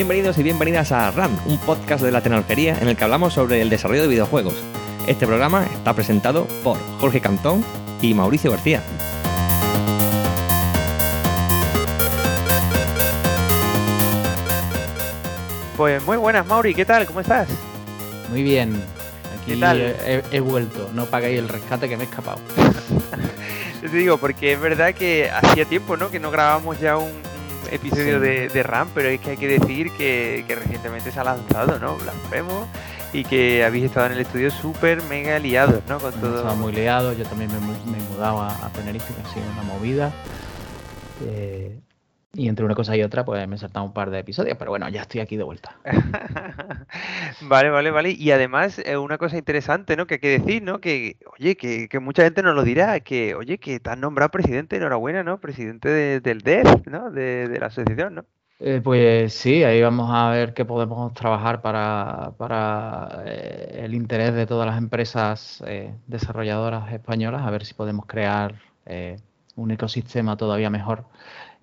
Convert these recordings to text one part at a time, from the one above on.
Bienvenidos y bienvenidas a RAM, un podcast de la tecnología en el que hablamos sobre el desarrollo de videojuegos. Este programa está presentado por Jorge Cantón y Mauricio García. Pues muy buenas, Mauri, ¿qué tal? ¿Cómo estás? Muy bien. Aquí ¿Qué tal? He, he vuelto. No pagáis el rescate que me he escapado. Te digo, porque es verdad que hacía tiempo, ¿no? Que no grabamos ya un, un episodio Sí. de, de RAM, pero es que hay que decir que, que recientemente se ha lanzado, ¿no? Blasfemo y que habéis estado en el estudio súper mega liados, ¿no? Con todo. Estaba muy liado. Yo también me, me he mudado a, a Tenerife, que ha sido una movida. Eh, y entre una cosa y otra, pues me he saltado un par de episodios. Pero bueno, ya estoy aquí de vuelta. Vale, vale, vale. Y además, eh, una cosa interesante, ¿no? Que hay que decir, ¿no? Que, oye, que, que mucha gente nos lo dirá, que, oye, que te han nombrado presidente, enhorabuena, ¿no? Presidente de- del DEF, ¿no? De, de la asociación, ¿no? Eh, pues sí, ahí vamos a ver qué podemos trabajar para, para eh, el interés de todas las empresas eh, desarrolladoras españolas, a ver si podemos crear un ecosistema todavía mejor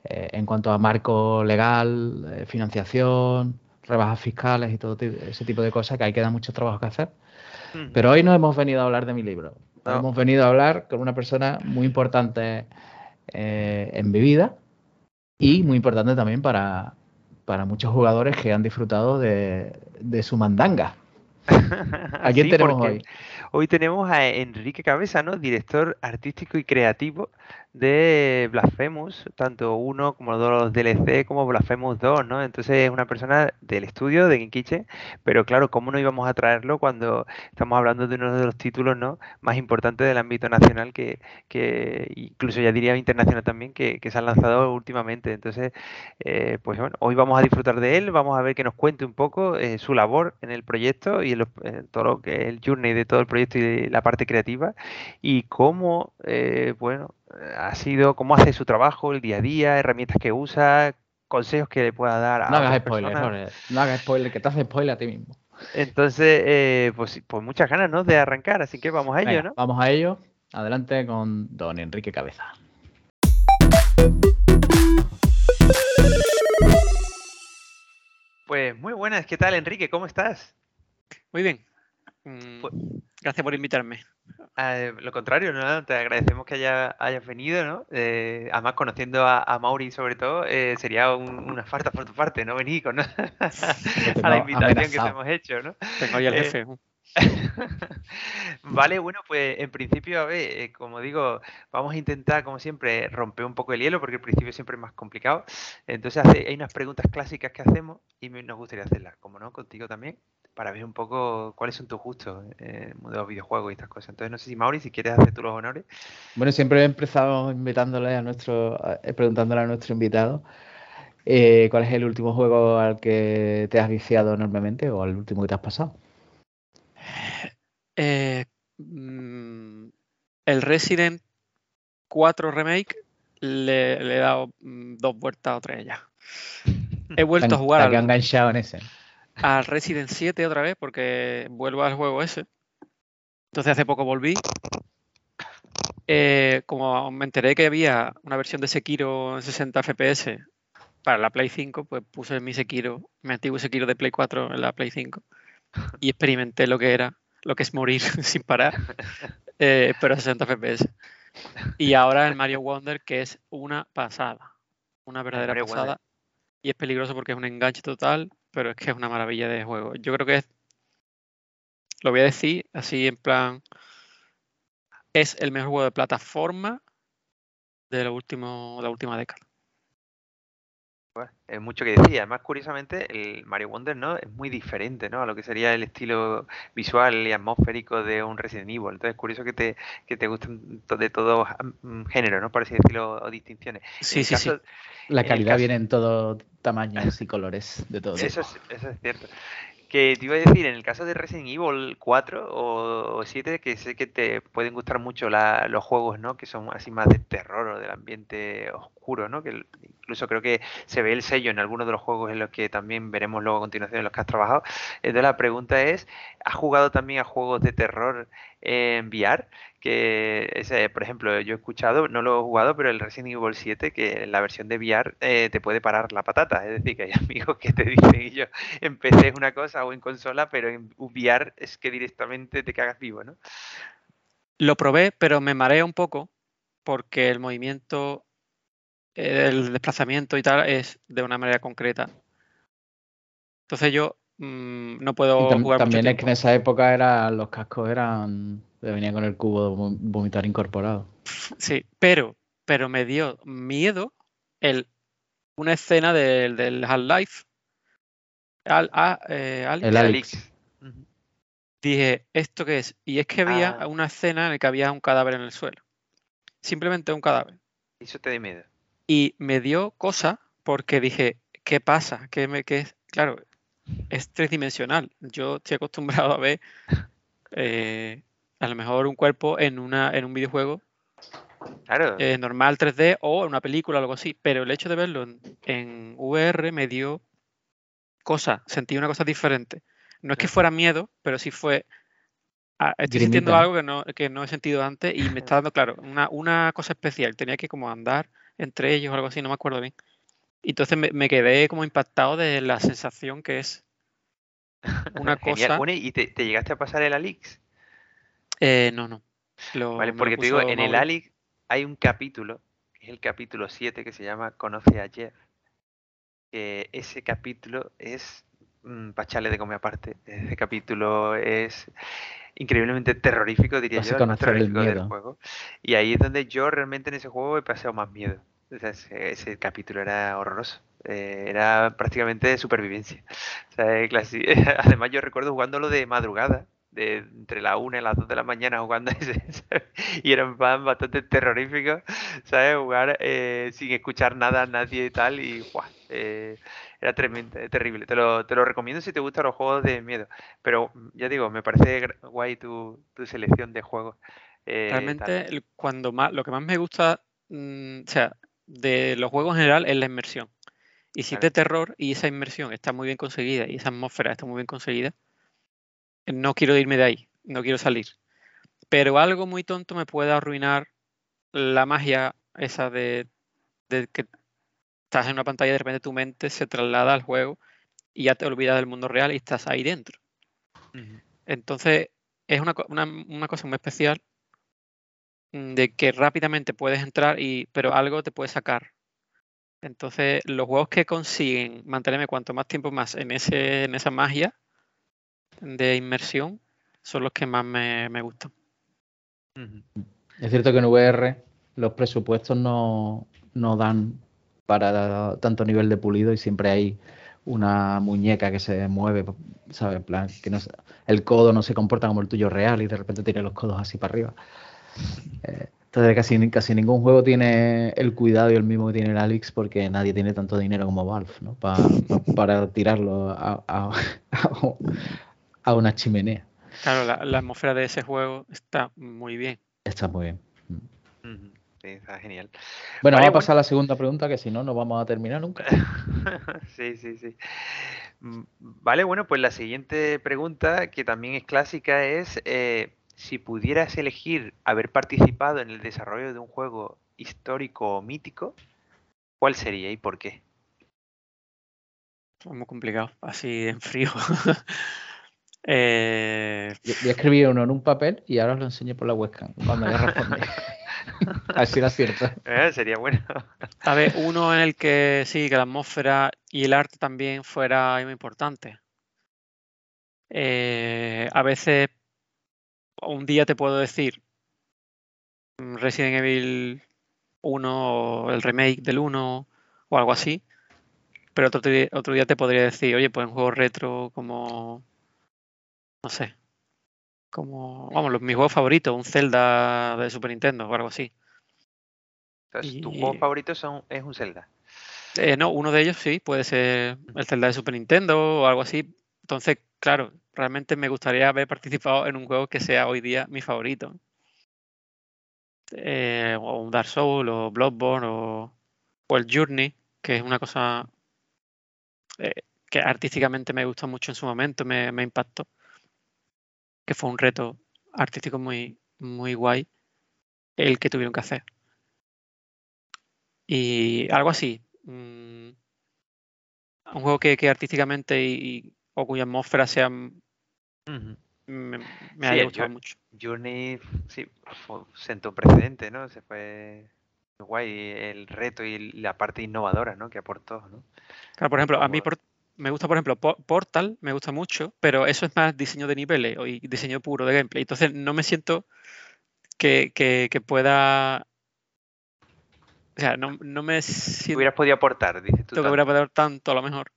eh, en cuanto a marco legal, eh, financiación, rebajas fiscales y todo ese tipo de cosas, que ahí queda mucho trabajo que hacer. Mm. Pero hoy no hemos venido a hablar de mi libro, No. hemos venido a hablar con una persona muy importante eh, en mi vida y muy importante también para, para muchos jugadores que han disfrutado de, de su mandanga. ¿A quién Sí, tenemos hoy? Hoy tenemos a Enrique Cabeza, ¿no? Director artístico y creativo de Blasphemous, tanto uno como los DLC como Blasphemous 2, ¿no? Entonces es una persona del estudio de Kitchen, pero claro, ¿cómo no íbamos a traerlo cuando estamos hablando de uno de los títulos, ¿no? más importantes del ámbito nacional que, que incluso ya diría internacional también, que, que se han lanzado últimamente. Entonces, eh, pues bueno, hoy vamos a disfrutar de él, vamos a ver que nos cuente un poco eh, su labor en el proyecto y en los- todo lo que es el journey de todo el proyecto y de la parte creativa y cómo, eh, bueno, ha sido, cómo hace su trabajo, el día a día, herramientas que usa, consejos que le pueda dar a No hagas otras spoiler, personas. No hagas spoiler, que te hace spoiler a ti mismo. Entonces, eh, pues, pues muchas ganas, ¿no? De arrancar, así que vamos a ello, Venga, ¿no? Vamos a ello. Adelante con don Enrique Cabeza. Pues muy buenas, ¿qué tal, Enrique? ¿Cómo estás? Muy bien. Mm, Pues- Gracias por invitarme. Eh, lo contrario, ¿no? Te agradecemos que haya, hayas venido, ¿no? Eh, además, conociendo a, a Mauri sobre todo, eh, sería un- una falta por tu parte, ¿no? Venir con, a la invitación que te hemos hecho, ¿no? Tengo ahí al Eh, jefe. Vale, bueno, pues en principio, a ver, eh, como digo, vamos a intentar, como siempre, romper un poco el hielo, porque el principio siempre es más complicado. Entonces, hace- hay unas preguntas clásicas que hacemos y me- nos gustaría hacerlas, como no, contigo también, para ver un poco cuáles son tus gustos en el mundo de los videojuegos y estas cosas. Entonces, no sé si Mauri, si quieres hacer tú los honores. Bueno, siempre he empezado invitándole a nuestro, eh, preguntándole a nuestro invitado eh, cuál es el último juego al que te has viciado enormemente o al último que te has pasado. Eh, mm, el Resident 4 Remake le, le he dado mm, dos vueltas o tres ya. He vuelto a jugar Te al, enganchado en ese. Al Resident 7 otra vez porque vuelvo al juego ese. Entonces hace poco volví. Eh, como me enteré que había una versión de Sekiro en 60 FPS para la Play 5, pues puse mi Sekiro, mi antiguo Sekiro de Play 4 en la Play 5 y experimenté lo que era, lo que es morir sin parar, eh, pero a 60 FPS. Y ahora el Mario Wonder, que es una pasada, una verdadera Wonder. pasada. Y es peligroso porque es un enganche total, pero es que es una maravilla de juego. Yo creo que es, lo voy a decir así en plan, es el mejor juego de plataforma de lo último, de la última década. Pues, es mucho que decir. Además, curiosamente, el Mario Wonder, ¿no? Es muy diferente, ¿no? A lo que sería el estilo visual y atmosférico de un Resident Evil. Entonces, es curioso que te, que te gusten de todos mm, géneros, ¿no? Por así decirlo, o distinciones. Sí, sí, sí. La calidad caso- viene en todo tamaños y colores de todo. Eso es, eso es cierto. Que te iba a decir, en el caso de Resident Evil 4 o, o 7, que sé que te pueden gustar mucho la- los juegos, ¿no? Que son así más de terror o del ambiente oscuro, ¿no? Que incluso creo que se ve el sello en algunos de los juegos en los que también veremos luego a continuación en los que has trabajado. Entonces la pregunta es, ¿has jugado también a juegos de terror en VR? Que ese, por ejemplo, yo he escuchado, no lo he jugado, pero el Resident Evil 7, que en la versión de VR eh, te puede parar la patata. Es decir, que hay amigos que te dicen, y yo en PC es una cosa o en consola, pero en VR es que directamente te cagas vivo, ¿no? Lo probé, pero me marea un poco porque el movimiento, el desplazamiento y tal es de una manera concreta. Entonces yo mm, no puedo Y tam- jugar mucho también es que en esa época era, los cascos eran. Venía con el cubo de vo- vomitar incorporado. Sí, pero, pero me dio miedo el, una escena del, del Half-Life. Al, a- eh. El. Ujú. Dije, ¿esto qué es? Y es que había Ah. una escena en la que había un cadáver en el suelo. Simplemente un cadáver. Eso te da miedo. Y me dio cosa porque dije, ¿qué pasa? ¿Qué me, qué es? Claro, es tridimensional. Yo estoy acostumbrado a ver eh, a lo mejor un cuerpo en, una, en un videojuego Claro. eh, normal 3D o en una película o algo así. Pero el hecho de verlo en, en VR me dio cosa, sentí una cosa diferente. No es que fuera miedo, pero sí fue. ah, estoy sintiendo algo que no, que no he sentido antes y me está dando, claro, una, una cosa especial. Tenía que como andar entre ellos o algo así, no me acuerdo bien. Y entonces me, me quedé como impactado de la sensación que es una Genial. cosa. Bueno, ¿y te, te llegaste a pasar el Alix? Eh, no, no. Lo- Vale, lo porque te digo, en el. Alix hay un capítulo, que es el capítulo 7, que se llama Conoce a Jeff. Que ese capítulo es para echarle de comer aparte. Ese capítulo es increíblemente terrorífico, diría Vas yo, el más el terrorífico del miedo. juego. Y ahí es donde yo realmente en ese juego he pasado más miedo. O sea, ese, ese capítulo era horroroso. Eh, era prácticamente de supervivencia. O sea, clasi- Además, yo recuerdo jugándolo de madrugada, de entre la 1 y las 2 de la mañana jugando ese, y era un plan bastante terrorífico, ¿sabes? Jugar eh, sin escuchar nada a nadie y tal, y ¡buah! eh, era tremendo, eh, terrible. Te lo, te lo recomiendo si te gustan los juegos de miedo. Pero ya digo, me parece guay tu, tu selección de juegos. eh. Realmente, el- cuando más, lo que más me gusta, mm, o sea, de los juegos en general es la inmersión. Y si es de terror y esa inmersión está muy bien conseguida y esa atmósfera está muy bien conseguida, no quiero irme de ahí, no quiero salir. Pero algo muy tonto me puede arruinar la magia esa de, de que estás en una pantalla y de repente tu mente se traslada al juego y ya te olvidas del mundo real y estás ahí dentro. Entonces, es una, una- una cosa muy especial de que rápidamente puedes entrar, y, pero algo te puede sacar. Entonces, los juegos que consiguen mantenerme cuanto más tiempo más en, ese, en esa magia de inmersión son los que más me, me gustan. Es cierto que en VR los presupuestos no, no dan para tanto nivel de pulido y siempre hay una muñeca que se mueve, ¿sabes? En plan, que no el codo no se comporta como el tuyo real y de repente tiene los codos así para arriba. Eh, entonces casi, casi ningún juego tiene el cuidado y el mismo que tiene el Alex porque nadie tiene tanto dinero como Valve, ¿no? Pa- pa- para tirarlo a- a- a una chimenea. Claro, la, la atmósfera de ese juego está muy bien. Está muy bien. Ujú. Sí, está genial. Bueno, Vale, vamos a pasar a la segunda pregunta, que si no, no vamos a terminar nunca. Sí, sí, sí. Mm, Vale, bueno, pues la siguiente pregunta, que también es clásica, es eh, si pudieras elegir haber participado en el desarrollo de un juego histórico o mítico, ¿cuál sería y por qué? Es muy complicado, así en frío. Eh, Yo, yo escribí uno en un papel y ahora os lo enseño por la webcam cuando ya respondí. Así era cierto. Eh, Sería bueno. A ver, uno en el que sí, que la atmósfera y el arte también fuera muy importante. Eh, a veces, un día te puedo decir mm, Resident Evil 1 o el remake del 1 o algo así, pero otro, día- otro día te podría decir, oye, pues un juego retro como, no sé, como, vamos, los, mis juegos favoritos, un Zelda de Super Nintendo o algo así. Entonces, ¿tu Y- juego favorito son, es un Zelda? Eh, no, uno de ellos sí, puede ser el Zelda de Super Nintendo o algo así. Entonces, claro, realmente me gustaría haber participado en un juego que sea hoy día mi favorito. Eh, o un Dark Souls o Bloodborne o, O el Journey, que es una cosa eh, que artísticamente me gustó mucho en su momento, me, me impactó. Que fue un reto artístico muy, muy guay el que tuvieron que hacer. Y algo así. mm, un juego que, que artísticamente y, o cuya atmósfera sea me, Sí, haya gustado mucho. Journey sí, fue- sentó un precedente, ¿no? Se fue guay el reto y la parte innovadora, ¿no? Que aportó, ¿no? Claro, por ejemplo, a mí por- me gusta, por ejemplo, Po- Portal, me gusta mucho, pero eso es más diseño de niveles y diseño puro de gameplay. Entonces no me siento que, que- que pueda. O sea, no, no me siento Hubieras podido aportar, dices tú. que hubiera podido tanto a lo mejor.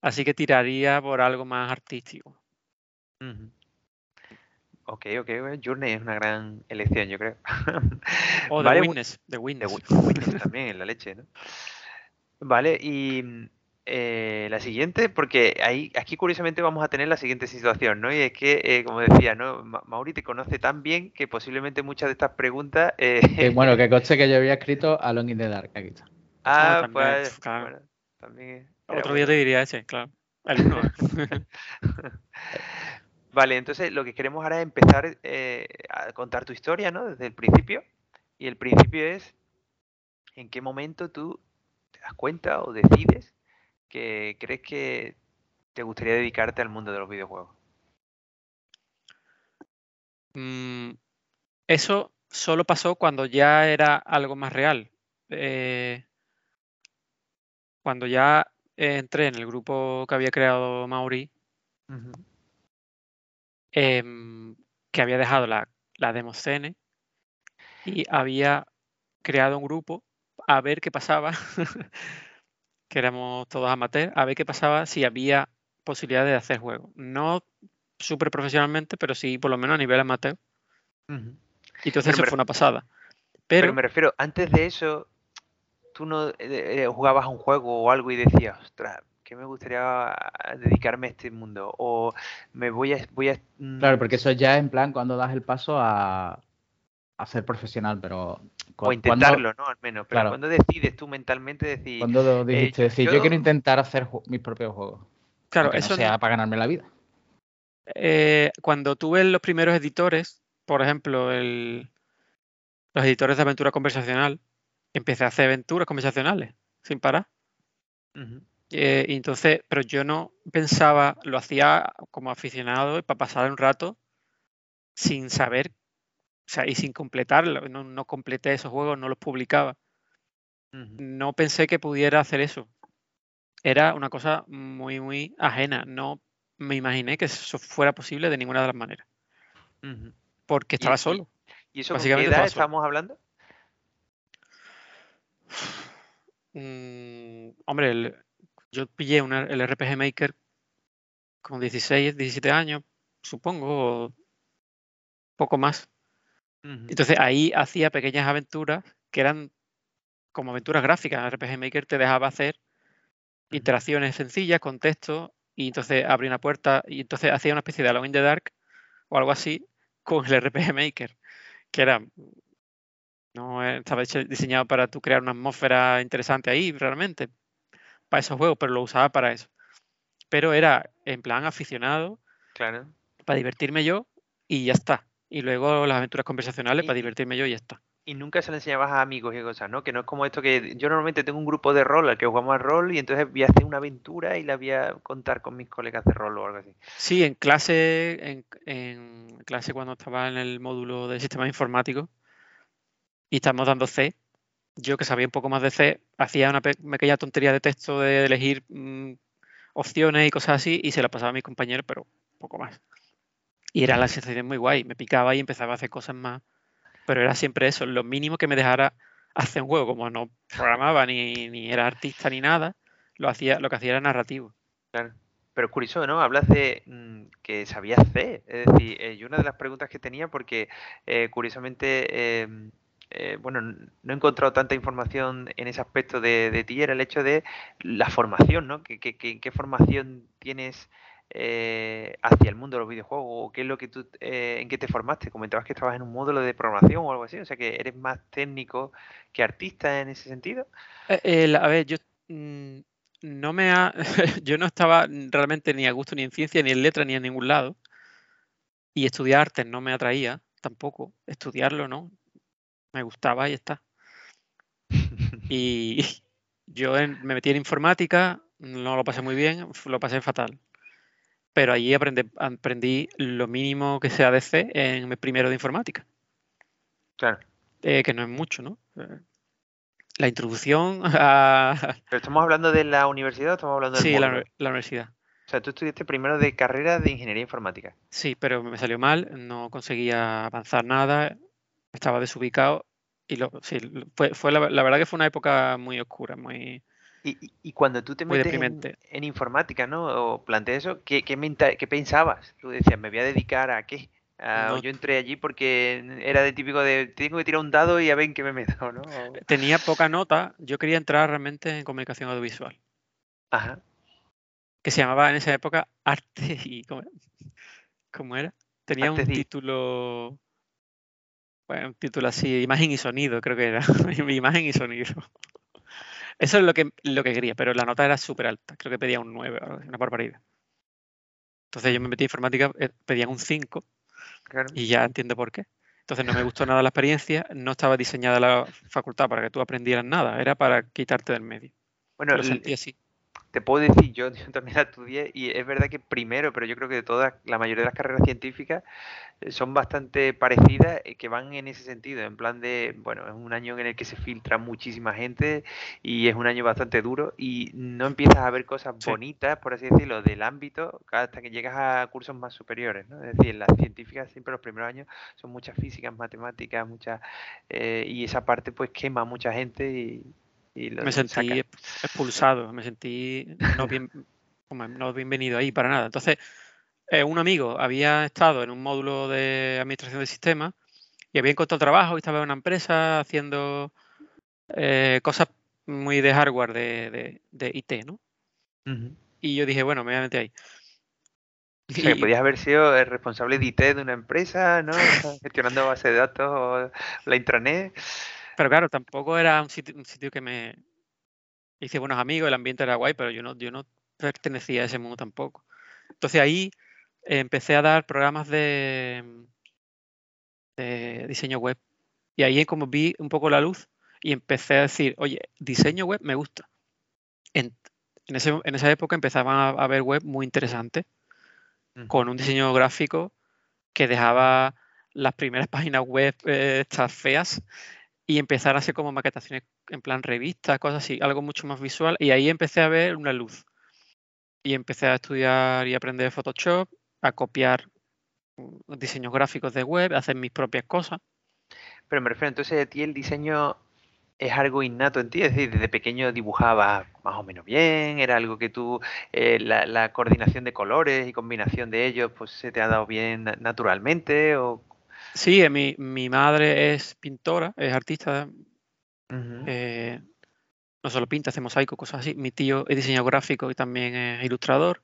Así que tiraría por algo más artístico. Ok, ok, Journey es una gran elección, yo creo. O The Vale, The Witness también en la leche, ¿no? Vale, y mm, eh, la siguiente, porque ahí, aquí curiosamente vamos a tener la siguiente situación, ¿no? Y es que, eh, como decía, ¿no? Ma- Mauri te conoce tan bien que posiblemente muchas de estas preguntas... eh, Que, bueno, que conste que yo había escrito Alone in the Dark. Aquí está. ah, también, pues, claro. bueno, también era Otro día bueno. te diría ese, claro. El uno. Vale, entonces lo que queremos ahora es empezar eh, a contar tu historia, ¿no? Desde el principio. Y el principio es en qué momento tú te das cuenta o decides que crees que te gustaría dedicarte al mundo de los videojuegos. Mm, eso solo pasó cuando ya era algo más real. Eh, cuando ya entré en el grupo que había creado Mauri, em, que había dejado la, la Demoscene y había creado un grupo a ver qué pasaba, que éramos todos amateurs, a ver qué pasaba si había posibilidades de hacer juegos. No súper profesionalmente, pero sí por lo menos a nivel amateur. Y entonces Pero eso me fue una pasada. Pero Pero, me refiero, antes de eso, tú no eh, eh, jugabas a un juego o algo y decías, ostras, que me gustaría dedicarme a este mundo. O me voy a. Voy a mm, Claro, porque eso ya en plan cuando das el paso a, a ser profesional, pero O intentarlo, ¿no? Al menos. Pero Claro. cuando decides tú mentalmente decir. Cuando dijiste yo- decir, yo, yo- quiero intentar hacer mis propios juegos. claro, eso no no- sea para ganarme la vida. eh, cuando tuve los primeros editores, por ejemplo, el- los editores de aventura conversacional, empecé a hacer aventuras conversacionales sin parar. Eh, y entonces, pero yo no pensaba, lo hacía como aficionado y para pasar un rato sin saber, sea, y sin completarlo. No, no completé esos juegos, no los publicaba. No pensé que pudiera hacer eso. Era una cosa muy, muy ajena. No me imaginé que eso fuera posible de ninguna de las maneras. Porque estaba y- solo. ¿Y eso con qué Básicamente edad estamos hablando? Mm, hombre, el- yo pillé una- el RPG Maker con 16, 17 años, supongo, o poco más. Entonces ahí hacía pequeñas aventuras que eran como aventuras gráficas. El RPG Maker te dejaba hacer interacciones sencillas con texto y entonces abría una puerta y entonces hacía una especie de Alone in the Dark o algo así con el RPG Maker, que era no eh, estaba hecho- diseñado para tú crear una atmósfera interesante ahí realmente para esos juegos, pero lo usaba para eso. Pero era en plan aficionado Claro. para divertirme yo y ya está. Y luego las aventuras conversacionales Y- para divertirme yo y ya está. Y nunca se lo enseñabas a amigos y cosas, ¿no? Que no es como esto que yo normalmente tengo un grupo de rol al que jugamos al rol y entonces voy a hacer una aventura y la voy a contar con mis colegas de rol o algo así. Sí, en clase, en, en clase cuando estaba en el módulo de sistemas informáticos y estábamos dando C, yo que sabía un poco más de C, hacía una pe- pequeña tontería de texto de elegir mm, opciones y cosas así y se la pasaba a mis compañeros, pero poco más. Y era la sensación muy guay, me picaba y empezaba a hacer cosas más, pero era siempre eso, lo mínimo que me dejara hacer un juego, como no programaba ni, ni era artista ni nada, lo hacía, lo que hacía era narrativo. Claro. Pero es curioso, ¿no? Hablas de mm, que sabías C. Es decir, eh, yo una de las preguntas que tenía, porque eh, curiosamente, em, eh, bueno, no he encontrado tanta información en ese aspecto de, de ti, era el hecho de la formación, ¿no? ¿Qué, qué- qué- qué formación tienes eh, hacia el mundo de los videojuegos? ¿O qué es lo que tú, eh, en qué te formaste? Comentabas que estabas en un módulo de programación o algo así, o sea que eres más técnico que artista en ese sentido. Eh, a ver, yo mm, no me ha, yo no estaba realmente ni a gusto ni en ciencia, ni en letra, ni en ningún lado. Y estudiar arte no me atraía tampoco. Estudiarlo, ¿no? Me gustaba y está. Y yo me metí en informática, no lo pasé muy bien, lo pasé fatal. Pero allí aprendí, aprendí lo mínimo que sea de C en el primero de informática. Claro. Eh, que no es mucho, ¿no? Eh, la introducción a... ¿Pero estamos hablando de la universidad o estamos hablando de Sí, la, la, universidad. O sea, tú estudiaste primero de carrera de ingeniería informática. Sí, pero me salió mal, no conseguía avanzar nada, estaba desubicado y lo, sí, fue, fue la, verdad que fue una época muy oscura, muy... Y, y cuando tú te metes en, informática, ¿no? O planteas eso, ¿qué, qué, ¿qué, pensabas? Tú decías, ¿me voy a dedicar a qué? Yo entré allí porque era de típico de, tengo que tirar un dado y a ver en qué me meto, ¿no? Tenía poca nota, yo quería entrar realmente en comunicación audiovisual. Ajá. Que se llamaba en esa época Arte y... ¿Cómo, era? Tenía un título bueno, un título así, imagen y sonido, creo que era. imagen y sonido. Eso es lo que, lo que quería, pero la nota era súper alta. Creo que pedía un 9 o una barbaridad. Entonces yo me metí en informática, eh, pedían un 5 y ya entiendo por qué. Entonces no me gustó nada la experiencia, no estaba diseñada la facultad para que tú aprendieras nada, era para quitarte del medio. Bueno, lo sentí así te puedo decir, yo, también la estudié y es verdad que primero, pero yo creo que de todas, la mayoría de las carreras científicas eh, son bastante parecidas, eh, que van en ese sentido, en plan de, bueno, es un año en el que se filtra muchísima gente y es un año bastante duro y no empiezas a ver cosas bonitas, por así decirlo, del ámbito hasta que llegas a cursos más superiores, ¿no? Es decir, las científicas siempre los primeros años son muchas físicas, matemáticas, muchas, eh, y esa parte pues quema a mucha gente y, me sentí expulsado, me sentí no, bien, no bienvenido ahí para nada. Entonces, eh, un amigo había estado en un módulo de administración de sistemas y había encontrado trabajo y estaba en una empresa haciendo eh, cosas muy de hardware de, de, IT, ¿no? Y yo dije, bueno, me voy a meter ahí. O sea, que podías haber sido el responsable de IT de una empresa, ¿no? Gestionando base de datos o la intranet. Pero claro, tampoco era un sitio, un sitio que me hice buenos amigos, el ambiente era guay, pero yo no, yo no pertenecía a ese mundo tampoco. Entonces ahí empecé a dar programas de, de diseño web. Y ahí como vi un poco la luz y empecé a decir, oye, diseño web me gusta. En, en, ese, en esa época empezaban a haber web muy interesantes, con un diseño gráfico que dejaba las primeras páginas web eh, estas feas y empezar a hacer como maquetaciones en plan revistas, cosas así, algo mucho más visual. Y ahí empecé a ver una luz. Y empecé a estudiar y aprender Photoshop, a copiar mm, diseños gráficos de web, a hacer mis propias cosas. Pero me refiero, entonces a ti el diseño es algo innato en ti, es decir, desde pequeño dibujabas más o menos bien, era algo que tú, eh, la, coordinación de colores y combinación de ellos, pues se te ha dado bien naturalmente, Sí, eh, mi, mi madre es pintora, es artista. Eh, no solo pinta, hace mosaico, cosas así. Mi tío es diseñador gráfico y también es ilustrador.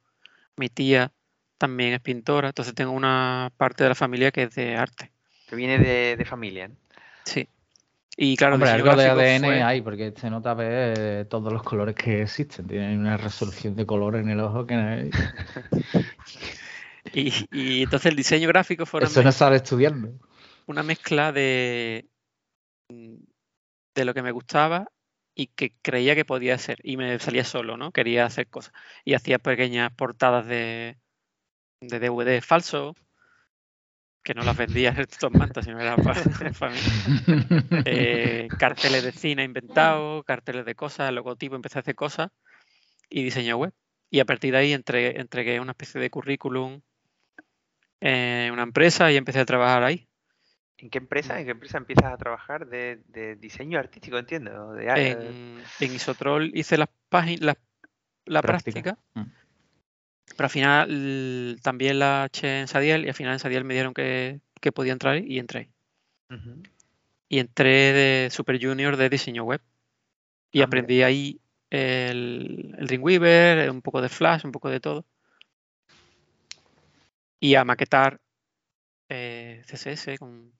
Mi tía también es pintora. Entonces tengo una parte de la familia que es de arte. Que viene de, familia. ¿no? Sí. Y claro, Hombre, algo de ADN hay, porque se nota ver todos los colores que existen. Tienen una resolución de color en el ojo que no hay. Y, entonces el diseño gráfico fue una Eso no sale estudiando. Una mezcla de, de lo que me gustaba y que creía que podía hacer. Y me salía solo, ¿no? Quería hacer cosas. Y hacía pequeñas portadas de, de DVD falso, que no las vendía en estos mantas, sino era para, para mí. Eh, carteles de cine inventados, carteles de cosas, logotipo, empecé a hacer cosas y diseño web. Y a partir de ahí entregué una especie de currículum en una empresa y empecé a trabajar ahí. ¿En qué empresa? ¿En qué empresa empiezas a trabajar de, diseño artístico, entiendo? en, Isotrol hice las páginas, la, práctica, mm. pero al final también la eché en Sadiel y al final en Sadiel me dieron que, podía entrar y entré. Y entré de Super Junior de diseño web. Y ah, aprendí ahí el, el Dreamweaver, un poco de Flash, un poco de todo. Y a maquetar eh, CSS con,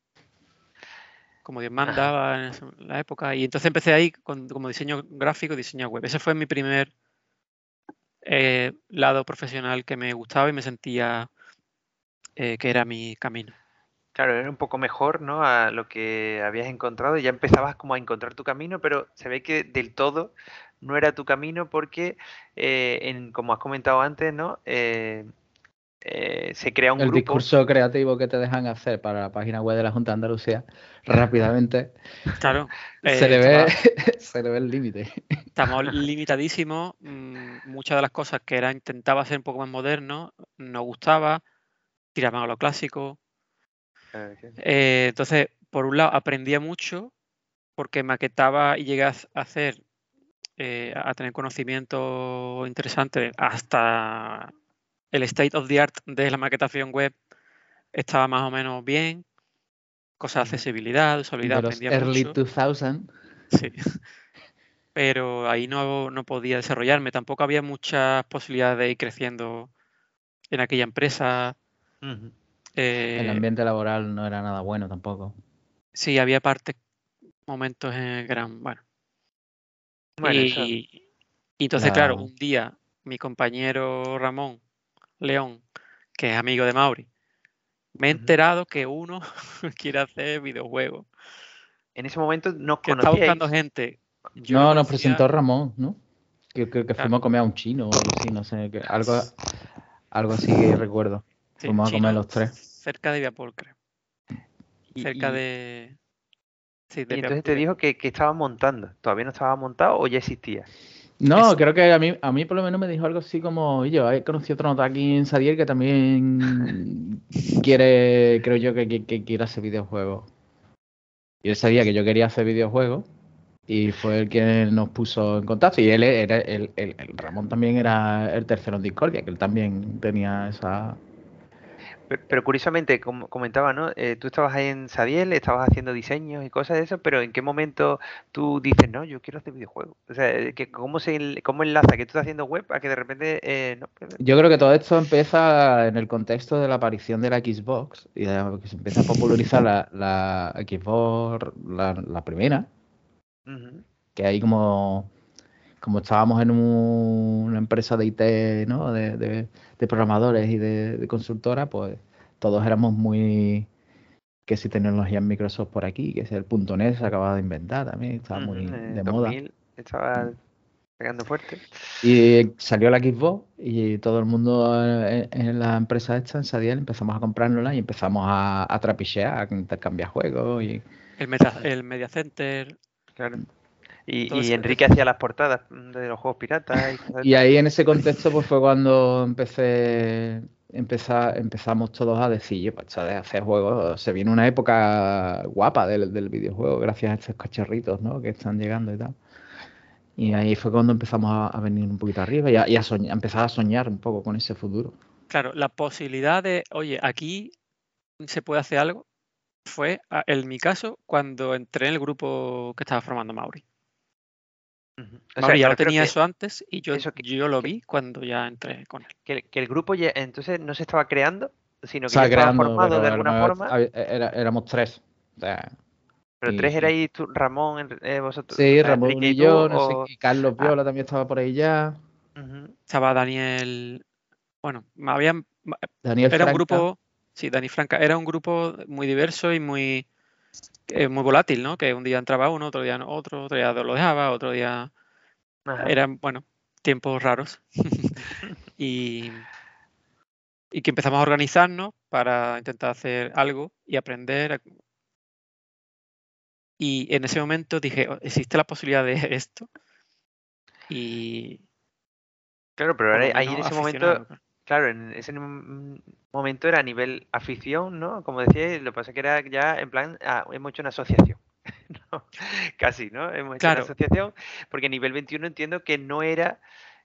como Dios manda en la época. Y entonces empecé ahí con- como diseño gráfico, diseño web. Ese fue mi primer eh, lado profesional que me gustaba y me sentía eh, que era mi camino. Claro, era un poco mejor, ¿no? A lo que habías encontrado y ya empezabas como a encontrar tu camino, pero se ve que del todo no era tu camino porque, eh, en, como has comentado antes, ¿no? Eh, eh, se crea un El grupo. discurso creativo que te dejan hacer para la página web de la Junta de Andalucía, rápidamente, Claro, se, eh, le ve, se le ve el límite. estamos limitadísimos. mm, Muchas de las cosas que era intentaba ser un poco más moderno, no gustaba, tiraban a lo clásico. Ah. Eh, entonces, por un lado, aprendía mucho porque maquetaba y llegué a hac- a hacer, eh, a tener conocimiento interesante hasta el state of the art de la maquetación web estaba más o menos bien. Cosas de Ujú. accesibilidad, usabilidad, De los early mucho. 2000, Sí. Pero ahí no, no podía desarrollarme. Tampoco había muchas posibilidades de ir creciendo en aquella empresa. Eh, el ambiente laboral no era nada bueno tampoco. Sí, había partes, momentos en gran. Bueno. Y, y entonces, claro, La- un día mi compañero Ramón León, que es amigo de Mauri, me he enterado que uno quiere hacer videojuegos. En ese momento nos Que está buscando gente. Yo no, nos presentó Ramón, ¿no? Que, que, que fuimos a comer a un chino o algo así, no sé, que algo, algo así que recuerdo. sí, fuimos a comer los tres. Cerca de Viapol, creo. y- Cerca y- de. Sí, de Y entonces Viapol. te dijo que, que estaba montando. ¿Todavía no estaba montado o ya existía? No, creo que a mí, a mí por lo menos me dijo algo así como, "Oye, yo he conocido otro nota aquí en Sadier que también quiere, creo yo que, que- que quiere hacer videojuegos. Y él sabía que yo quería hacer videojuegos y fue el que nos puso en contacto. Y él era, el Ramón también era el tercero en Discordia, que él también tenía esa... Pero, pero curiosamente, como comentaba, ¿no? Eh, tú estabas ahí en Sadiel, estabas haciendo diseños y cosas de eso, pero ¿en qué momento tú dices, no, yo quiero hacer videojuegos? O sea, eh, que ¿cómo, se, ¿cómo enlaza que tú estás haciendo web a que de repente, eh, no? Yo creo que todo esto empieza en el contexto de la aparición de la Xbox y de que se empieza a popularizar la, la Xbox, la, la primera, que ahí como, como estábamos en un- una empresa de IT, ¿no? De, de- de programadores y de, de consultora, pues todos éramos muy que si tecnología en Microsoft por aquí, que si el punto .NET se acababa de inventar también, estaba muy en de moda. 2000 estaba pegando fuerte. Y salió la Xbox y todo el mundo eh, en la empresa esta, en Sadiel, empezamos a comprárnosla y empezamos a, a trapichear, a intercambiar juegos y El, Media, el Media Center. Claro. Y, Enrique hacía las portadas de los juegos piratas. Y, cosas Y ahí en ese contexto pues fue cuando empecé, empeza- empezamos todos a decir, "Yo, pues, de hacer juegos, se viene una época guapa del, del videojuego gracias a estos cacharritos, ¿no? que están llegando y tal. Y ahí fue cuando empezamos a, a venir un poquito arriba y a, y a soñar- a empezar a soñar un poco con ese futuro. Claro, la posibilidad de, oye, aquí se puede hacer algo, fue, en mi caso, cuando entré en el grupo que estaba formando Mauri. O sea, ya lo tenía eso antes y yo, eso que- yo lo que- vi cuando ya entré con él. que, que el grupo ya- entonces no se estaba creando, sino que ya estaba creando, formado de alguna forma. era- éramos tres. O sea, Pero y- tres y- erais tú, Ramón, eh, vosotros. sí, Ramón Enrique y tú, yo, no sé, y Carlos Ah. Viola también estaba por ahí ya. Estaba Daniel, bueno, me habían, Daniel era un Franca. grupo, sí, Dani Franca, era un grupo muy diverso y muy, eh, muy volátil, ¿no? Que un día entraba uno, otro día otro, otro día lo dejaba, otro día Ajá. eran, bueno, tiempos raros. y, y que empezamos a organizarnos para intentar hacer algo y aprender. Y en ese momento dije, "Oh, ¿existe la posibilidad de esto? Y Claro, pero ahora ahí en ese momento, claro. Claro, en ese momento era a nivel afición, ¿no? Como decía, lo que pasa es que era ya en plan, ah, hemos hecho una asociación. No, casi, ¿no? Hemos hecho Claro. una asociación, porque a nivel 21 entiendo que no era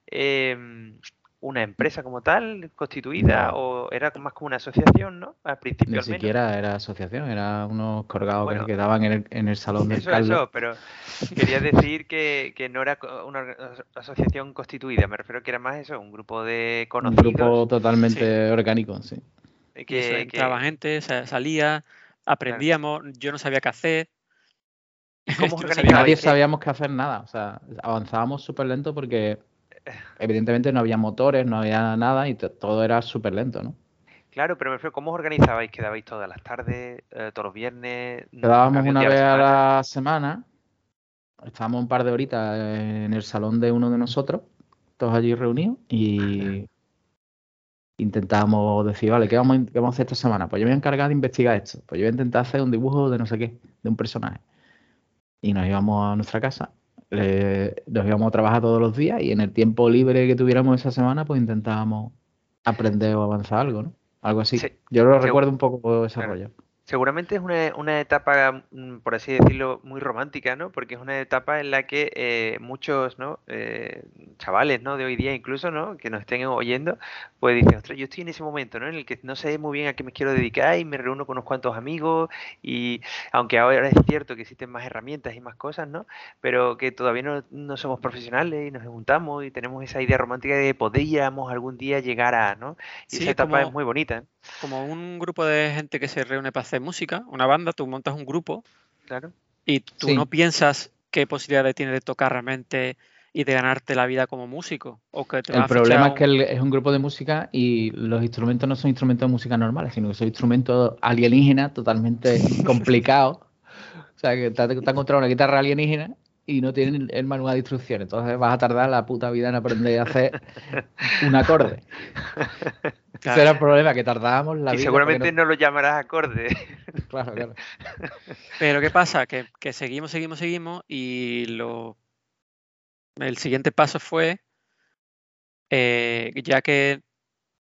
em, una empresa como tal, constituida, No. o era más como una asociación, ¿no? Al principio Ni al menos. siquiera era asociación, era unos colgados Bueno. que quedaban en el, en el salón del Eso, eso, pero quería decir que, que no era una asociación constituida, me refiero que era más eso, un grupo de Un conocidos. grupo totalmente orgánico, sí. Que, entraba gente, salía, aprendíamos, yo no sabía qué hacer. ¿Cómo Nadie sabíamos qué hacer nada, o sea, avanzábamos súper lento porque evidentemente no había motores, no había nada y todo era súper lento, ¿no? Claro, pero me refiero, ¿cómo os organizabais? ¿Quedabais todas las tardes, eh, todos los viernes? Quedábamos una vez a la semana, estábamos un par de horitas en el salón de uno de nosotros, todos allí reunidos, y intentábamos decir, vale, ¿qué vamos, ¿qué vamos a hacer esta semana? Pues yo me voy a encargar de investigar esto, pues yo voy a intentar hacer un dibujo de no sé qué, de un personaje. Y nos íbamos a nuestra casa nos íbamos a trabajar todos los días y en el tiempo libre que tuviéramos esa semana, pues intentábamos aprender o avanzar algo, ¿no? Algo así. Yo lo recuerdo un poco ese rollo. Seguramente es una, etapa, mm, por así decirlo, muy romántica, ¿no? Porque es una etapa en la que eh, muchos, ¿no? Eh, chavales, ¿no? De hoy día incluso, ¿no? Que nos estén oyendo, pues dicen, ostras, yo estoy en ese momento, ¿no? En el que no sé muy bien a qué me quiero dedicar y me reúno con unos cuantos amigos y aunque ahora es cierto que existen más herramientas y más cosas, ¿no? Pero que todavía no, somos profesionales y nos juntamos y tenemos esa idea romántica de que podríamos algún día llegar a, ¿no? Y esa etapa es muy bonita. Como un grupo de gente que se reúne para hacer música, una banda, tú montas un grupo. Claro. Y tú no piensas qué posibilidades tiene de tocar realmente y de ganarte la vida como músico. O que el problema es que es un grupo de música y los instrumentos no son instrumentos de música normales, sino que son instrumentos alienígenas totalmente complicados. O sea, que te, has encontrado una guitarra alienígena y no tienen el manual de instrucciones. Entonces vas a tardar la puta vida en aprender a hacer un acorde. Ese era el problema, que tardábamos la y seguramente no... lo llamarás acorde. Claro, claro. Pero ¿qué pasa? Que, seguimos, seguimos, seguimos y lo... el siguiente paso fue, eh, ya que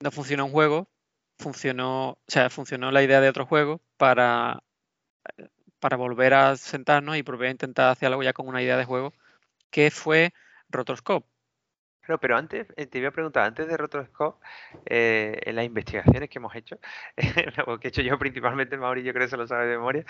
no funcionó un juego, funcionó, o sea, funcionó la idea de otro juego para, para volver a sentarnos y volver a intentar hacer algo ya con una idea de juego, que fue Rotoscope. Pero, pero antes, eh, te iba a preguntar, antes de Rotoscope, eh, en las investigaciones que hemos hecho, lo que he hecho yo principalmente, Mauri, yo creo que se lo sabe de memoria,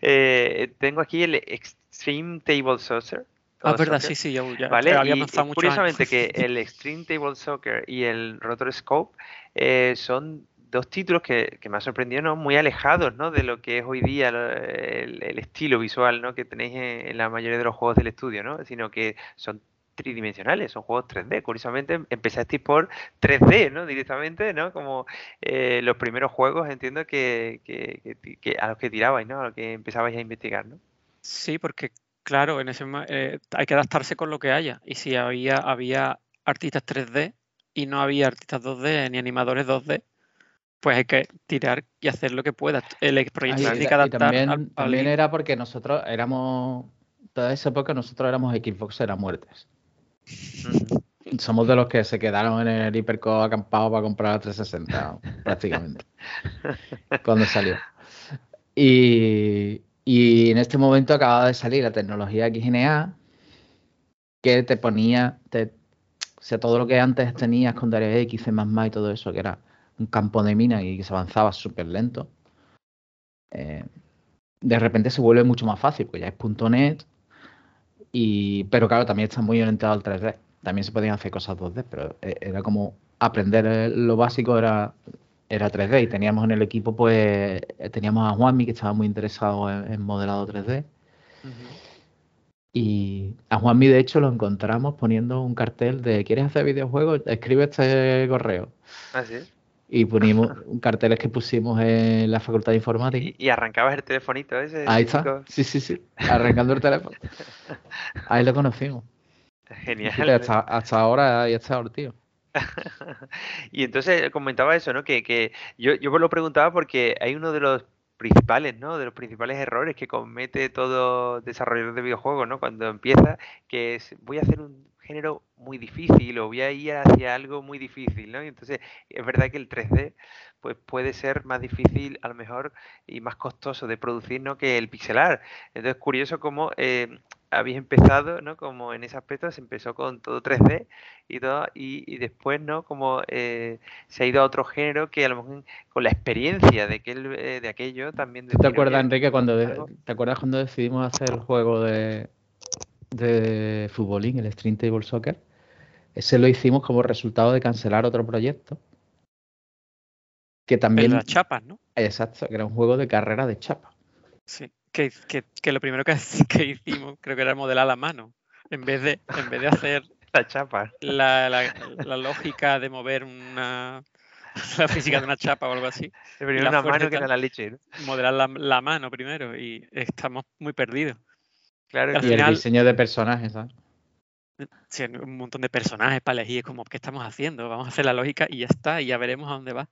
eh, tengo aquí el Extreme Table Soccer. Ah, verdad, sí, sí, ya, ¿vale? había y, Curiosamente que el Extreme Table Soccer y el Rotoscope eh, son dos títulos que, me han sorprendido, ¿no? Muy alejados, ¿no? De lo que es hoy día el, estilo visual, ¿no? Que tenéis en, la mayoría de los juegos del estudio, ¿no? Sino que son tridimensionales, son juegos 3D. Curiosamente empezasteis por 3D, ¿no? Directamente, ¿no? Como eh, los primeros juegos, entiendo que, a los que tirabais, ¿no? A los que empezabais a investigar, ¿no? Sí, porque claro, en ese eh, hay que adaptarse con lo que haya. Y si había, había artistas 3D y no había artistas 2D ni animadores 2D, pues hay que tirar y hacer lo que pueda. El proyecto tiene que adaptar. también, era porque nosotros éramos, toda esa época nosotros éramos Xbox era muertes. Somos de los que se quedaron en el Hiperco acampado para comprar la 360, prácticamente, cuando salió. Y, en este momento acaba de salir la tecnología XNA, que te ponía, te, o sea, todo lo que antes tenías con DirectX, C++ y todo eso, que era un campo de mina y que se avanzaba súper lento, eh, de repente se vuelve mucho más fácil, porque ya es .NET, pero claro, también está muy orientado al 3D. También se podían hacer cosas 2D, pero eh, era como aprender eh, lo básico era, era 3D. Y teníamos en el equipo, pues, teníamos a Juanmi, que estaba muy interesado en, modelado 3D. Y a Juanmi, de hecho, lo encontramos poniendo un cartel de ¿Quieres hacer videojuegos? Escribe este correo. Así es y ponimos carteles que pusimos en la facultad de informática. Y, arrancabas el telefonito ese. Ahí está. Sí, sí, sí. Arrancando el teléfono. Ahí lo conocimos. Genial. hasta, hasta, ahora ya está tío. y entonces comentaba eso, ¿no? Que, que yo, yo lo preguntaba porque hay uno de los principales, ¿no? De los principales errores que comete todo desarrollador de videojuegos, ¿no? Cuando empieza, que es voy a hacer un género muy difícil o voy a ir hacia algo muy difícil, ¿no? Y entonces es verdad que el 3D pues puede ser más difícil a lo mejor y más costoso de producir, ¿no? Que el pixelar. Entonces curioso cómo eh, habéis empezado, ¿no? Como en ese aspecto se empezó con todo 3D y todo, y, después, ¿no? Como eh, se ha ido a otro género que a lo mejor con la experiencia de, aquel, eh, de aquello también... ¿Te acuerdas, Enrique, cuando, ¿te acuerdas cuando decidimos hacer el juego de, de futbolín, el Stream Table Soccer, ese lo hicimos como resultado de cancelar otro proyecto. Que también. las chapas, ¿no? Exacto, que era un juego de carrera de chapa. Sí. Que, que, que lo primero que, que, hicimos, creo que era modelar la mano. En vez de, en vez de hacer la chapa. La, la, la lógica de mover una. La física de una chapa o algo así. Primero una mano que era la leche. ¿no? Modelar la, la, mano primero y estamos muy perdidos. Claro, y, final, el diseño de personajes, ¿sabes? Sí, un montón de personajes para elegir, como, ¿qué estamos haciendo? Vamos a hacer la lógica y ya está, y ya veremos a dónde va.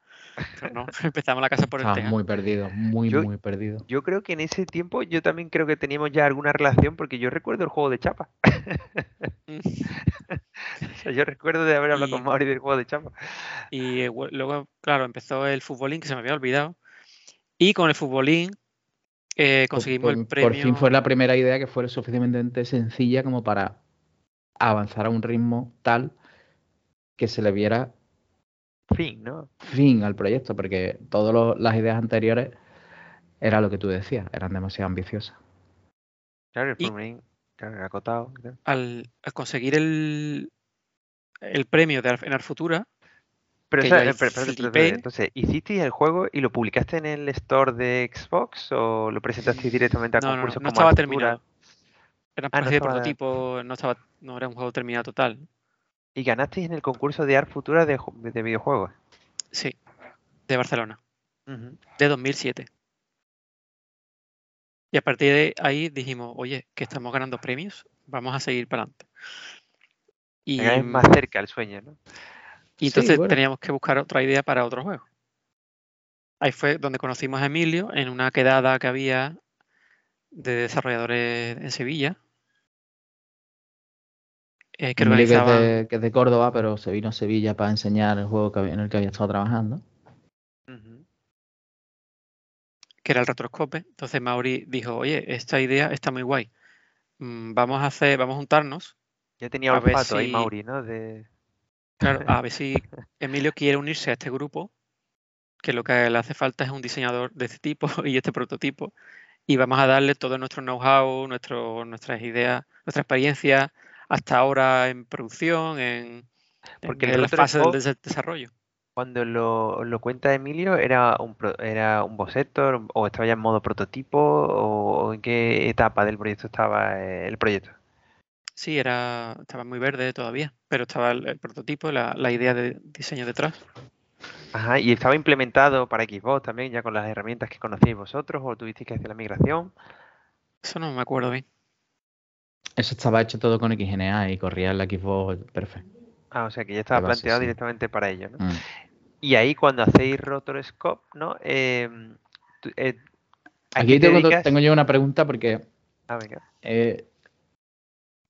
Pero no, empezamos la casa por el tema. muy perdido, muy, yo, muy perdido. Yo creo que en ese tiempo yo también creo que teníamos ya alguna relación, porque yo recuerdo el juego de chapa. o sea, yo recuerdo de haber hablado y, con Mauri del juego de chapa. Y eh, luego, claro, empezó el futbolín, que se me había olvidado. Y con el futbolín eh, conseguimos por, el premio. Por fin fue la primera idea que fue suficientemente sencilla como para avanzar a un ritmo tal que se le viera fin, ¿no? Fin al proyecto, porque todas las ideas anteriores era lo que tú decías, eran demasiado ambiciosas. Claro, el claro, acotado. Al, al, conseguir el, el premio de en Arfutura. Pero, o sea, pero, pero, pero, entonces, ¿hiciste el juego y lo publicaste en el store de Xbox o lo presentaste directamente a no, concursos no, no como estaba terminado. Era una Ah, no de prototipo, no, estaba, no era un juego terminado total. Y ganasteis en el concurso de Art Futura de, ju- de videojuegos. Sí, de Barcelona, de 2007. Y a partir de ahí dijimos, oye, que estamos ganando premios, vamos a seguir para adelante. Y, más cerca el sueño, ¿no? Y Sí, entonces bueno. teníamos que buscar otra idea para otro juego. Ahí fue donde conocimos a Emilio en una quedada que había de desarrolladores en Sevilla. eh, que Emilio, que, es de, que es de Córdoba, pero se vino a Sevilla para enseñar el juego que había- en el que había estado trabajando. Que era el retroscope. Entonces Mauri dijo, oye, esta idea está muy guay. Mm, Vamos a hacer, vamos a juntarnos, Ya tenía ver olfato ahí Mauri, ¿no? De... claro, a ver si Emilio quiere unirse a este grupo, que lo que le hace falta es un diseñador de este tipo y este prototipo. Y vamos a darle todo nuestro know-how, nuestro, nuestras ideas, nuestra experiencia hasta ahora en producción, en, Porque en la fase del des- desarrollo. Cuando lo, lo cuenta Emilio, ¿era un, era un boceto o estaba ya en modo prototipo o, o en qué etapa del proyecto estaba eh, el proyecto? Sí, era, estaba muy verde todavía, pero estaba el, el prototipo, la, la idea de diseño detrás. Ajá, y estaba implementado para Xbox también, ya con las herramientas que conocíais vosotros o tuvisteis que hacer la migración. Eso no me acuerdo bien. Eso estaba hecho todo con XNA y corría en la Xbox perfecto. Ah, o sea que ya estaba base, planteado sí. directamente para ello, ¿no? Mm. Y ahí cuando hacéis Rotoscope, ¿no? Eh, tú- eh, ¿a Aquí te tengo, tengo yo una pregunta porque Ah, venga. eh,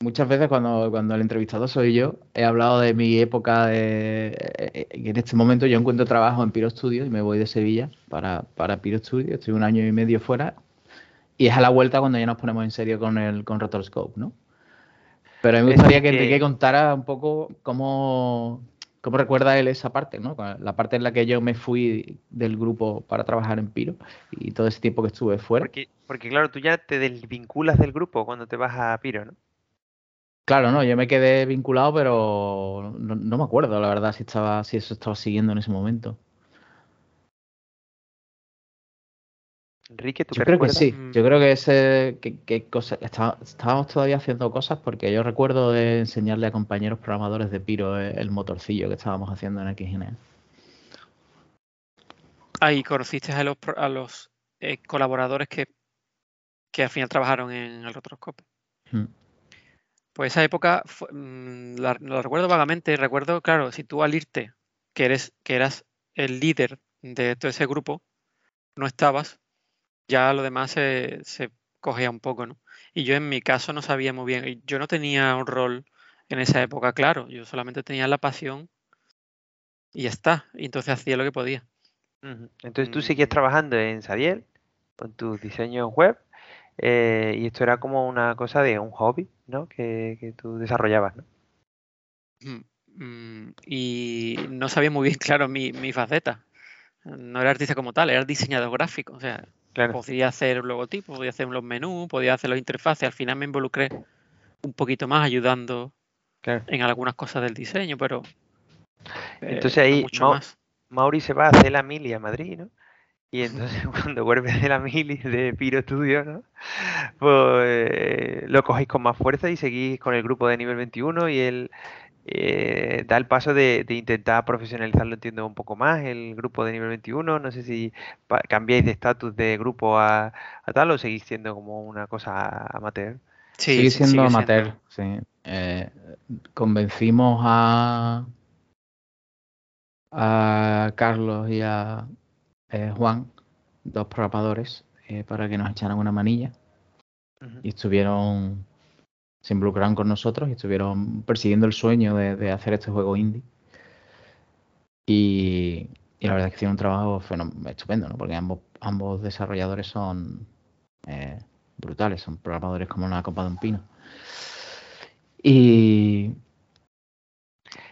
muchas veces cuando, cuando el entrevistado soy yo, he hablado de mi época de eh, eh, en este momento yo encuentro trabajo en Piro Studio y me voy de Sevilla para, para Piro Studio, estoy un año y medio fuera y es a la vuelta cuando ya nos ponemos en serio con el con Rotoscope, ¿no? Pero a mí me gustaría que que- Enrique contara un poco cómo, cómo recuerda él esa parte, ¿no? La parte en la que yo me fui del grupo para trabajar en Piro y todo ese tiempo que estuve fuera. Porque, porque claro, tú ya te desvinculas del grupo cuando te vas a Piro, ¿no? Claro, no, yo me quedé vinculado, pero no, no me acuerdo, la verdad, si estaba, si eso estaba siguiendo en ese momento. Enrique, ¿tú Yo creo que sí, Mm. yo creo que ese, que, que cosa, estábamos todavía haciendo cosas porque yo recuerdo de enseñarle a compañeros programadores de Piro el, el motorcillo que estábamos haciendo en XGN. Ahí conociste a los, pro- a los eh, colaboradores que, que al final trabajaron en el Rotoscope. Mm. Pues esa época fue- mm, la, la recuerdo vagamente. Recuerdo, claro, si tú al irte, que eres, que eras el líder de todo ese grupo, no estabas, ya lo demás se, se cogía un poco, ¿no? Y yo en mi caso no sabía muy bien. Yo no tenía un rol en esa época, claro. Yo solamente tenía la pasión y ya está. Y entonces hacía lo que podía. Entonces tú sigues Mm. trabajando en Sadiel con tus diseños web eh, y esto era como una cosa de un hobby, ¿no? Que, que tú desarrollabas, ¿no? Mm, mm, Y no sabía muy bien, claro, mi, mi faceta. No era artista como tal, era diseñador gráfico. O sea, Claro. podía hacer logotipos, podía hacer los menús, podía hacer los interfaces. Al final me involucré un poquito más ayudando Claro. en algunas cosas del diseño, pero eh, Entonces no ahí mucho más. Mauri se va a hacer la mili a Madrid, ¿no? Y entonces cuando vuelve de la mili de Piro Studio, ¿no? Pues lo cogéis con más fuerza y seguís con el grupo de nivel 21 y él eh, da el paso de, intentar profesionalizarlo, entiendo un poco más, el grupo de nivel 21. No sé si cambiáis de estatus de grupo a, tal o seguís siendo como una cosa amateur. Sí, sigue siendo amateur, sí. Eh, convencimos a, a Carlos y a eh, Juan, dos programadores, para que nos echaran una manilla. Y estuvieron se involucraron con nosotros y estuvieron persiguiendo el sueño de, hacer este juego indie. Y, la verdad es que hicieron un trabajo estupendo, ¿no? porque ambos, ambos desarrolladores son eh, brutales, son programadores como una copa de un pino. Y,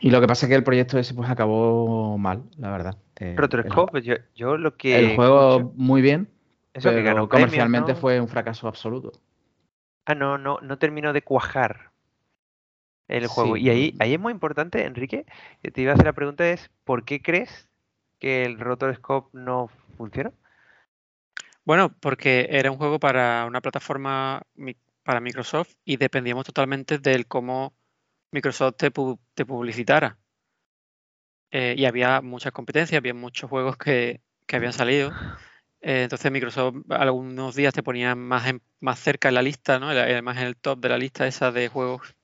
y lo que pasa es que el proyecto ese pues acabó mal, la verdad. Eh, pero yo, yo lo que... El juego muy bien, eso pero que ganó comercialmente fue un fracaso absoluto. Ah, no, no, no terminó de cuajar el juego. Y ahí, ahí es muy importante, Enrique, te iba a hacer la pregunta es, ¿por qué crees que el Rotoscope no funciona? Bueno, porque era un juego para una plataforma para Microsoft y dependíamos totalmente del cómo Microsoft te, publicitara. Eh, y había muchas competencias, había muchos juegos que, que habían salido eh, entonces Microsoft algunos días te ponía más, más cerca en la lista, ¿no? Además en el top de la lista esa de juegos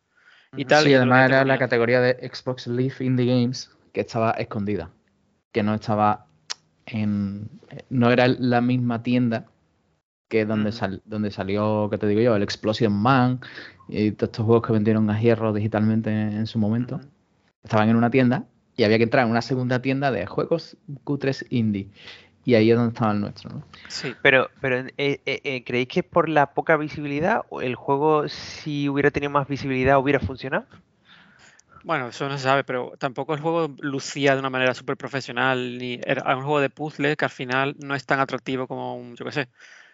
y tal. Sí, además era la categoría de Xbox Live Indie Games que estaba escondida, que no estaba en... No era la misma tienda que donde, donde salió, que te digo yo, el Explosion Man y todos estos juegos que vendieron a hierro digitalmente en, su momento. Estaban en una tienda y había que entrar en una segunda tienda de juegos Q3 indie y ahí es donde estaba el nuestro. ¿no? Sí, pero, pero eh, eh, eh, ¿creéis que por la poca visibilidad o el juego, si hubiera tenido más visibilidad, hubiera funcionado? Bueno, eso no se sabe, pero tampoco el juego lucía de una manera súper profesional. Ni era un juego de puzzle que al final no es tan atractivo como un, yo qué sé,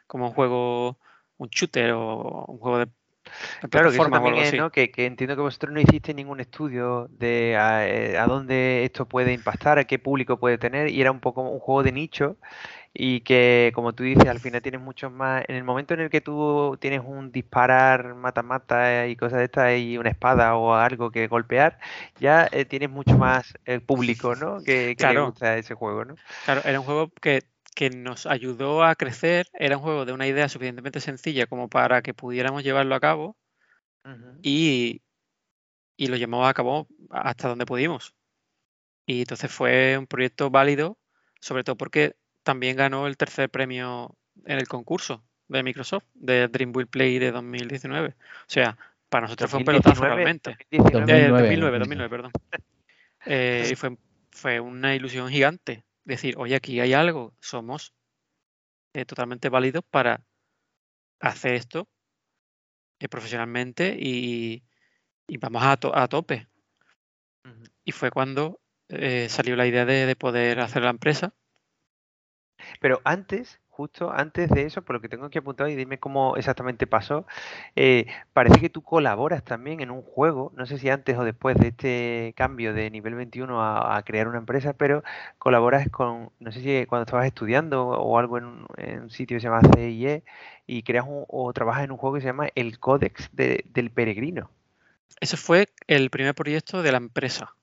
como un juego, un shooter o un juego de Claro, que también es, ¿no? Que, entiendo que vosotros no hiciste ningún estudio de eh, a, dónde esto puede impactar, a qué público puede tener, y era un poco un juego de nicho y que, como tú dices, al final tienes muchos más. En el momento en el que tú tienes un disparar mata-mata y cosas de estas y una espada o algo que golpear, ya eh, tienes mucho más el público, ¿no? Que, que le gusta ese juego, ¿no? Claro, era un juego que que nos ayudó a crecer. Era un juego de una idea suficientemente sencilla como para que pudiéramos llevarlo a cabo y, y, lo llevamos a cabo hasta donde pudimos. Y entonces fue un proyecto válido, sobre todo porque también ganó el tercer premio en el concurso de Microsoft de Dream Will Play de 2019. O sea, para nosotros fue un pelotazo realmente. 2019, 2009, perdón. Eh, y fue, fue una ilusión gigante decir, oye, aquí hay algo, somos eh, totalmente válidos para hacer esto eh, profesionalmente y, vamos a, a tope. Y fue cuando eh, salió la idea de, de, poder hacer la empresa. Pero antes, justo antes de eso, por lo que tengo aquí apuntado y dime cómo exactamente pasó, eh, parece que tú colaboras también en un juego, no sé si antes o después de este cambio de nivel 21 a, crear una empresa, pero colaboras con, no sé si cuando estabas estudiando o algo en un, sitio que se llama CIE y creas o trabajas en un juego que se llama El Códex del Peregrino. Ese fue el primer proyecto de la empresa.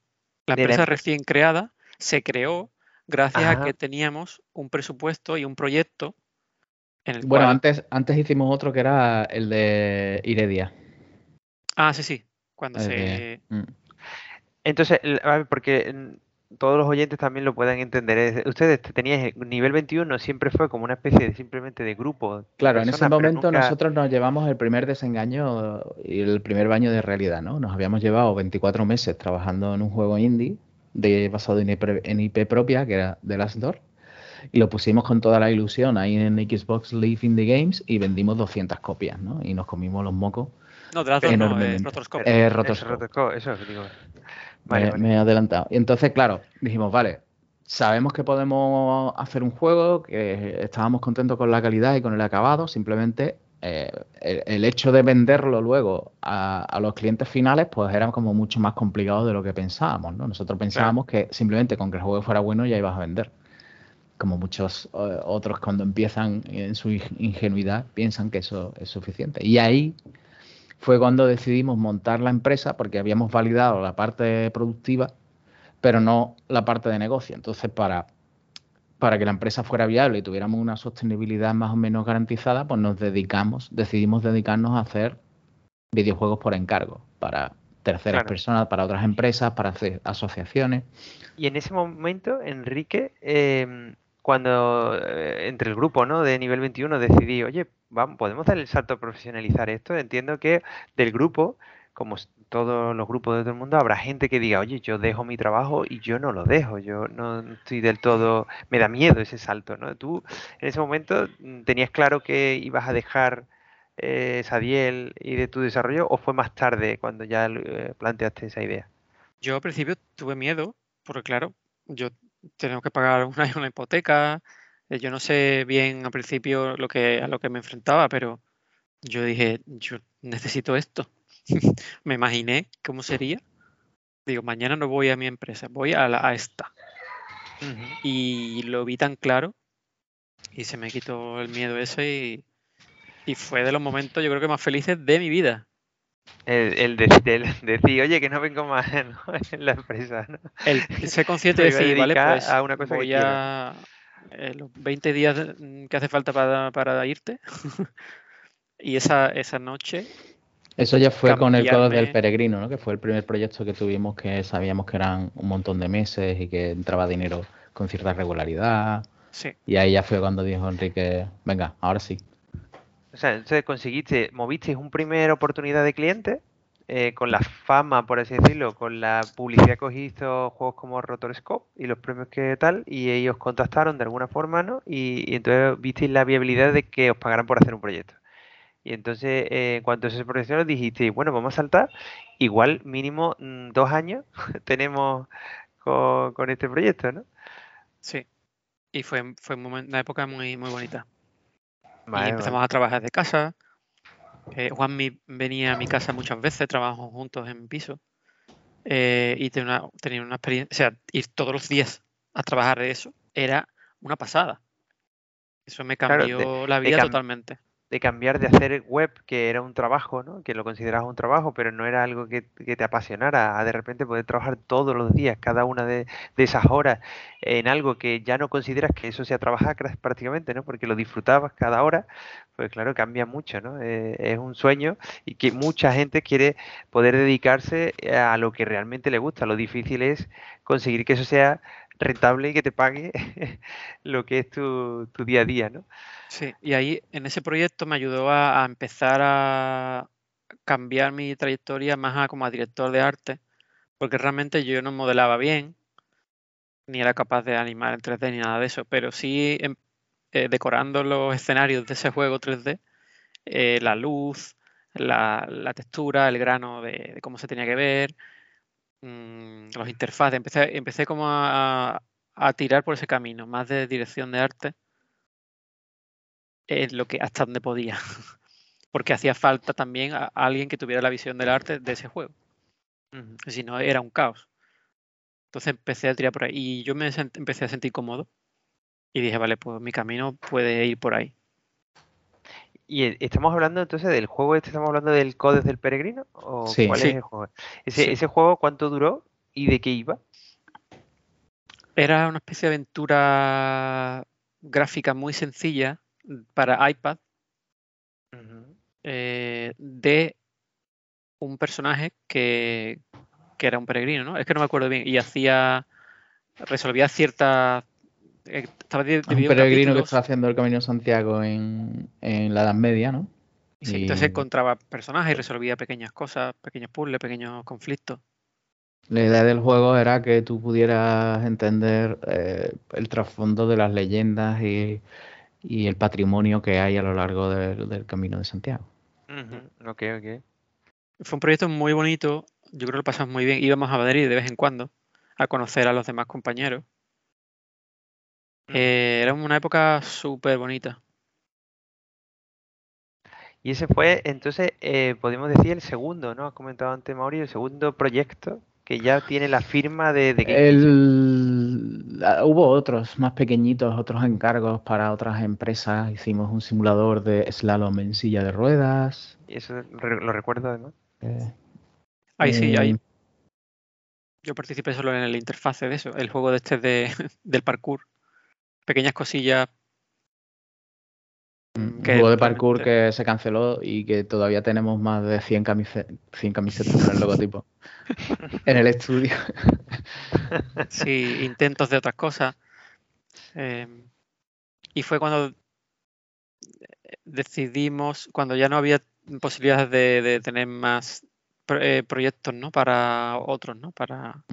La empresa recién creada se creó gracias a que teníamos un presupuesto y un proyecto. En el bueno, antes, antes hicimos otro que era el de Iredia. Ah, sí, sí. Cuando se. Mm. Entonces, porque todos los oyentes también lo puedan entender. Ustedes tenían nivel 21, siempre fue como una especie de simplemente de grupo. Claro, en ese momento nosotros nos llevamos el primer desengaño y el primer baño de realidad, ¿no? Nos habíamos llevado 24 meses trabajando en un juego indie de, basado en IP, propia, que era The Last Door. Y lo pusimos con toda la ilusión ahí en Xbox Live in the Games y vendimos 200 copias, ¿no? Y nos comimos los mocos. No, The Last Door no, es Rotoscope. eso digo. me, he adelantado. Y entonces, claro, dijimos, vale, sabemos que podemos hacer un juego, que estábamos contentos con la calidad y con el acabado, simplemente eh, el, hecho de venderlo luego a, los clientes finales, pues era como mucho más complicado de lo que pensábamos, ¿no? Nosotros pensábamos que simplemente con que el juego fuera bueno ya ibas a vender. Como muchos eh, otros cuando empiezan en su ingenuidad piensan que eso es suficiente. Y ahí fue cuando decidimos montar la empresa porque habíamos validado la parte productiva, pero no la parte de negocio. Entonces, para para que la empresa fuera viable y tuviéramos una sostenibilidad más o menos garantizada, pues nos dedicamos, decidimos dedicarnos a hacer videojuegos por encargo para terceras personas, para otras empresas, para hacer asociaciones. Y en ese momento, Enrique, em, cuando eh, entre el grupo ¿no? de nivel 21 decidí, oye, vamos, podemos dar el salto a profesionalizar esto. Entiendo que del grupo como todos los grupos de todo el mundo, habrá gente que diga, oye, yo dejo mi trabajo y yo no lo dejo, yo no estoy del todo, me da miedo ese salto, ¿no? Tú en ese momento mm, tenías claro que ibas a dejar eh, Sadiel y de tu desarrollo o fue más tarde cuando ya eh, planteaste esa idea? Yo al principio tuve miedo, porque claro, yo tengo que pagar una, hipoteca, eh, yo no sé bien al principio a lo que me enfrentaba, pero yo dije, yo necesito esto me imaginé cómo sería. Digo, mañana no voy a mi empresa, voy a, la, a esta. Y lo vi tan claro y se me quitó el miedo ese y, fue de los momentos yo creo que más felices de mi vida. El, decir, oye, que no vengo más en la empresa. El ser consciente de decir, vale, pues a una cosa voy a eh, los 20 días que hace falta para, para irte. y esa, esa noche eso ya fue con el Codo del Peregrino, ¿no? Que fue el primer proyecto que tuvimos que sabíamos que eran un montón de meses y que entraba dinero con cierta regularidad. Sí. Y ahí ya fue cuando dijo Enrique, venga, ahora sí. O sea, entonces conseguiste, movisteis un primer oportunidad de cliente eh, con la fama, por así decirlo, con la publicidad que os hizo juegos como Rotorscope y los premios que tal, y ellos contactaron de alguna forma, ¿no? Y, y entonces visteis la viabilidad de que os pagaran por hacer un proyecto. Y entonces, eh, en cuanto a ese proyecto, dijiste, bueno, vamos a saltar, igual mínimo mm, dos años tenemos con, este proyecto, ¿no? Sí, y fue, fue una época muy, muy bonita. y empezamos a trabajar de casa. Eh, Juanmi venía a mi casa muchas veces, trabajamos juntos en piso. Eh, y tenía una, tenía una experiencia, o sea, ir todos los días a trabajar de eso era una pasada. Eso me cambió la vida totalmente de cambiar de hacer web, que era un trabajo, ¿no? que lo considerabas un trabajo, pero no era algo que, te apasionara, a de repente poder trabajar todos los días, cada una de, esas horas, en algo que ya no consideras que eso sea trabajar prácticamente, ¿no? porque lo disfrutabas cada hora, pues claro, cambia mucho, ¿no? Eh, es un sueño y que mucha gente quiere poder dedicarse a lo que realmente le gusta. Lo difícil es conseguir que eso sea rentable y que te pague lo que es tu, tu día a día, ¿no? Sí, y ahí en ese proyecto me ayudó a, empezar a cambiar mi trayectoria más a, como a director de arte, porque realmente yo no modelaba bien, ni era capaz de animar en 3D ni nada de eso, pero sí em, eh, decorando los escenarios de ese juego 3D, eh, la luz, la, textura, el grano de, cómo se tenía que ver, mm, los interfaces, empecé, empecé como a, a tirar por ese camino, más de dirección de arte es lo que hasta donde podía. Porque hacía falta también a alguien que tuviera la visión del arte de ese juego. Si no, era un caos. Entonces empecé a tirar por ahí. Y yo me empecé a sentir cómodo. Y dije, vale, pues mi camino puede ir por ahí. ¿Y e, estamos hablando entonces del juego este? ¿Estamos hablando del Codes del Peregrino? ¿O sí, cuál es el juego? ¿Ese, ¿Ese juego cuánto duró y de qué iba? Era una especie de aventura gráfica muy sencilla para iPad eh, de un personaje que, era un peregrino, ¿no? Es que no me acuerdo bien. Y hacía. resolvía ciertas. Eh, un peregrino que estaba haciendo el camino de Santiago en, la Edad Media, ¿no? Sí, entonces encontraba personajes y resolvía pequeñas cosas, pequeños puzzles, pequeños conflictos. La idea del juego era que tú pudieras entender eh, el trasfondo de las leyendas y y el patrimonio que hay a lo largo del Camino de Santiago. Ok, ok. Fue un proyecto muy bonito, yo creo que lo pasamos muy bien. Íbamos a Madrid de vez en cuando a conocer a los demás compañeros. Eh, era una época súper bonita. Y ese fue, entonces, eh, podemos decir el segundo, ¿no? Has comentado antes, Mauri, el segundo proyecto que ya tiene la firma de, de Game El... ah, Hubo otros más pequeñitos, otros encargos para otras empresas. Hicimos un simulador de slalom en silla de ruedas. Y eso lo recuerdo además. eh, Ahí sí, ahí. eh, Yo participé solo en el interfase de eso, el juego de este de, del parkour. Pequeñas cosillas. Que juego de parkour realmente- que se canceló y que todavía tenemos más de 100, camise- 100 camisetas con el logotipo en el estudio. Sí, intentos de otras cosas. Eh, y fue cuando decidimos, cuando ya no había posibilidades de, de tener más eh, proyectos, ¿no? Para otros, ¿no? Para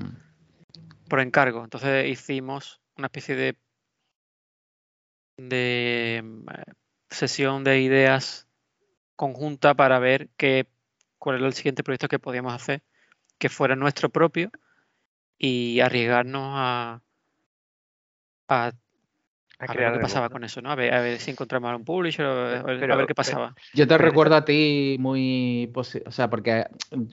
por encargo. Entonces hicimos una especie de de mm, sesión de ideas conjunta para ver qué, cuál era el siguiente proyecto que podíamos hacer que fuera nuestro propio y arriesgarnos a, a, A a ver crear lo que algo, pasaba con eso, ¿no? A ver, a ver si encontramos a un publisher, o a ver, a Pero- ver qué pero- pasaba. Yo te Pero recuerdo a ti muy, posi- o sea, porque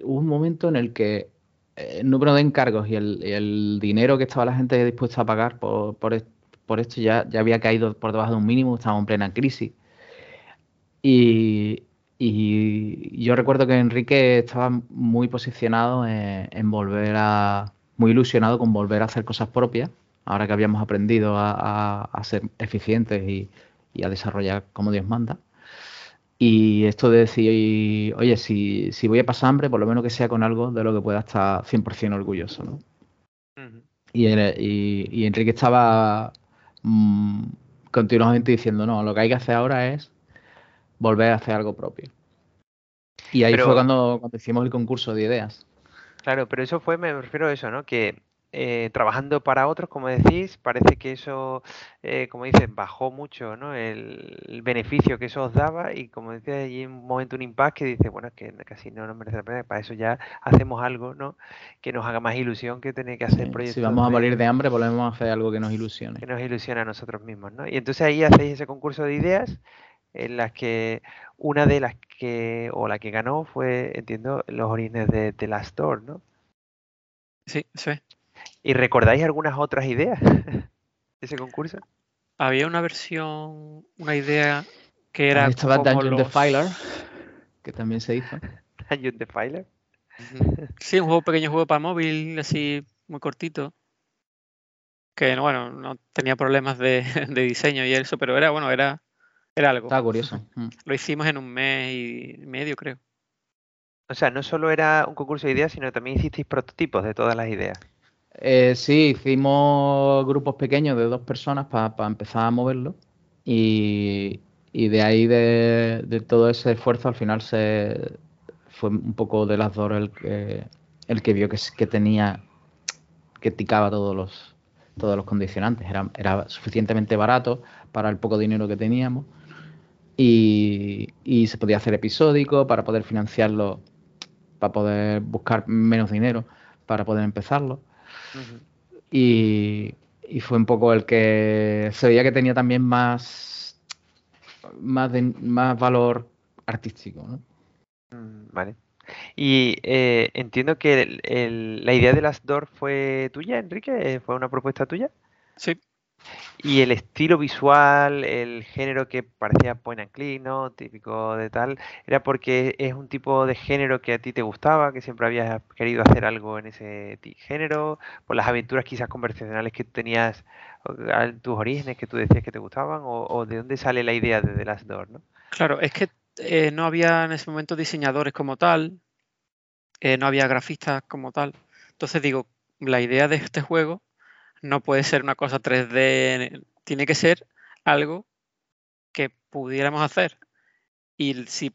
hubo un momento en el que eh, el número de encargos y el, y el dinero que estaba la gente dispuesta a pagar por, por, por esto ya, ya había caído por debajo de un mínimo, estábamos en plena crisis. Y, y yo recuerdo que Enrique estaba muy posicionado en, en volver a, muy ilusionado con volver a hacer cosas propias, ahora que habíamos aprendido a, a- a ser eficientes y, y a desarrollar como Dios manda. Y esto de decir, oye, si, si voy a pasar hambre, por lo menos que sea con algo de lo que pueda estar 100% orgulloso, ¿no? Y- y Enrique estaba mm, continuamente diciendo, no, lo que hay que hacer ahora es volver a hacer algo propio. Y ahí Pero- fue cuando, cuando hicimos el concurso de ideas. Claro, pero eso fue, me refiero a eso, ¿no? Que eh, trabajando para otros, como decís, parece que eso, eh, como dices, bajó mucho, ¿no? El, el beneficio que eso os daba y como decía, hay un momento un impasse que dice, bueno, es que casi no nos merece la pena, para eso ya hacemos algo, ¿no? Que nos haga más ilusión que tener que hacer proyectos Si vamos a morir de hambre, volvemos a hacer algo que nos ilusione. que nos ilusiona a nosotros mismos, ¿no? Y entonces ahí hacéis ese concurso de ideas en las que una de las que, o la que ganó fue, entiendo, los orígenes de, de la Store, ¿no? Sí, es. ¿Y recordáis algunas otras ideas de ese concurso? Había una versión, una idea que era Ahí estaba como Dungeon los- Defiler, que también se hizo. Dungeon Defiler. Sí, un juego pequeño juego para móvil, así muy cortito. Que no, bueno, no tenía problemas de, de diseño y eso, pero era bueno, era, era algo. Estaba curioso. Mm. Lo hicimos en un mes y medio, creo. O sea, no solo era un concurso de ideas, sino también hicisteis prototipos de todas las ideas. Eh, sí, hicimos grupos pequeños de dos personas para empezar a moverlo y, de ahí de, todo ese esfuerzo al final se fue un poco de las dos el que, el que vio que tenía, que ticaba todos los, todos los condicionantes. Era, era suficientemente barato para el poco dinero que teníamos y, y se podía hacer episódico para poder financiarlo, para poder buscar menos dinero para poder empezarlo. Y, y fue un poco el que se veía que tenía también más, más, de- más valor artístico. ¿no? Mm, Vale. Y eh, entiendo que el- el- la idea de las DOR fue tuya, Enrique, fue una propuesta tuya. Sí, Y el estilo visual, el género que parecía point and click, ¿no? Típico de tal, era porque es un tipo de género que a ti te gustaba, que siempre habías querido hacer algo en ese género, por las aventuras quizás conversacionales que tenías, tus orígenes que tú decías que te gustaban, o, o de dónde sale la idea de The Last Door, ¿no? claro, es que eh, no había en ese momento diseñadores como tal, eh, no había grafistas como tal. Entonces digo, la idea de este juego no puede ser una cosa 3D, tiene que ser algo que pudiéramos hacer. Y si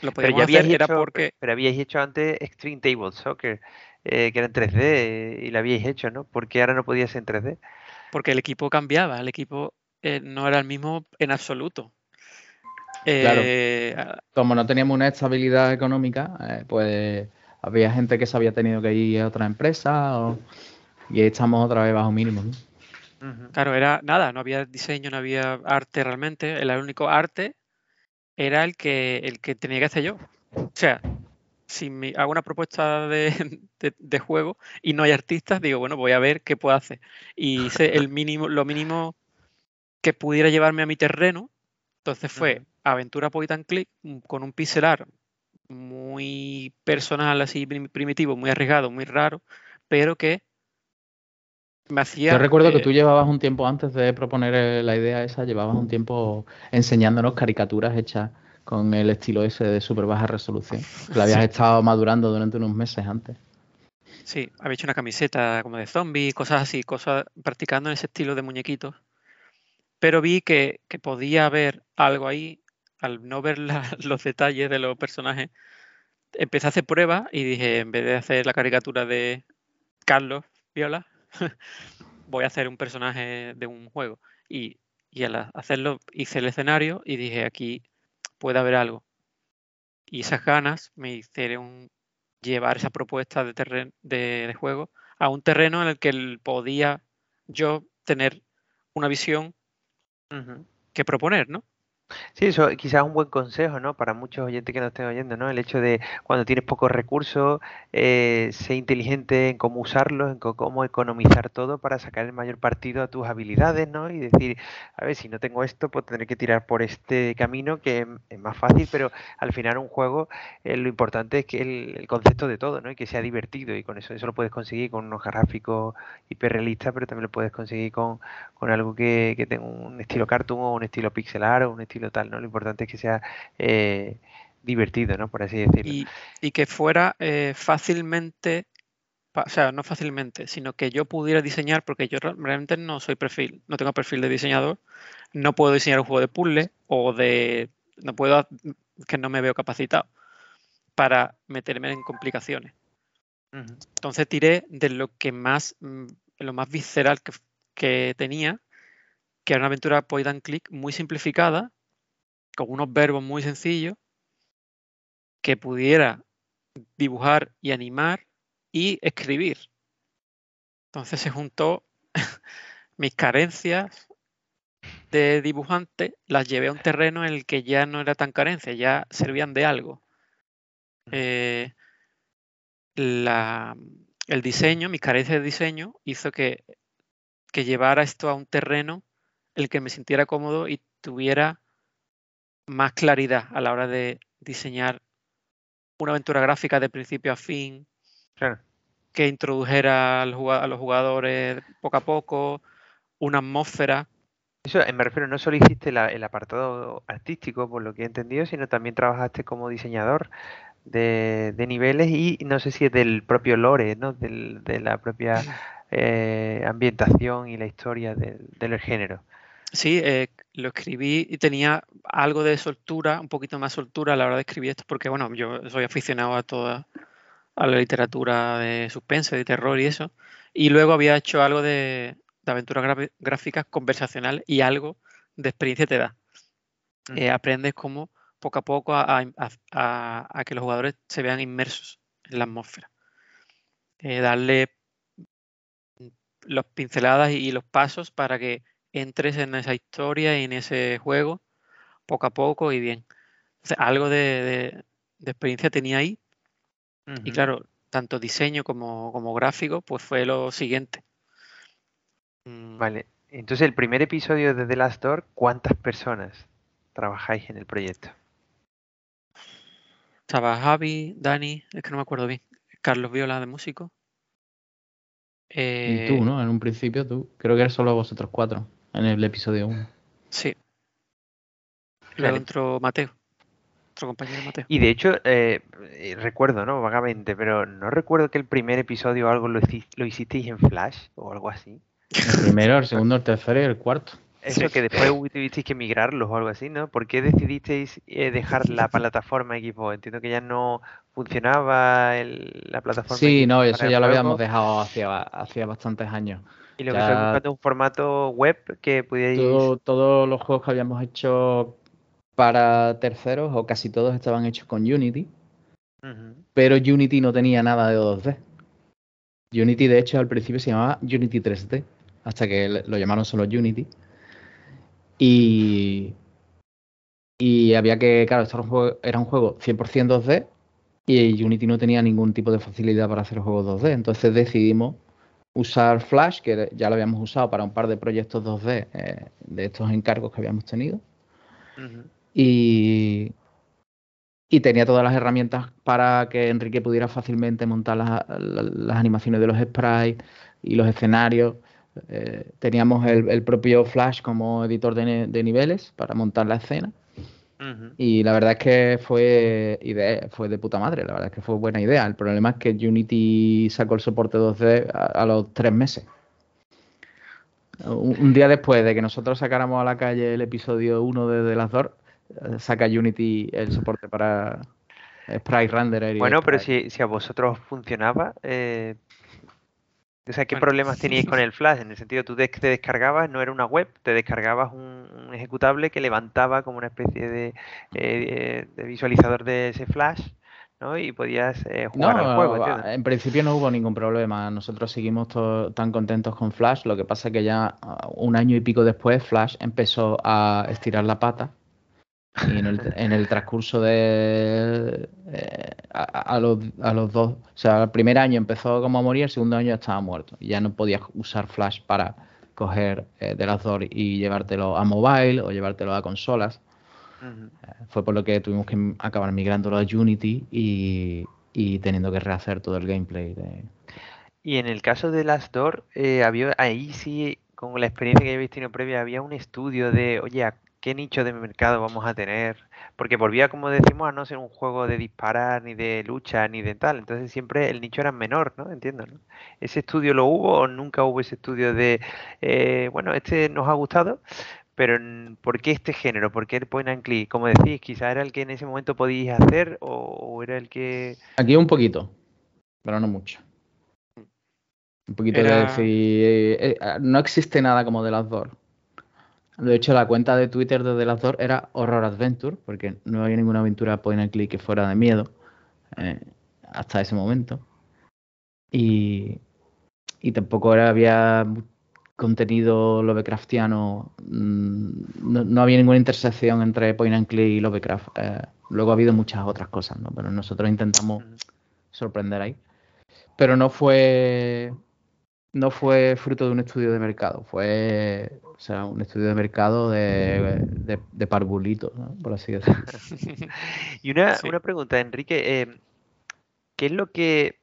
lo Pero podíamos hacer era hecho, porque pero habíais hecho antes Extreme Table Soccer, eh, que era en 3D, eh, y lo habíais hecho, ¿no? Porque ahora no podía ser en 3D. porque el equipo cambiaba, el equipo eh, no era el mismo en absoluto. Claro. Eh, Como no teníamos una estabilidad económica, eh, pues había gente que se había tenido que ir a otra empresa o- y ahí estamos otra vez bajo mínimo. ¿no? Claro, era nada, no había diseño, no había arte realmente. El único arte era el que, el que tenía que hacer yo. O sea, si me hago una propuesta de, juego y no hay artistas, digo, bueno, voy a ver qué puedo hacer. Y hice el mínimo, lo mínimo que pudiera llevarme a mi terreno. Entonces fue aventura point and click mm, con un pixelar muy personal, así primitivo, muy arriesgado, muy raro, pero que me hacía. Yo recuerdo que tú llevabas un tiempo antes de proponer eh, la idea esa, llevabas un tiempo enseñándonos caricaturas hechas con el estilo ese de súper baja resolución. La habías estado madurando durante unos meses antes. Sí, había hecho una camiseta como de zombie, cosas así, cosas practicando en ese estilo de muñequitos. Pero vi que, que podía haber algo ahí al no ver los detalles de los personajes, empecé a hacer pruebas y dije, en vez de hacer la caricatura de Carlos Viola, voy a hacer un personaje de un juego. Y, al hacerlo hice el escenario y dije, aquí puede haber algo. Y esas ganas me hicieron llevar esa propuesta de, de, juego a un terreno en el que podía yo tener una visión que proponer, ¿no? Sí, eso quizás es un buen consejo, ¿no? Para muchos oyentes que nos estén oyendo, ¿no? El hecho de cuando tienes pocos recursos, eh, ser inteligente en cómo usarlos, en cómo economizar todo para sacar el mayor partido a tus habilidades, ¿no? Y decir, a ver, si no tengo esto, pues tendré que tirar por este camino que es más fácil, pero al final un juego eh, lo importante es que el, concepto de todo, ¿no? Y que sea divertido y con eso eso lo puedes conseguir con unos gráficos hiperrealistas, pero también lo puedes conseguir con, con algo que, que tenga un estilo cartoon o un estilo pixelar o un estilo ¿no? Lo importante es que sea eh, divertido, ¿no? Por así decirlo. Y, que fuera eh, fácilmente, o sea, no fácilmente, sino que yo pudiera diseñar, porque yo realmente no soy perfil, no tengo perfil de diseñador, no puedo diseñar un juego de puzzle o de, no puedo, que no me veo capacitado para meterme en complicaciones. Entonces tiré de lo que más, mm, lo más visceral que, que tenía, que era una aventura point and click muy simplificada, con unos verbos muy sencillos que pudiera dibujar y animar y escribir. Entonces se juntó mis carencias de dibujante, las llevé a un terreno en el que ya no era tan carencia, ya servían de algo. Eh, el diseño, mis carencias de diseño, hizo que, que llevara esto a un terreno en el que me sintiera cómodo y tuviera más claridad a la hora de diseñar una aventura gráfica de principio a fin, que introdujera a los jugadores poco a poco, una atmósfera. Eso eh, me refiero, no solo hiciste el apartado artístico, por lo que he entendido, sino también trabajaste como diseñador de, niveles y no sé si es del propio lore, ¿no? de la propia eh, ambientación y la historia del género. Sí, eh, lo escribí y tenía algo de soltura, un poquito más soltura a la hora de escribir esto, porque bueno, yo soy aficionado a toda a la literatura de suspense, de terror y eso. Y luego había hecho algo de, aventuras gráficas conversacionales y algo de experiencia te da. Eh, aprendes como poco a poco a, que los jugadores se vean inmersos en la atmósfera. Eh, darle las pinceladas y los pasos para que entres en esa historia y en ese juego poco a poco y bien. algo de, experiencia tenía ahí. Y claro, tanto diseño como, como, gráfico, pues fue lo siguiente. Mm. Vale. Entonces, el primer episodio de The Last Door, ¿cuántas personas trabajáis en el proyecto? Estaba Javi, Dani, es que no me acuerdo bien. Carlos Viola de músico. y tú, eh, ¿no? En un principio tú. Creo que eres solo vosotros cuatro en el episodio 1. Sí. Luego entró Mateo, otro compañero Mateo. Y de hecho, eh, eh, recuerdo, ¿no? Vagamente, pero no recuerdo que el primer episodio o algo lo, lo hicisteis en Flash o algo así. El primero, el segundo, el tercero y el cuarto. Eso que después tuvisteis que migrarlos o algo así, ¿no? ¿Por qué decidisteis eh, dejar la plataforma equipo? Entiendo que ya no funcionaba la plataforma. Sí, no, eso ya lo habíamos dejado hacía, hacía bastantes años. Y lo que estoy buscando es un formato web que pudierais. todos los juegos que habíamos hecho para terceros, o casi todos estaban hechos con Unity. Pero Unity no tenía nada de 2D. Unity, de hecho, al principio se llamaba Unity 3D, hasta que lo llamaron solo Unity. Y, Y había que, claro, esto era un juego, era un juego 100% 2D y Unity no tenía ningún tipo de facilidad para hacer juegos 2D. Entonces decidimos usar Flash, que ya lo habíamos usado para un par de proyectos 2D eh, de estos encargos que habíamos tenido. Y, y tenía todas las herramientas para que Enrique pudiera fácilmente montar las, animaciones de los sprites y los escenarios. Eh, teníamos el, propio Flash como editor de, niveles para montar la escena. Y la verdad es que fue, idea, fue de puta madre, la verdad es que fue buena idea. El problema es que Unity sacó el soporte 2D a, los tres meses. Un, día después de que nosotros sacáramos a la calle el episodio 1 de The Last Door, saca Unity el soporte para Sprite Renderer. bueno, pero si, a vosotros funcionaba, eh, o sea, ¿qué problemas teníais con el Flash? En el sentido, tú te descargabas, no era una web, te descargabas un, ejecutable que levantaba como una especie de, eh, visualizador de ese Flash. ¿no? Y podías eh, jugar al juego. En principio no hubo ningún problema. Nosotros seguimos tan contentos con Flash. Lo que pasa es que ya uh, un año y pico después Flash empezó a estirar la pata y en el, en el transcurso de eh, a, los, a, los, dos, o sea, el primer año empezó como a morir, el segundo año estaba muerto. Ya no podías usar Flash para coger eh, de las dos y llevártelo a mobile o llevártelo a consolas. Eh, fue por lo que tuvimos que acabar migrándolo a Unity y, y teniendo que rehacer todo el gameplay. De... Y en el caso de las Door, había ahí sí, con la experiencia que habéis tenido previa, había un estudio de, oye, qué nicho de mercado vamos a tener, porque volvía, como decimos, a no ser un juego de disparar, ni de lucha, ni de tal, entonces siempre el nicho era menor, ¿no? Entiendo, ¿no? ¿Ese estudio lo hubo o nunca hubo ese estudio de, eh, bueno, este nos ha gustado, pero ¿por qué este género? ¿Por qué el point and click? Como decís, quizá era el que en ese momento podíais hacer o, era el que... Aquí un poquito, pero no mucho. Un poquito de decir, eh, eh, no existe nada como de las dos de hecho, la cuenta de Twitter de Delator era Horror Adventure, porque no había ninguna aventura point and click que fuera de miedo eh, hasta ese momento. Y, y tampoco había contenido Lovecraftiano, mm, no, había ninguna intersección entre point and click y Lovecraft. Eh, luego ha habido muchas otras cosas, ¿no? pero nosotros intentamos sorprender ahí. Pero no fue no fue fruto de un estudio de mercado, fue o sea, un estudio de mercado de, de, parvulitos, por así decirlo. y una, una pregunta, Enrique, eh, ¿qué es lo que,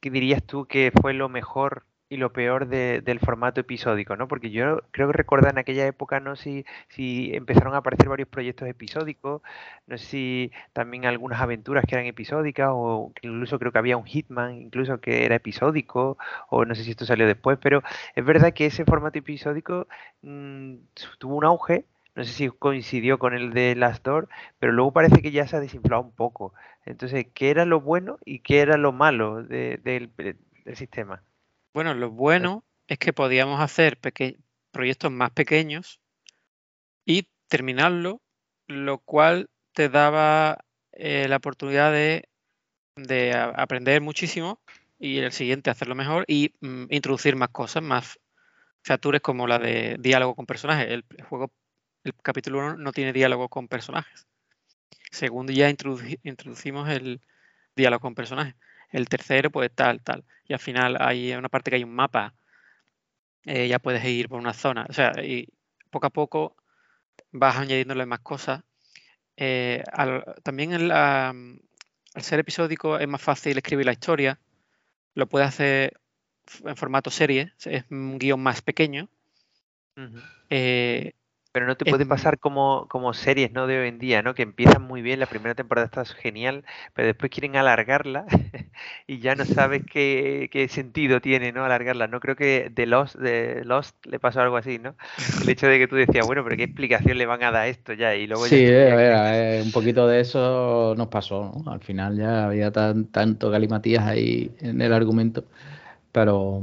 que, dirías tú que fue lo mejor y lo peor del formato episódico, ¿no? Porque yo creo que recordar en aquella época, no sé si, empezaron a aparecer varios proyectos episódicos, no sé si también algunas aventuras que eran episódicas, o incluso creo que había un Hitman, incluso que era episódico, o no sé si esto salió después, pero es verdad que ese formato episódico mm, tuvo un auge, no sé si coincidió con el de Last Door, pero luego parece que ya se ha desinflado un poco. Entonces, ¿qué era lo bueno y qué era lo malo del sistema? Bueno, lo bueno es que podíamos hacer proyectos más pequeños y terminarlo, lo cual te daba eh, la oportunidad de, aprender muchísimo y el siguiente hacerlo mejor y mm, introducir más cosas, más features como la de diálogo con personajes. El, juego, el capítulo 1 no tiene diálogo con personajes. Segundo, ya introducimos el diálogo con personajes. El tercero, pues tal, tal. Y al final hay una parte que hay un mapa. Eh, ya puedes ir por una zona. O sea, y poco a poco vas añadiéndole más cosas. Eh, también al ser episódico es más fácil escribir la historia. Lo puedes hacer en formato serie, es un guion más pequeño. Pero no te puede pasar como, como series ¿no? de hoy en día, ¿no? Que empiezan muy bien, la primera temporada está genial, pero después quieren alargarla y ya no sabes qué, qué, sentido tiene ¿no? alargarla. No creo que de Lost, de Lost le pasó algo así, ¿no? El hecho de que tú decías, bueno, pero qué explicación le van a dar a esto ya. Y luego sí, eh, un poquito de eso nos pasó, ¿no? Al final ya había tan, tanto galimatías ahí en el argumento, pero,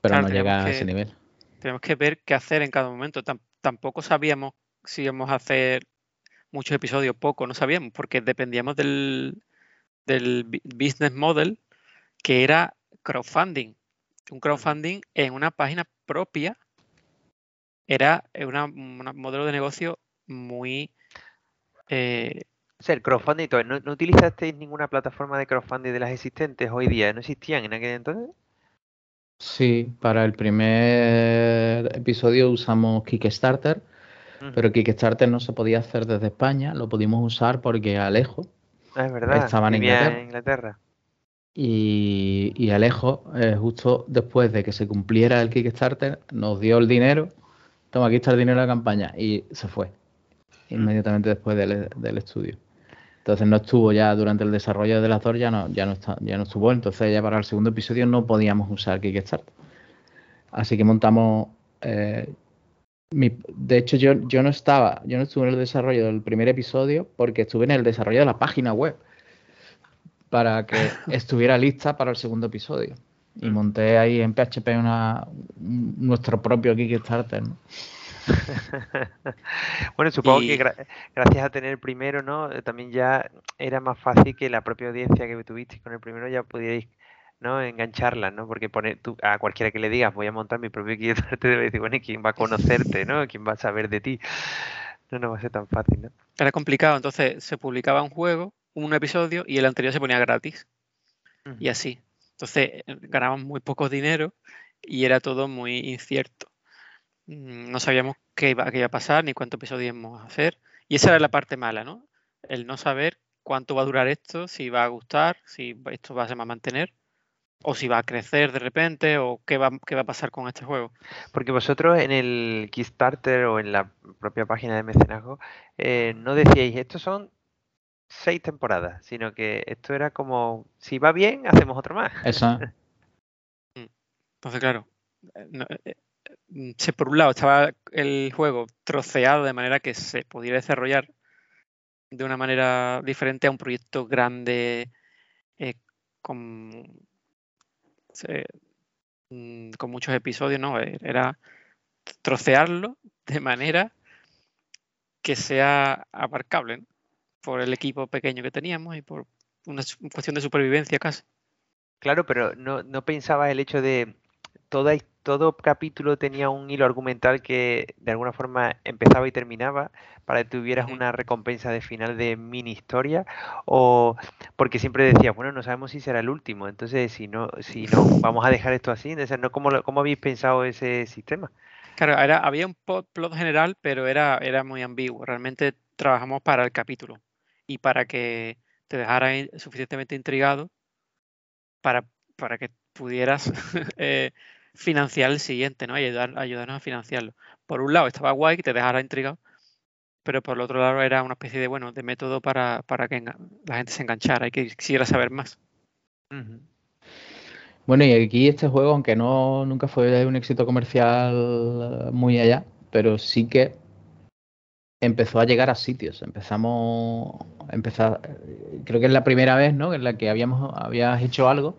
pero no llega a ese nivel. Tenemos que ver qué hacer en cada momento tampoco sabíamos si íbamos a hacer muchos episodios, poco, no sabíamos, porque dependíamos del, del business model que era crowdfunding. Un crowdfunding en una página propia era un modelo de negocio muy Eh, crowdfunding, ¿no, no utilizasteis ninguna plataforma de crowdfunding de las existentes hoy día? ¿No existían en aquel entonces? Sí, para el primer episodio usamos Kickstarter, pero Kickstarter no se podía hacer desde España, lo pudimos usar porque Alejo Ah, es verdad. estaba en Inglaterra. en Inglaterra. y, y Alejo, eh, justo después de que se cumpliera el Kickstarter, nos dio el dinero, toma, aquí está el dinero de la campaña, y se fue inmediatamente después del, del estudio. Entonces no estuvo ya durante el desarrollo de las dos, ya no, ya no está, ya no estuvo, entonces ya para el segundo episodio no podíamos usar Kickstarter. Así que montamos. eh, mi- de hecho, yo, yo no estaba, yo no estuve en el desarrollo del primer episodio porque estuve en el desarrollo de la página web para que estuviera lista para el segundo episodio. Y monté ahí en PHP una, un- nuestro propio Kickstarter. ¿no? Bueno, supongo Y- que gra- gracias a tener el primero, ¿no? Eh, También ya era más fácil que la propia audiencia que tuvisteis con el primero ya pudierais, ¿no? Engancharla, ¿no? Porque poner tú, a cualquiera que le digas voy a montar mi propio Kickstarter, te debe decir, bueno, ¿y quién va a conocerte, ¿no? ¿Quién va a saber de ti? No, no va a ser tan fácil, ¿no? era complicado, entonces se publicaba un juego, un episodio y el anterior se ponía gratis. y así. Entonces eh, ganábamos muy poco dinero y era todo muy incierto. Mm, No sabíamos qué iba, qué iba a pasar ni cuántos episodios íbamos a hacer. Y esa era la parte mala, ¿no? El no saber cuánto va a durar esto, si va a gustar, si esto va, se va a mantener, o si va a crecer de repente, o qué va, qué va a pasar con este juego. Porque vosotros en el Kickstarter o en la propia página de mecenazgo eh, no decíais, estos son seis temporadas, sino que esto era como, si va bien, hacemos otro más. Eso, Entonces, claro, eh, no, eh, mm, se, por un lado estaba el juego troceado de manera que se pudiera desarrollar de una manera diferente a un proyecto grande eh, con, mm, con muchos episodios, ¿no? Eh, Era trocearlo de manera que sea abarcable ¿no? por el equipo pequeño que teníamos y por una cuestión de supervivencia casi. Claro, pero no, no pensabas el hecho de toda, todo capítulo tenía un hilo argumental que de alguna forma empezaba y terminaba para que tuvieras una recompensa de final de mini historia o porque siempre decías, bueno, no sabemos si será el último, entonces si no, si no, vamos a dejar esto así, entonces no, ¿cómo, cómo habéis pensado ese sistema? Claro, era, había un plot general, pero era, era muy ambiguo. Realmente trabajamos para el capítulo y para que te dejara suficientemente intrigado para, para que pudieras eh, financiar el siguiente, ¿no? Y ayudar, ayudarnos a financiarlo. Por un lado estaba guay que te dejara intrigado, pero por el otro lado era una especie de, bueno, de método para, para que la gente se enganchara y que quisiera saber más. Bueno, y aquí este juego, aunque no nunca fue un éxito comercial muy allá, pero sí que empezó a llegar a sitios. Empezamos, empezar, creo que es la primera vez, ¿no? En la que habíamos, habías hecho algo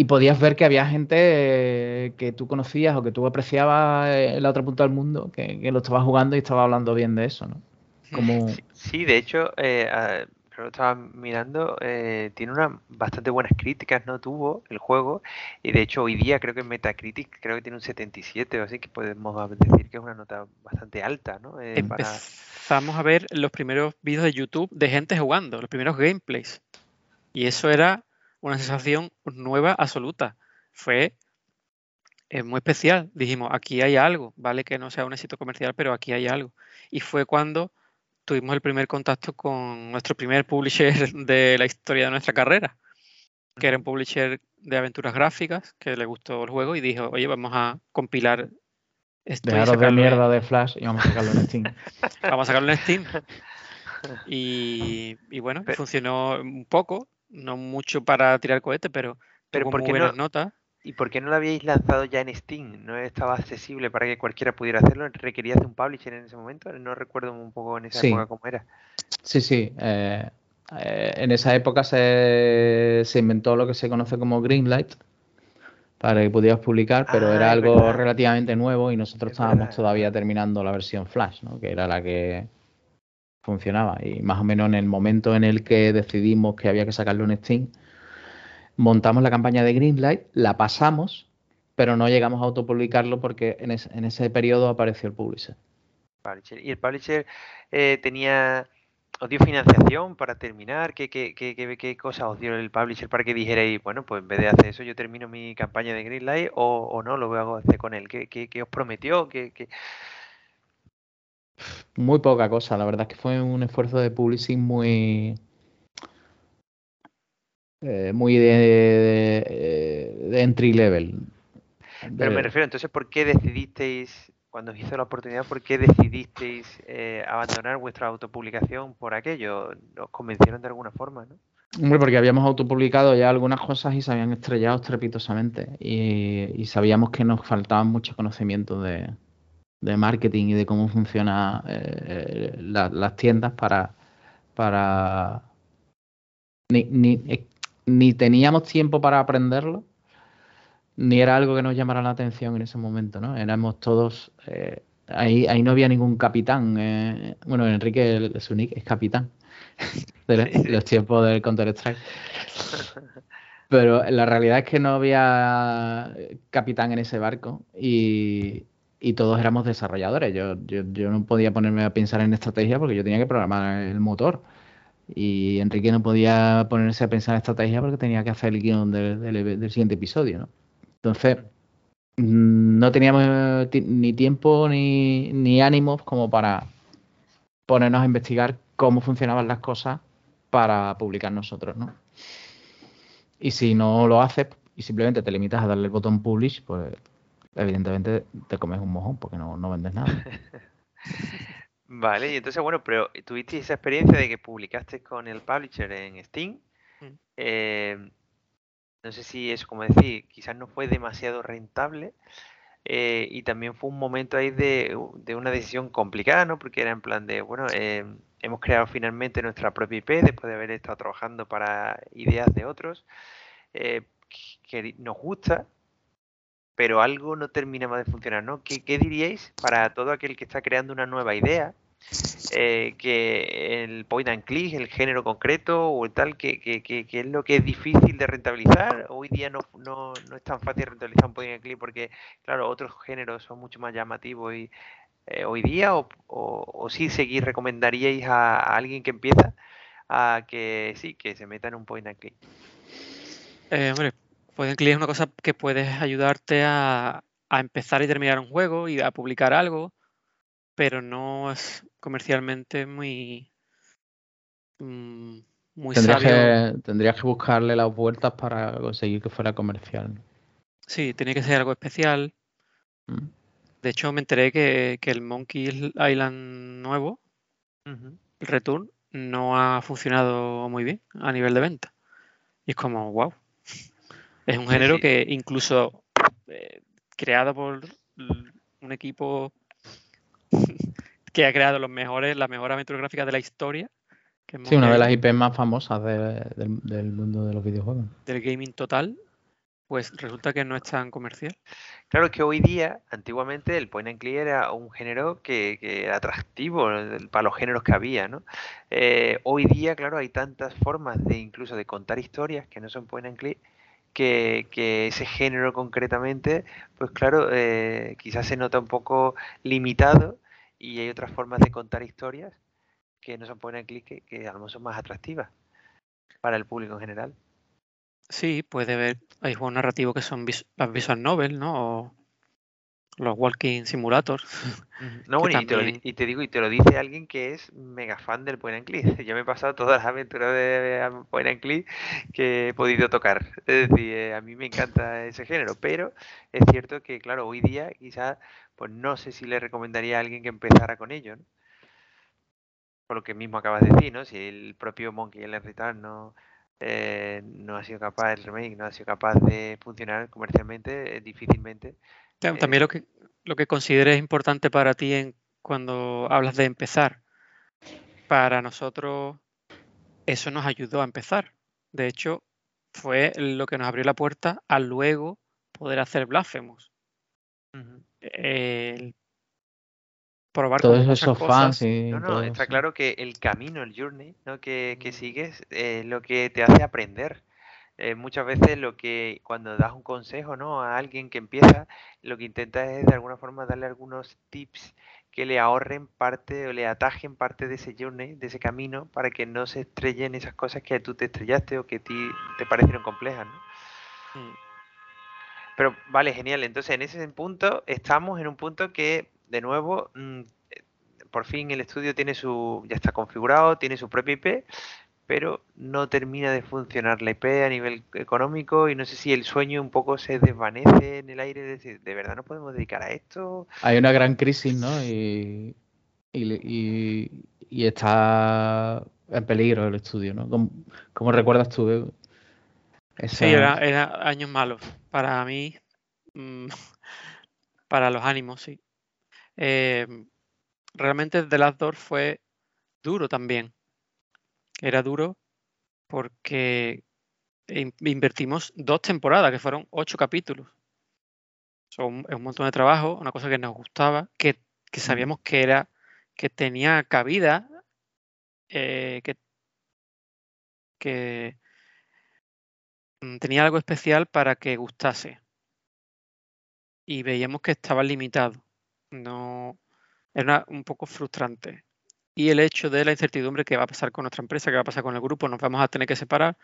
y podías ver que había gente eh, que tú conocías o que tú apreciabas en la otra punta del mundo que, que lo estaba jugando y estaba hablando bien de eso, ¿no? Como, Sí, sí, de hecho, eh, yo lo estaba mirando, eh, tiene unas bastante buenas críticas, ¿no? Tuvo el juego, y de hecho hoy día creo que en Metacritic creo que tiene un 77, o así que podemos decir que es una nota bastante alta, ¿no? Eh, para... Empezamos a ver los primeros vídeos de YouTube de gente jugando, los primeros gameplays. Y eso era una sensación nueva absoluta. Fue eh, muy especial. Dijimos, aquí hay algo, vale que no sea un éxito comercial, pero aquí hay algo. Y fue cuando tuvimos el primer contacto con nuestro primer publisher de la historia de nuestra carrera, que era un publisher de aventuras gráficas, que le gustó el juego y dijo, oye, vamos a compilar esto dejaros de mierda de Flash y vamos a sacarlo en Steam. Vamos a sacarlo en Steam. Y, y bueno, funcionó un poco, no mucho para tirar cohete, pero, Pero tuvo ¿por muy qué buenas no- notas. ¿Y por qué no lo habíais lanzado ya en Steam? ¿No estaba accesible para que cualquiera pudiera hacerlo? ¿Requerías de un publisher en ese momento? No recuerdo un poco en esa Sí. época cómo era. Sí, sí. eh, eh, en esa época se, se inventó lo que se conoce como Greenlight para que pudieras publicar, pero Ah, era algo verdad. relativamente nuevo y nosotros Es estábamos verdad, todavía terminando la versión Flash, ¿no? que era la que funcionaba. Y más o menos en el momento en el que decidimos que había que sacarlo en Steam, montamos la campaña de Greenlight, la pasamos, pero no llegamos a autopublicarlo porque en, es- en ese periodo apareció el publisher. ¿Y el publisher eh, tenía, os dio financiación para terminar? ¿Qué, qué, qué, qué, cosas os dio el publisher para que dijerais, bueno, pues en vez de hacer eso yo termino mi campaña de Greenlight o, o no, lo voy a hacer con él? ¿Qué, os prometió? ¿Qué, qué... Muy poca cosa, la verdad es que fue un esfuerzo de publishing muy eh, muy de, de, de entry level. Pero me refiero, entonces, ¿por qué decidisteis, cuando os hizo la oportunidad, por qué decidisteis eh, abandonar vuestra autopublicación por aquello? ¿Os convencieron de alguna forma, no? Hombre, porque habíamos autopublicado ya algunas cosas y se habían estrellado estrepitosamente. Y, y sabíamos que nos faltaban mucho conocimiento de, de marketing y de cómo funcionan las tiendas para. para ni, ni, eh, ni teníamos tiempo para aprenderlo, ni era algo que nos llamara la atención en ese momento, ¿no? Éramos todos. eh, ahí, ahí no había ningún capitán. eh, bueno, Enrique el- su nick es capitán de los tiempos del Counter-Strike. Pero la realidad es que no había capitán en ese barco y, y todos éramos desarrolladores. Yo, yo, yo no podía ponerme a pensar en estrategia porque yo tenía que programar el motor. Y Enrique no podía ponerse a pensar en estrategia porque tenía que hacer el guion del, del- siguiente episodio, ¿no? Entonces, mm, no teníamos ti- ni tiempo ni, ni ánimos como para ponernos a investigar cómo funcionaban las cosas para publicar nosotros, ¿no? Y si no lo haces y simplemente te limitas a darle el botón publish, pues evidentemente te comes un mojón porque no, no vendes nada. Vale, y entonces, bueno, pero tuviste esa experiencia de que publicaste con el publisher en Steam. Mm. eh, no sé si eso, como decir, quizás no fue demasiado rentable. eh, y también fue un momento ahí de, de una decisión complicada, ¿no? Porque era en plan de, bueno, eh, hemos creado finalmente nuestra propia IP después de haber estado trabajando para ideas de otros. eh, que nos gusta, pero algo no terminaba de funcionar, ¿no? ¿Qué, qué diríais para todo aquel que está creando una nueva idea? eh, que el point and click, el género concreto o el tal, que, que, que, que es lo que es difícil de rentabilizar. Hoy día no, no, no es tan fácil rentabilizar un point and click porque, claro, otros géneros son mucho más llamativos y, eh, hoy día, o, o, o sí seguir recomendaríais a, a alguien que empieza a que sí, que se meta en un point and click. Eh, hombre, point and click es una cosa que puedes ayudarte a, a empezar y terminar un juego y a publicar algo, pero no es comercialmente muy, mm, muy Tendrías sabio. que, tendrías que buscarle las vueltas para conseguir que fuera comercial. Sí, tiene que ser algo especial. Mm. De hecho, me enteré que, que el Monkey Island nuevo, el Return, no ha funcionado muy bien a nivel de venta. Y es como, wow. Es un género sí. que incluso eh, creado por un equipo que ha creado los mejores, la mejor aventura gráfica de la historia, que es Sí, una de las IP más famosas de- del, del mundo de los videojuegos. del gaming total, pues resulta que no es tan comercial. Claro, es que hoy día, antiguamente, el point and click era un género que, que era atractivo para los géneros que había, ¿no? Eh, hoy día, claro, hay tantas formas de incluso de contar historias que no son point and click, que, que ese género concretamente, pues claro, eh, quizás se nota un poco limitado y hay otras formas de contar historias que no son point and click que, que a lo mejor son más atractivas para el público en general. Sí, puede haber, hay juegos narrativos que son las visual novel, ¿no? Los walking simulators. No, bueno, y te, lo y te digo, y te lo dice alguien que es mega fan del point and click. Yo me he pasado todas las aventuras de point and click que he podido tocar. Es decir, eh, a mí me encanta ese género, pero es cierto que, claro, hoy día quizás, pues no sé si le recomendaría a alguien que empezara con ello, ¿no? Por lo que mismo acabas de decir, ¿no? Si el propio Monkey Island Return no, eh, no ha sido capaz, el remake no ha sido capaz de funcionar comercialmente, eh, difícilmente. Eh, También lo que, lo que consideres importante para ti en, cuando hablas de empezar. Para nosotros eso nos ayudó a empezar. De hecho, fue lo que nos abrió la puerta a luego poder hacer Blasphemous. El probar Todos esos cosas. fans y No, no, todo está eso. claro que el camino, el journey, ¿no? que, que Mm. sigues es lo que te hace aprender. Eh, muchas veces lo que cuando das un consejo ¿no? a alguien que empieza, lo que intentas es de alguna forma darle algunos tips que le ahorren parte o le atajen parte de ese journey, de ese camino, para que no se estrellen esas cosas que tú te estrellaste o que a ti te parecieron complejas, ¿no? Mm. Pero vale, genial. Entonces, en ese punto, estamos en un punto que, de nuevo, mm, eh, por fin el estudio tiene su, ya está configurado, tiene su propia IP, pero no termina de funcionar la IP a nivel económico y no sé si el sueño un poco se desvanece en el aire de decir, ¿de verdad no podemos dedicar a esto? Hay una gran crisis, ¿no? Y, y, y, está en peligro el estudio, ¿no? ¿Cómo, recuerdas tú? Sí, era, años malos para mí, mm, para los ánimos, sí. Eh, realmente The Last Door fue duro también era duro porque invertimos dos temporadas, que fueron ocho capítulos. Son un montón de trabajo, una cosa que nos gustaba, que, sabíamos que era que tenía cabida, eh, que, que mm, tenía algo especial para que gustase. Y veíamos que estaba limitado. No era un poco frustrante y el hecho de la incertidumbre que va a pasar con nuestra empresa, que va a pasar con el grupo, nos vamos a tener que separar,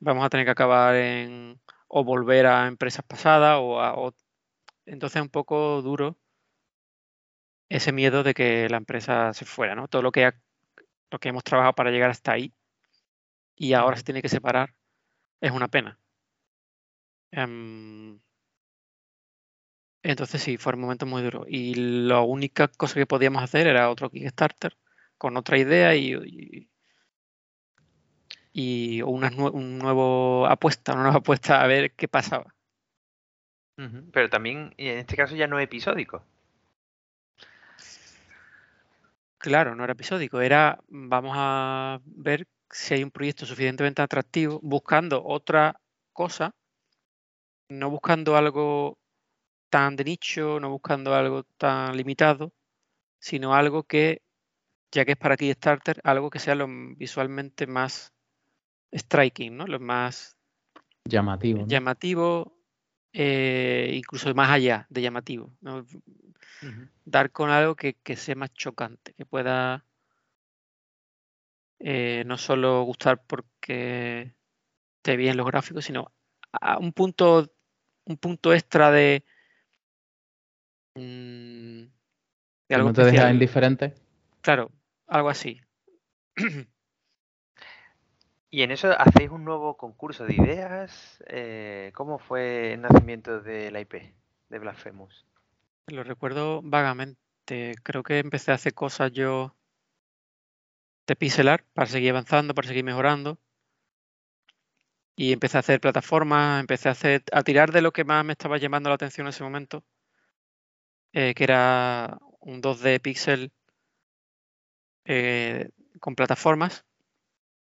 vamos a tener que acabar en o volver a empresas pasadas o, a, entonces es un poco duro ese miedo de que la empresa se fuera, ¿no? Todo lo que lo que hemos trabajado para llegar hasta ahí y ahora se tiene que separar es una pena. Em, entonces sí, fue un momento muy duro. Y la única cosa que podíamos hacer era otro Kickstarter con otra idea y, y, una un nuevo apuesta, una nueva apuesta a ver qué pasaba. Pero también, en este caso ya no es episódico. Claro, no era episódico, era vamos a ver si hay un proyecto suficientemente atractivo, buscando otra cosa, no buscando algo tan de nicho, no buscando algo tan limitado, sino algo que ya que es para Kickstarter, algo que sea lo visualmente más striking, ¿no? Lo más llamativo. Llamativo, eh, incluso más allá de llamativo. Dar con algo que, sea más chocante, que pueda eh, no solo gustar porque esté bien los gráficos, sino a un punto, un punto extra de, mm, de algo ¿No te deja indiferente? Claro, algo así. Y en eso hacéis un nuevo concurso de ideas. Eh, ¿Cómo fue el nacimiento de la IP de Blasphemous? Lo recuerdo vagamente. Creo que empecé a hacer cosas yo de pixelar para seguir avanzando, para seguir mejorando. Y empecé a hacer plataformas, empecé a hacer a tirar de lo que más me estaba llamando la atención en ese momento, eh, que era un 2D pixel eh, con plataformas,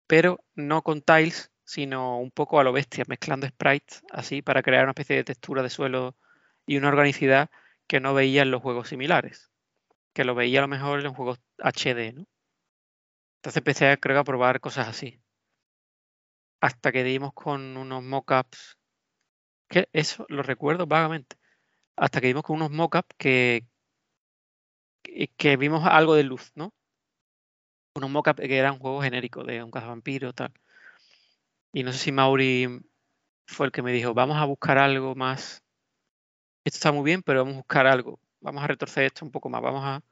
pero no con tiles, sino un poco a lo bestia, mezclando sprites así para crear una especie de textura de suelo y una organicidad que no veía en los juegos similares, que lo veía a lo mejor en juegos HD, ¿no? Entonces empecé a, creo, a probar cosas así. Hasta que dimos con unos mockups, que eso lo recuerdo vagamente, hasta que dimos con unos mockups que, que vimos algo de luz, ¿no? Unos mockups que eran juegos genéricos de un cazavampiro tal. Y no sé si Mauri fue el que me dijo, vamos a buscar algo más. Esto está muy bien, pero vamos a buscar algo. Vamos a retorcer esto un poco más. Vamos a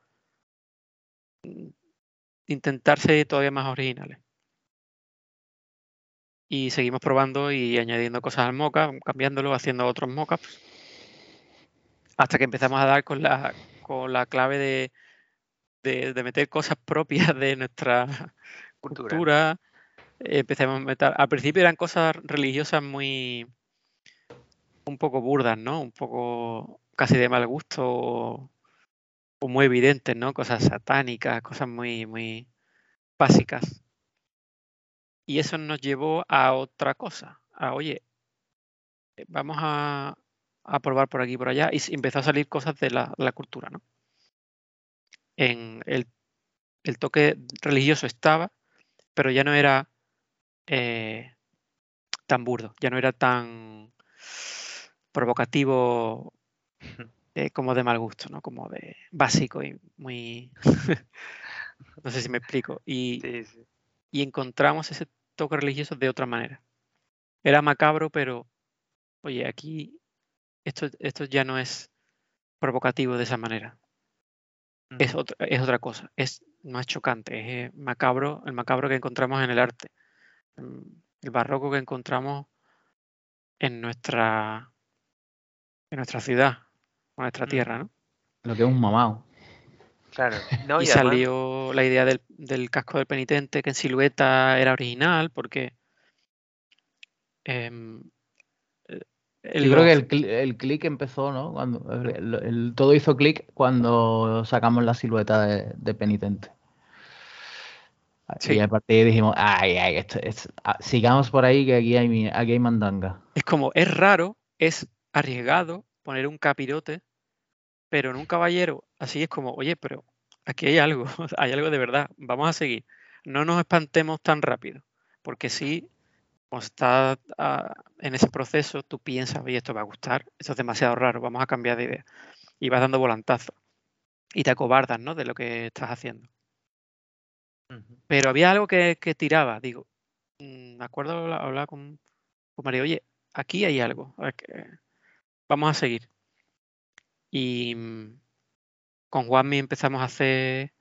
intentar ser todavía más originales. Y seguimos probando y añadiendo cosas al mockup, cambiándolo, haciendo otros mockups. Hasta que empezamos a dar con la, con la clave de de, meter cosas propias de nuestra cultura. Empecemos a meter. Al principio eran cosas religiosas muy. un poco burdas, ¿no? Un poco casi de mal gusto o, muy evidentes, ¿no? Cosas satánicas, cosas muy, muy básicas. Y eso nos llevó a otra cosa. A, oye, vamos a, a probar por aquí y por allá. Y empezó a salir cosas de la, la cultura, ¿no? En el, toque religioso estaba, pero ya no era eh, tan burdo, ya no era tan provocativo eh, como de mal gusto, ¿no? Como de básico y muy... no sé si me explico. Y, Sí, sí. y encontramos ese toque religioso de otra manera. Era macabro, pero oye, aquí esto, esto ya no es provocativo de esa manera. Es, otra, es otra cosa, es más chocante, es eh, macabro, el macabro que encontramos en el arte, mm, el barroco que encontramos en nuestra, en nuestra ciudad, o nuestra tierra, ¿no? Lo que es un mamado. Claro. No, y salió la idea del, del casco del penitente que en silueta era original porque em, eh, el- Yo creo que el, cli- el click empezó, ¿no? Cuando el- el- todo hizo clic cuando sacamos la silueta de, de penitente. Sí. Y a partir de ahí dijimos, ay, ay, esto, sigamos por ahí que aquí hay, aquí hay mandanga. es como, es raro, es arriesgado poner un capirote, pero en un caballero así es como, oye, pero aquí hay algo, hay algo de verdad, vamos a seguir. No nos espantemos tan rápido, porque si cuando estás ah, en ese proceso, tú piensas, oye, esto va a gustar, esto es demasiado raro, vamos a cambiar de idea. Y vas dando volantazos. Y te acobardas, ¿no? De lo que estás haciendo. Pero había algo que, que tiraba, digo, mm, me acuerdo hablar, hablar con, con María, oye, aquí hay algo, a ver que- vamos a seguir. Y mm, con Juanmi empezamos a hacer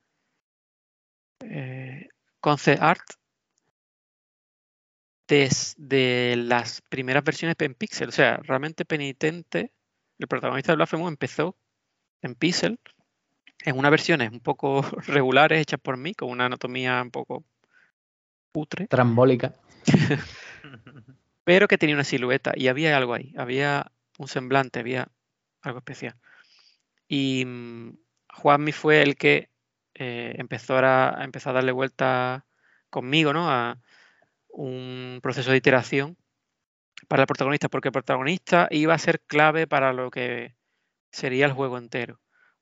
eh, concept art desde las primeras versiones en Pixel. O sea, realmente Penitente, el protagonista de Blasphemous, empezó en Pixel, en unas versiones un poco regulares hechas por mí, con una anatomía un poco putre, Trambólica. pero que tenía una silueta y había algo ahí, había un semblante, había algo especial. Y mm, Juanmi fue el que eh, empezó, a, empezó a darle vuelta conmigo, ¿no? A un proceso de iteración para el protagonista, porque el protagonista iba a ser clave para lo que sería el juego entero.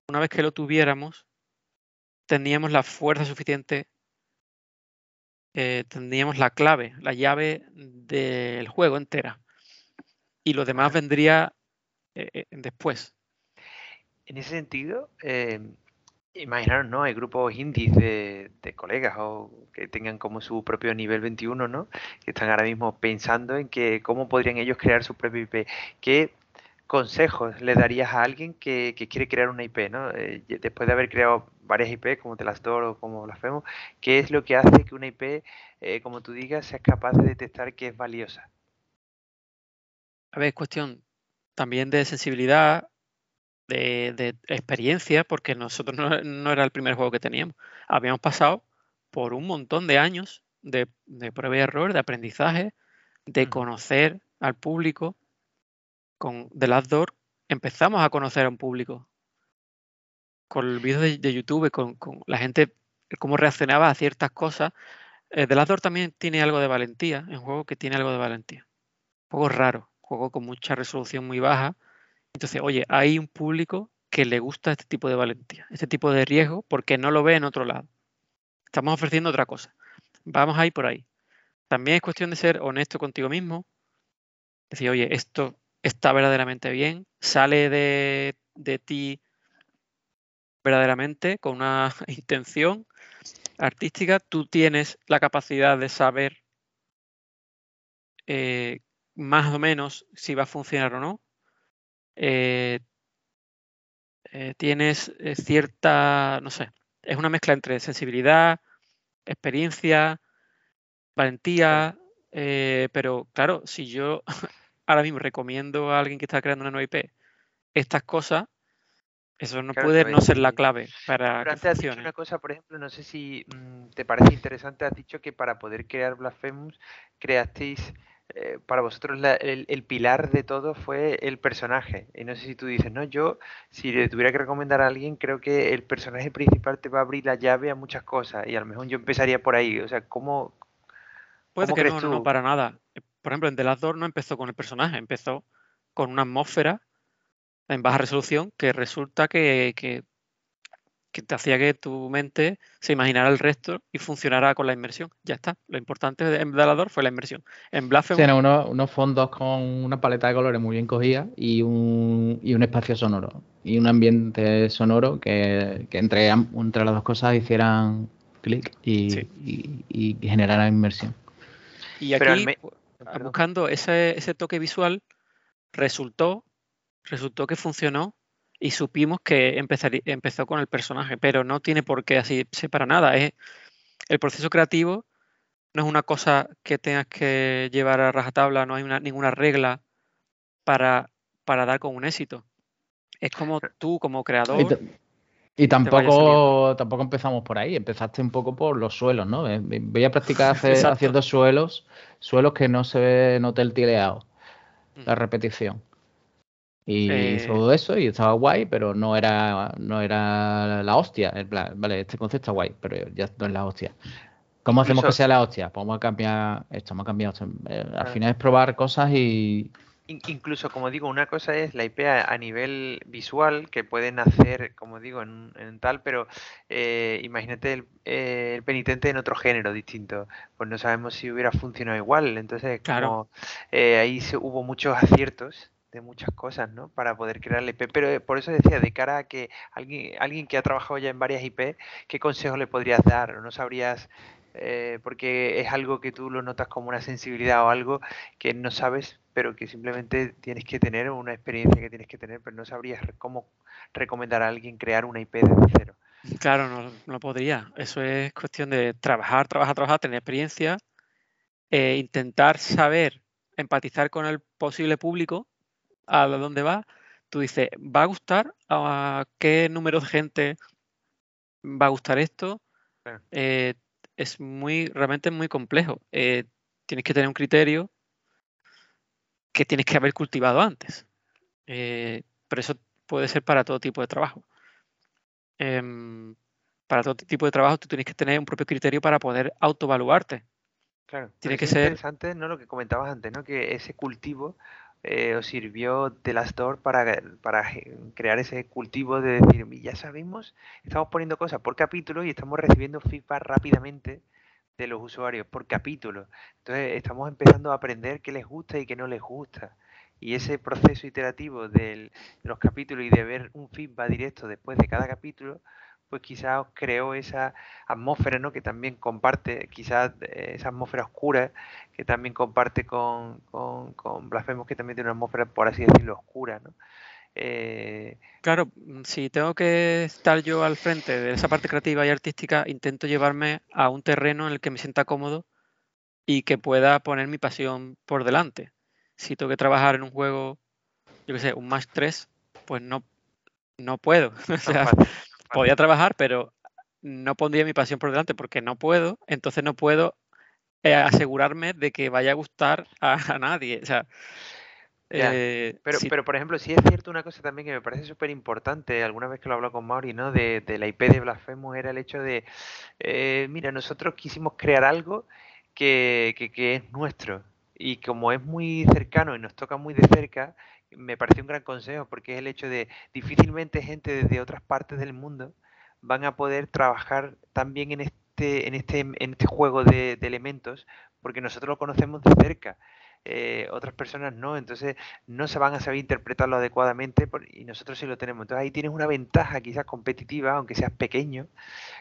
Una vez que lo tuviéramos, teníamos la fuerza suficiente, eh, tendríamos la clave, la llave del juego entera. Y lo demás vendría eh, eh, después. En ese sentido, eh, imaginaros, ¿no? Hay grupos indies de, colegas o que tengan como su propio nivel 21, ¿no? Que están ahora mismo pensando en que cómo podrían ellos crear su propio IP. ¿Qué consejos le darías a alguien que, quiere crear una IP, ¿no? Eh, después de haber creado varias IP, como The Last Door o como Blasphemous, ¿qué es lo que hace que una IP, eh, como tú digas, sea capaz de detectar que es valiosa? A ver, es cuestión también de sensibilidad, de, de experiencia, porque nosotros no, no era el primer juego que teníamos. Habíamos pasado por un montón de años de, de prueba y error, de aprendizaje, de Ujú. conocer al público. Con The Last Door empezamos a conocer a un público. Con el vídeo de, de YouTube, con, con la gente, cómo reaccionaba a ciertas cosas. Eh, The Last Door también tiene algo de valentía, es un juego que tiene algo de valentía. Juego raro, juego con mucha resolución muy baja. Entonces, oye, hay un público que le gusta este tipo de valentía, este tipo de riesgo, porque no lo ve en otro lado. Estamos ofreciendo otra cosa. Vamos a ir por ahí. También es cuestión de ser honesto contigo mismo. Decir, oye, esto está verdaderamente bien, sale de, de ti verdaderamente con una intención artística. Tú tienes la capacidad de saber eh, más o menos si va a funcionar o no. Eh, eh, tienes eh, cierta, no sé, es una mezcla entre sensibilidad, experiencia, valentía, eh, pero claro, si yo ahora mismo recomiendo a alguien que está creando una nueva IP estas cosas, eso no Claro, puede no ser la clave para Pero que antes has dicho una cosa, por ejemplo, no sé si mm, te parece interesante, has dicho que para poder crear Blasphemous creasteis, eh, para vosotros la- el, el pilar de todo fue el personaje. Y no sé si tú dices, no, yo si le tuviera que recomendar a alguien, creo que el personaje principal te va a abrir la llave a muchas cosas y a lo mejor yo empezaría por ahí. O sea, ¿cómo, Puede ¿Cómo que no, no, no, tú? para nada. Eh, Por ejemplo, en The Last Door no empezó con el personaje, empezó con una atmósfera en baja resolución que resulta que, que que te hacía que tu mente se imaginara el resto y funcionara con la inmersión. Ya está. Lo importante en Dalador fue la inmersión. En Blasphemous... Sí, unos, fondos con una paleta de colores muy bien cogida y un, y un espacio sonoro. Y un ambiente sonoro que, entre, entre las dos cosas hicieran clic y, y, generaran inmersión. Y aquí, buscando ese, ese toque visual, resultó, resultó que funcionó y supimos que empezó con el personaje, pero no tiene por qué así ser para nada. Es, el proceso creativo no es una cosa que tengas que llevar a rajatabla, no hay ninguna regla para, para dar con un éxito. Es como tú, como creador. Y, tampoco, tampoco empezamos por ahí, empezaste un poco por los suelos, ¿no? Eh, voy a practicar haciendo suelos, suelos que no se note el tileado, la mm. repetición. Y eh, todo eso y estaba guay, pero no era, no era la hostia. vale, este concepto está guay, pero ya no es la hostia. ¿Cómo hacemos que sea la hostia? Pues vamos a cambiar esto, vamos a cambiar esto. Eh, al final es probar cosas y, Incluso, como digo, una cosa es la IP a, nivel visual, que pueden hacer, como digo, en, tal, pero eh, imagínate el, el, penitente en otro género distinto. Pues no sabemos si hubiera funcionado igual. Entonces, claro. ahí se, hubo muchos aciertos de muchas cosas, ¿no? Para poder crear el IP. Pero eh, por eso decía, de cara a que alguien, alguien que ha trabajado ya en varias IP, ¿qué consejo le podrías dar? ¿O no sabrías? Eh, porque es algo que tú lo notas como una sensibilidad o algo que no sabes, pero que simplemente tienes que tener, una experiencia que tienes que tener, pero no sabrías cómo recomendar a alguien crear una IP desde cero. Claro, no, no podría. Eso es cuestión de trabajar, trabajar, trabajar, tener experiencia, eh, intentar saber, empatizar con el posible público a dónde va, tú dices, ¿va a gustar? ¿A qué número de gente va a gustar esto? Eh, es muy, realmente muy complejo. Eh, tienes que tener un criterio que tienes que haber cultivado antes. Eh, pero eso puede ser para todo tipo de trabajo. Em, para todo tipo de trabajo tú tienes que tener un propio criterio para poder autoevaluarte. Claro. Tiene que ser interesante, ¿no? Lo que comentabas antes, ¿no? Que ese cultivo eh, os sirvió The Last Door para, para crear ese cultivo de decir, ya sabemos, estamos poniendo cosas por capítulo y estamos recibiendo feedback rápidamente de los usuarios por capítulo. Entonces estamos empezando a aprender qué les gusta y qué no les gusta. Y ese proceso iterativo de los capítulos y de ver un feedback directo después de cada capítulo, pues quizás creó esa atmósfera, ¿no? Que también comparte, quizás eh, esa atmósfera oscura que también comparte con, con, con Blasphemous, que también tiene una atmósfera, por así decirlo, oscura, ¿no? Eh, claro, mm, si tengo que estar yo al frente de esa parte creativa y artística, intento llevarme a un terreno en el que me sienta cómodo y que pueda poner mi pasión por delante. Si tengo que trabajar en un juego, yo qué sé, un Match 3, pues no, no puedo. o sea, podía trabajar, pero no pondría mi pasión por delante porque no puedo, entonces no puedo eh, asegurarme de que vaya a gustar a, nadie. O sea, eh, pero, pero, por ejemplo, sí es cierto una cosa también que me parece súper importante, alguna vez que lo hablo con Mauri, ¿no? De, la IP de Blasphemous era el hecho de, eh, mira, nosotros quisimos crear algo que, que, es nuestro y como es muy cercano y nos toca muy de cerca, me pareció un gran consejo porque es el hecho de difícilmente gente desde otras partes del mundo van a poder trabajar también en este, en este, en este juego de, elementos porque nosotros lo conocemos de cerca. Eh, otras personas no, entonces no se van a saber interpretarlo adecuadamente y nosotros sí lo tenemos. Entonces ahí tienes una ventaja quizás competitiva, aunque seas pequeño,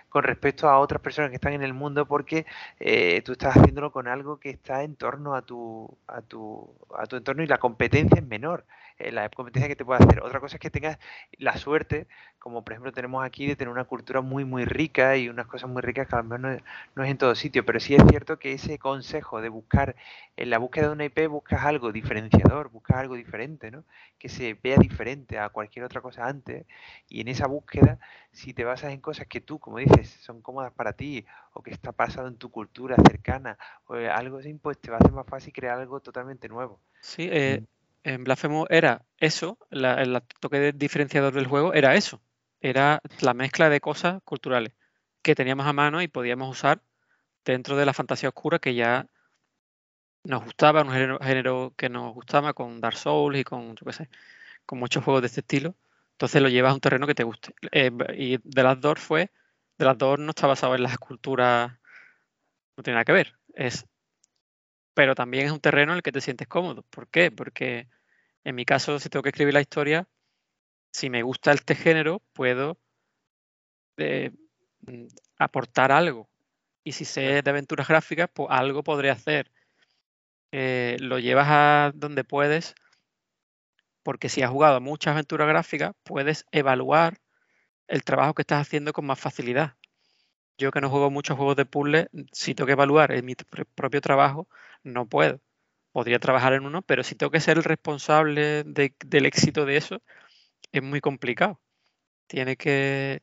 con respecto a otras personas que están en el mundo porque eh, tú estás haciéndolo con algo que está en torno a tu, a tu, a tu entorno y la competencia es menor. Eh, la competencia que te puede hacer. Otra cosa es que tengas la suerte, como por ejemplo tenemos aquí, de tener una cultura muy, muy rica y unas cosas muy ricas que a lo mejor no, no es en todo sitio, pero sí es cierto que ese consejo de buscar, en la búsqueda de una IP, buscas algo diferenciador, buscas algo diferente, ¿no? Que se vea diferente a cualquier otra cosa antes y en esa búsqueda, si te basas en cosas que tú, como dices, son cómodas para ti o que está pasado en tu cultura cercana o algo así, pues te va a hacer más fácil crear algo totalmente nuevo. Sí, eh, en Blasphemous era eso, el toque diferenciador del juego era eso, era la mezcla de cosas culturales que teníamos a mano y podíamos usar dentro de la fantasía oscura que ya nos gustaba, un género, que nos gustaba con Dark Souls y con, yo qué sé, con muchos juegos de este estilo, Entonces lo llevas a un terreno que te guste. Eh, y The Last Door fue, The Last Door no está basado en las esculturas, no tiene nada que ver. Es, pero también es un terreno en el que te sientes cómodo. ¿Por qué? Porque en mi caso, si tengo que escribir la historia, si me gusta este género, puedo eh, mm, aportar algo. Y si sé de aventuras gráficas, pues algo podré hacer. Eh, lo llevas a donde puedes, porque si has jugado muchas aventuras gráficas, puedes evaluar el trabajo que estás haciendo con más facilidad. Yo que no juego muchos juegos de puzzle, si tengo que evaluar en mi propio trabajo, no puedo. Podría trabajar en uno, pero si tengo que ser el responsable del éxito de eso, es muy complicado. Tiene que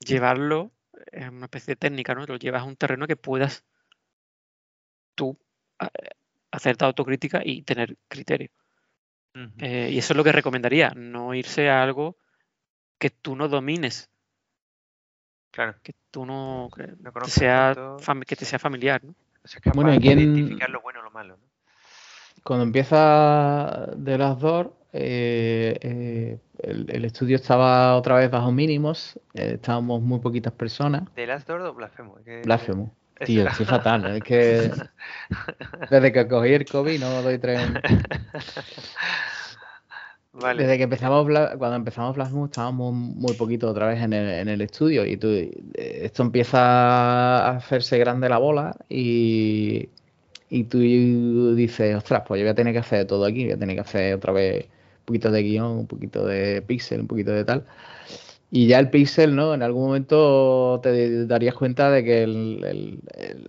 llevarlo en una especie de técnica, ¿no? Lo llevas a un terreno que puedas tú eh, hacerte autocrítica y tener criterio. Eh, y eso es lo que recomendaría, no irse a algo que tú no domines. Claro. Que tú no, que, te, sea que te sea familiar, ¿no? O bueno, ¿y quién... identificar lo bueno o lo malo, ¿no? Cuando empieza The Last Door, eh, eh, el, estudio estaba otra vez bajo mínimos, estábamos muy poquitas personas. ¿The Last Door o Blasphemous? Blasphemous. Tío, es fatal. Es que desde que cogí el COVID no doy tres. Vale. Desde que empezamos cuando empezamos Blasphemous estábamos muy poquito otra vez en el, en el estudio y tú, esto empieza a hacerse grande la bola y, y tú dices, ostras, pues yo voy a tener que hacer todo aquí, voy a tener que hacer otra vez un poquito de guion, un poquito de pixel, un poquito de tal. Y ya el pixel, ¿no? En algún momento te darías cuenta de que el,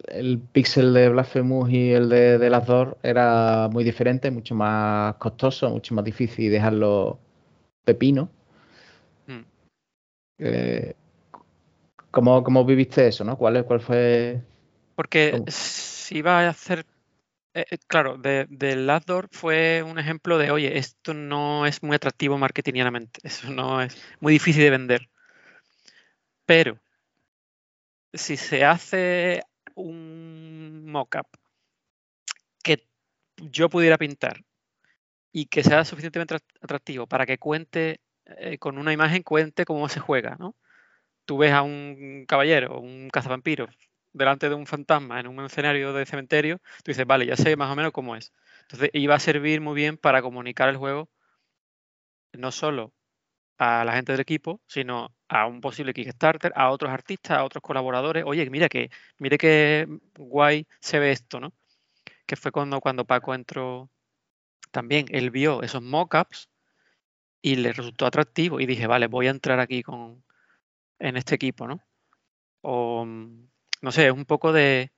el, pixel de Blasphemous y el de, de, las dos era muy diferente, mucho más costoso, mucho más difícil dejarlo pepino. Hmm. Eh, ¿cómo, viviste eso, no? ¿Cuál, cuál fue...? Porque si iba a hacer eh, eh, claro, de, de fue un ejemplo de, oye, esto no es muy atractivo marketingianamente, eso no es muy difícil de vender. Pero si se hace un mock-up que yo pudiera pintar y que sea suficientemente atractivo para que cuente eh, con una imagen, cuente cómo se juega, ¿no? Tú ves a un caballero, un cazavampiros delante de un fantasma en un escenario de cementerio, tú dices, vale, ya sé más o menos cómo es. Entonces iba a servir muy bien para comunicar el juego no solo a la gente del equipo, sino a un posible Kickstarter, a otros artistas, a otros colaboradores. Oye, mira que, mire qué guay se ve esto, ¿no? Que fue cuando, cuando Paco entró también, él vio esos mockups y le resultó atractivo y dije, vale, voy a entrar aquí con en este equipo, ¿no? O, no sé, es un poco de,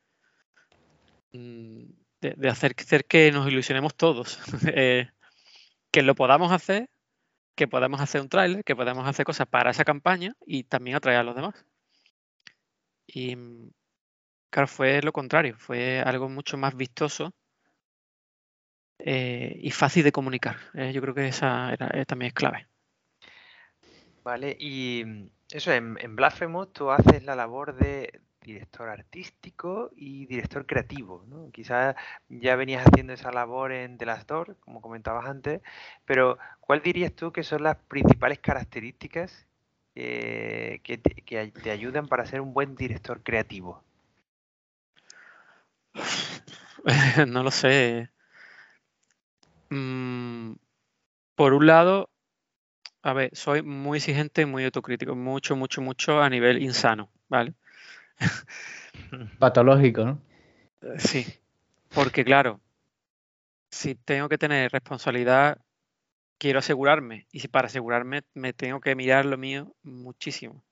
mm, de, hacer, que nos ilusionemos todos. Eh, que lo podamos hacer, que podamos hacer un tráiler, que podamos hacer cosas para esa campaña y también atraer a los demás. Y mm, claro, fue lo contrario, fue algo mucho más vistoso eh, y fácil de comunicar. Eh, yo creo que esa era, también es clave. Vale, y mm, eso, en, en tú haces la labor de, director artístico y director creativo. ¿no? Quizás ya venías haciendo esa labor en The Last Door, como comentabas antes, pero ¿cuál dirías tú que son las principales características eh, que, te, ayudan para ser un buen director creativo? no lo sé. Mm, por un lado, a ver, soy muy exigente muy autocrítico, mucho, mucho, mucho a nivel insano, ¿vale? Patológico, ¿no? Sí, porque claro, si tengo que tener responsabilidad, quiero asegurarme. Y si para asegurarme me tengo que mirar lo mío muchísimo.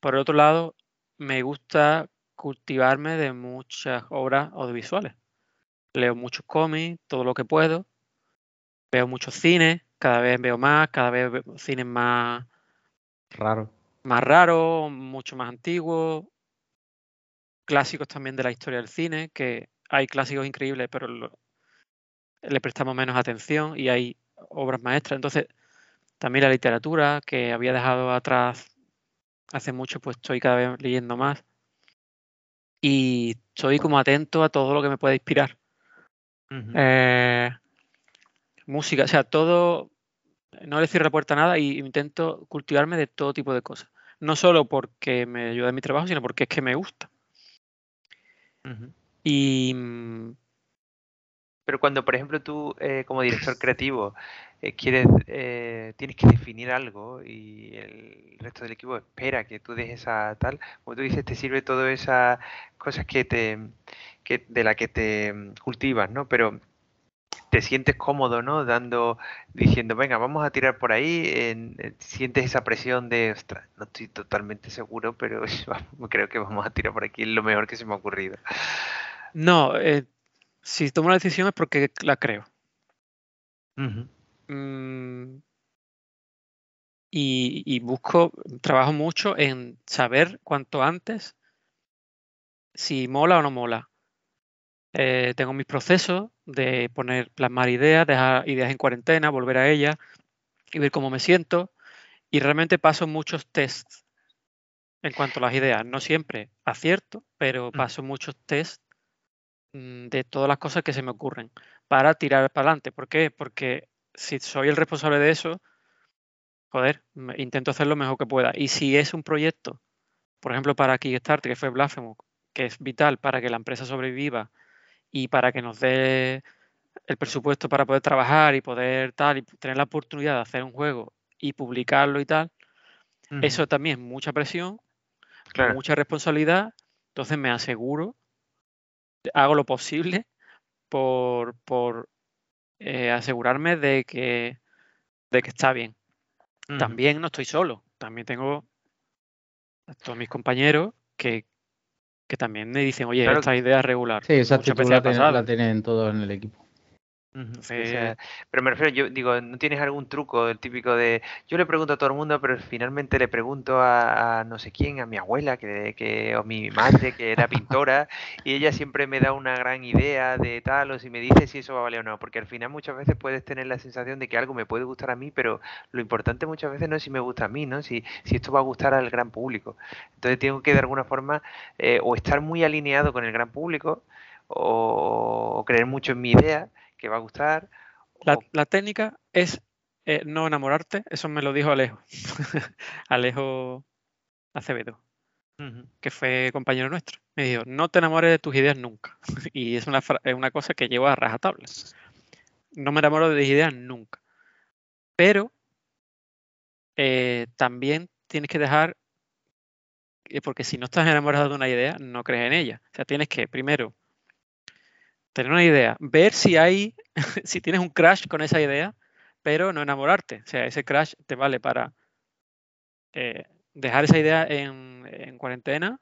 Por otro lado, me gusta cultivarme de muchas obras audiovisuales. Leo muchos cómics, todo lo que puedo. Veo muchos cines, cada vez veo más, cada vez veo cines más raros más raro, mucho más antiguo, clásicos también de la historia del cine, que hay clásicos increíbles, pero le prestamos menos atención y hay obras maestras. Entonces, también la literatura, que había dejado atrás hace mucho, pues estoy cada vez leyendo más. Y estoy como atento a todo lo que me puede inspirar. Eh, música, o sea, todo, no le cierro la puerta a nada y intento cultivarme de todo tipo de cosas. No solo porque me ayuda en mi trabajo, sino porque es que me gusta. Y pero cuando, por ejemplo, tú eh, como director creativo eh, quieres, eh, tienes que definir algo y el resto del equipo espera que tú dejes esa tal, como tú dices, te sirve todas esas cosas que te, que, de la que te mm, cultivas, ¿no? Pero te sientes cómodo, ¿no? Dando, diciendo, venga, vamos a tirar por ahí, sientes esa presión de, ostras, no estoy totalmente seguro, pero creo que vamos a tirar por aquí, es lo mejor que se me ha ocurrido. No, eh, si tomo una decisión es porque la creo. Mm, y, busco, trabajo mucho en saber cuanto antes si mola o no mola. Eh, tengo mis procesos de poner, plasmar ideas, dejar ideas en cuarentena, volver a ellas y ver cómo me siento. Y realmente paso muchos tests en cuanto a las ideas. No siempre acierto, pero mm. paso muchos tests Mm, de todas las cosas que se me ocurren para tirar para adelante. ¿Por qué? Porque si soy el responsable de eso, joder, intento hacer lo mejor que pueda. Y si es un proyecto, por ejemplo, para Kickstarter, que fue Blasphemous, que es vital para que la empresa sobreviva y para que nos dé el presupuesto para poder trabajar y poder tal, y tener la oportunidad de hacer un juego y publicarlo y tal, eso también es mucha presión, mucha responsabilidad. Entonces me aseguro hago lo posible por, por eh, asegurarme de que, de que está bien. También no estoy solo, también tengo a todos mis compañeros que, que también me dicen, oye, esta idea es regular. Sí, esa la, la tienen todos en el equipo pero me refiero, yo digo, ¿no tienes algún truco el típico de, yo le pregunto a todo el mundo, pero finalmente le pregunto a, no sé quién, a mi abuela, que, que, o mi madre, que era pintora, y ella siempre me da una gran idea de tal, o si me dice si eso va a valer o no, porque al final muchas veces puedes tener la sensación de que algo me puede gustar a mí, pero lo importante muchas veces no es si me gusta a mí, ¿no? Si, si esto va a gustar al gran público. Entonces tengo que de alguna forma eh, o estar muy alineado con el gran público, o creer mucho en mi idea, que va a gustar. La, técnica es eh, no enamorarte, eso me lo dijo Alejo, Alejo Acevedo, que fue compañero nuestro. Me dijo, no te enamores de tus ideas nunca. y es una, es una cosa que llevo a rajatabla. No me enamoro de mis ideas nunca. Pero eh, también tienes que dejar, eh, porque si no estás enamorado de una idea, no crees en ella. O sea, tienes que primero tener una idea, ver si hay, si tienes un crash con esa idea, pero no enamorarte. O sea, ese crash te vale para eh, dejar esa idea en, cuarentena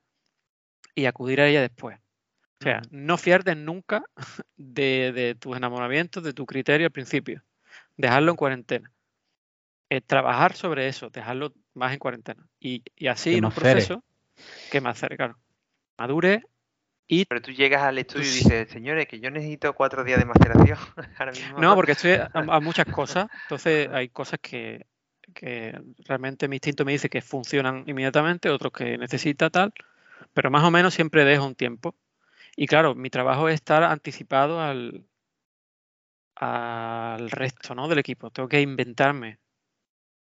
y acudir a ella después. O sea, no fiarte nunca de, tus enamoramientos, de tu criterio al principio. Dejarlo en cuarentena. Eh, trabajar sobre eso, dejarlo más en cuarentena. Y, así en un proceso que más cerca, Madure pero tú llegas al estudio y dices, señores, que yo necesito cuatro días de maceración. No, porque estoy a, muchas cosas. Entonces hay cosas que, realmente mi instinto me dice que funcionan inmediatamente, otros que necesita tal. Pero más o menos siempre dejo un tiempo. Y claro, mi trabajo es estar anticipado al, al resto ¿no? del equipo. Tengo que inventarme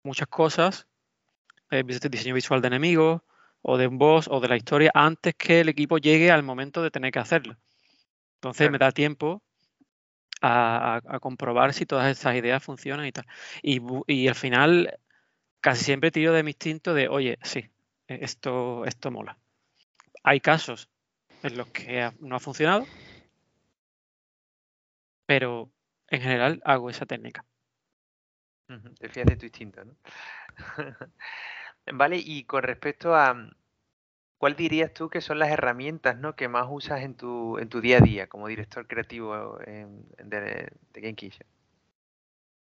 muchas cosas. Eh, diseño visual de enemigos, o de un boss o de la historia antes que el equipo llegue al momento de tener que hacerlo. Entonces me da tiempo a, comprobar si todas esas ideas funcionan y tal. Y, al final casi siempre tiro de mi instinto de, oye, sí, e, esto, esto mola. Hay casos en los que no ha funcionado, pero en general hago esa técnica. Te fías de tu instinto, ¿no? Vale, y con respecto a, mm, ¿cuál dirías tú que son las herramientas ¿no? que más usas en tu, en tu día a día como director creativo de, de Game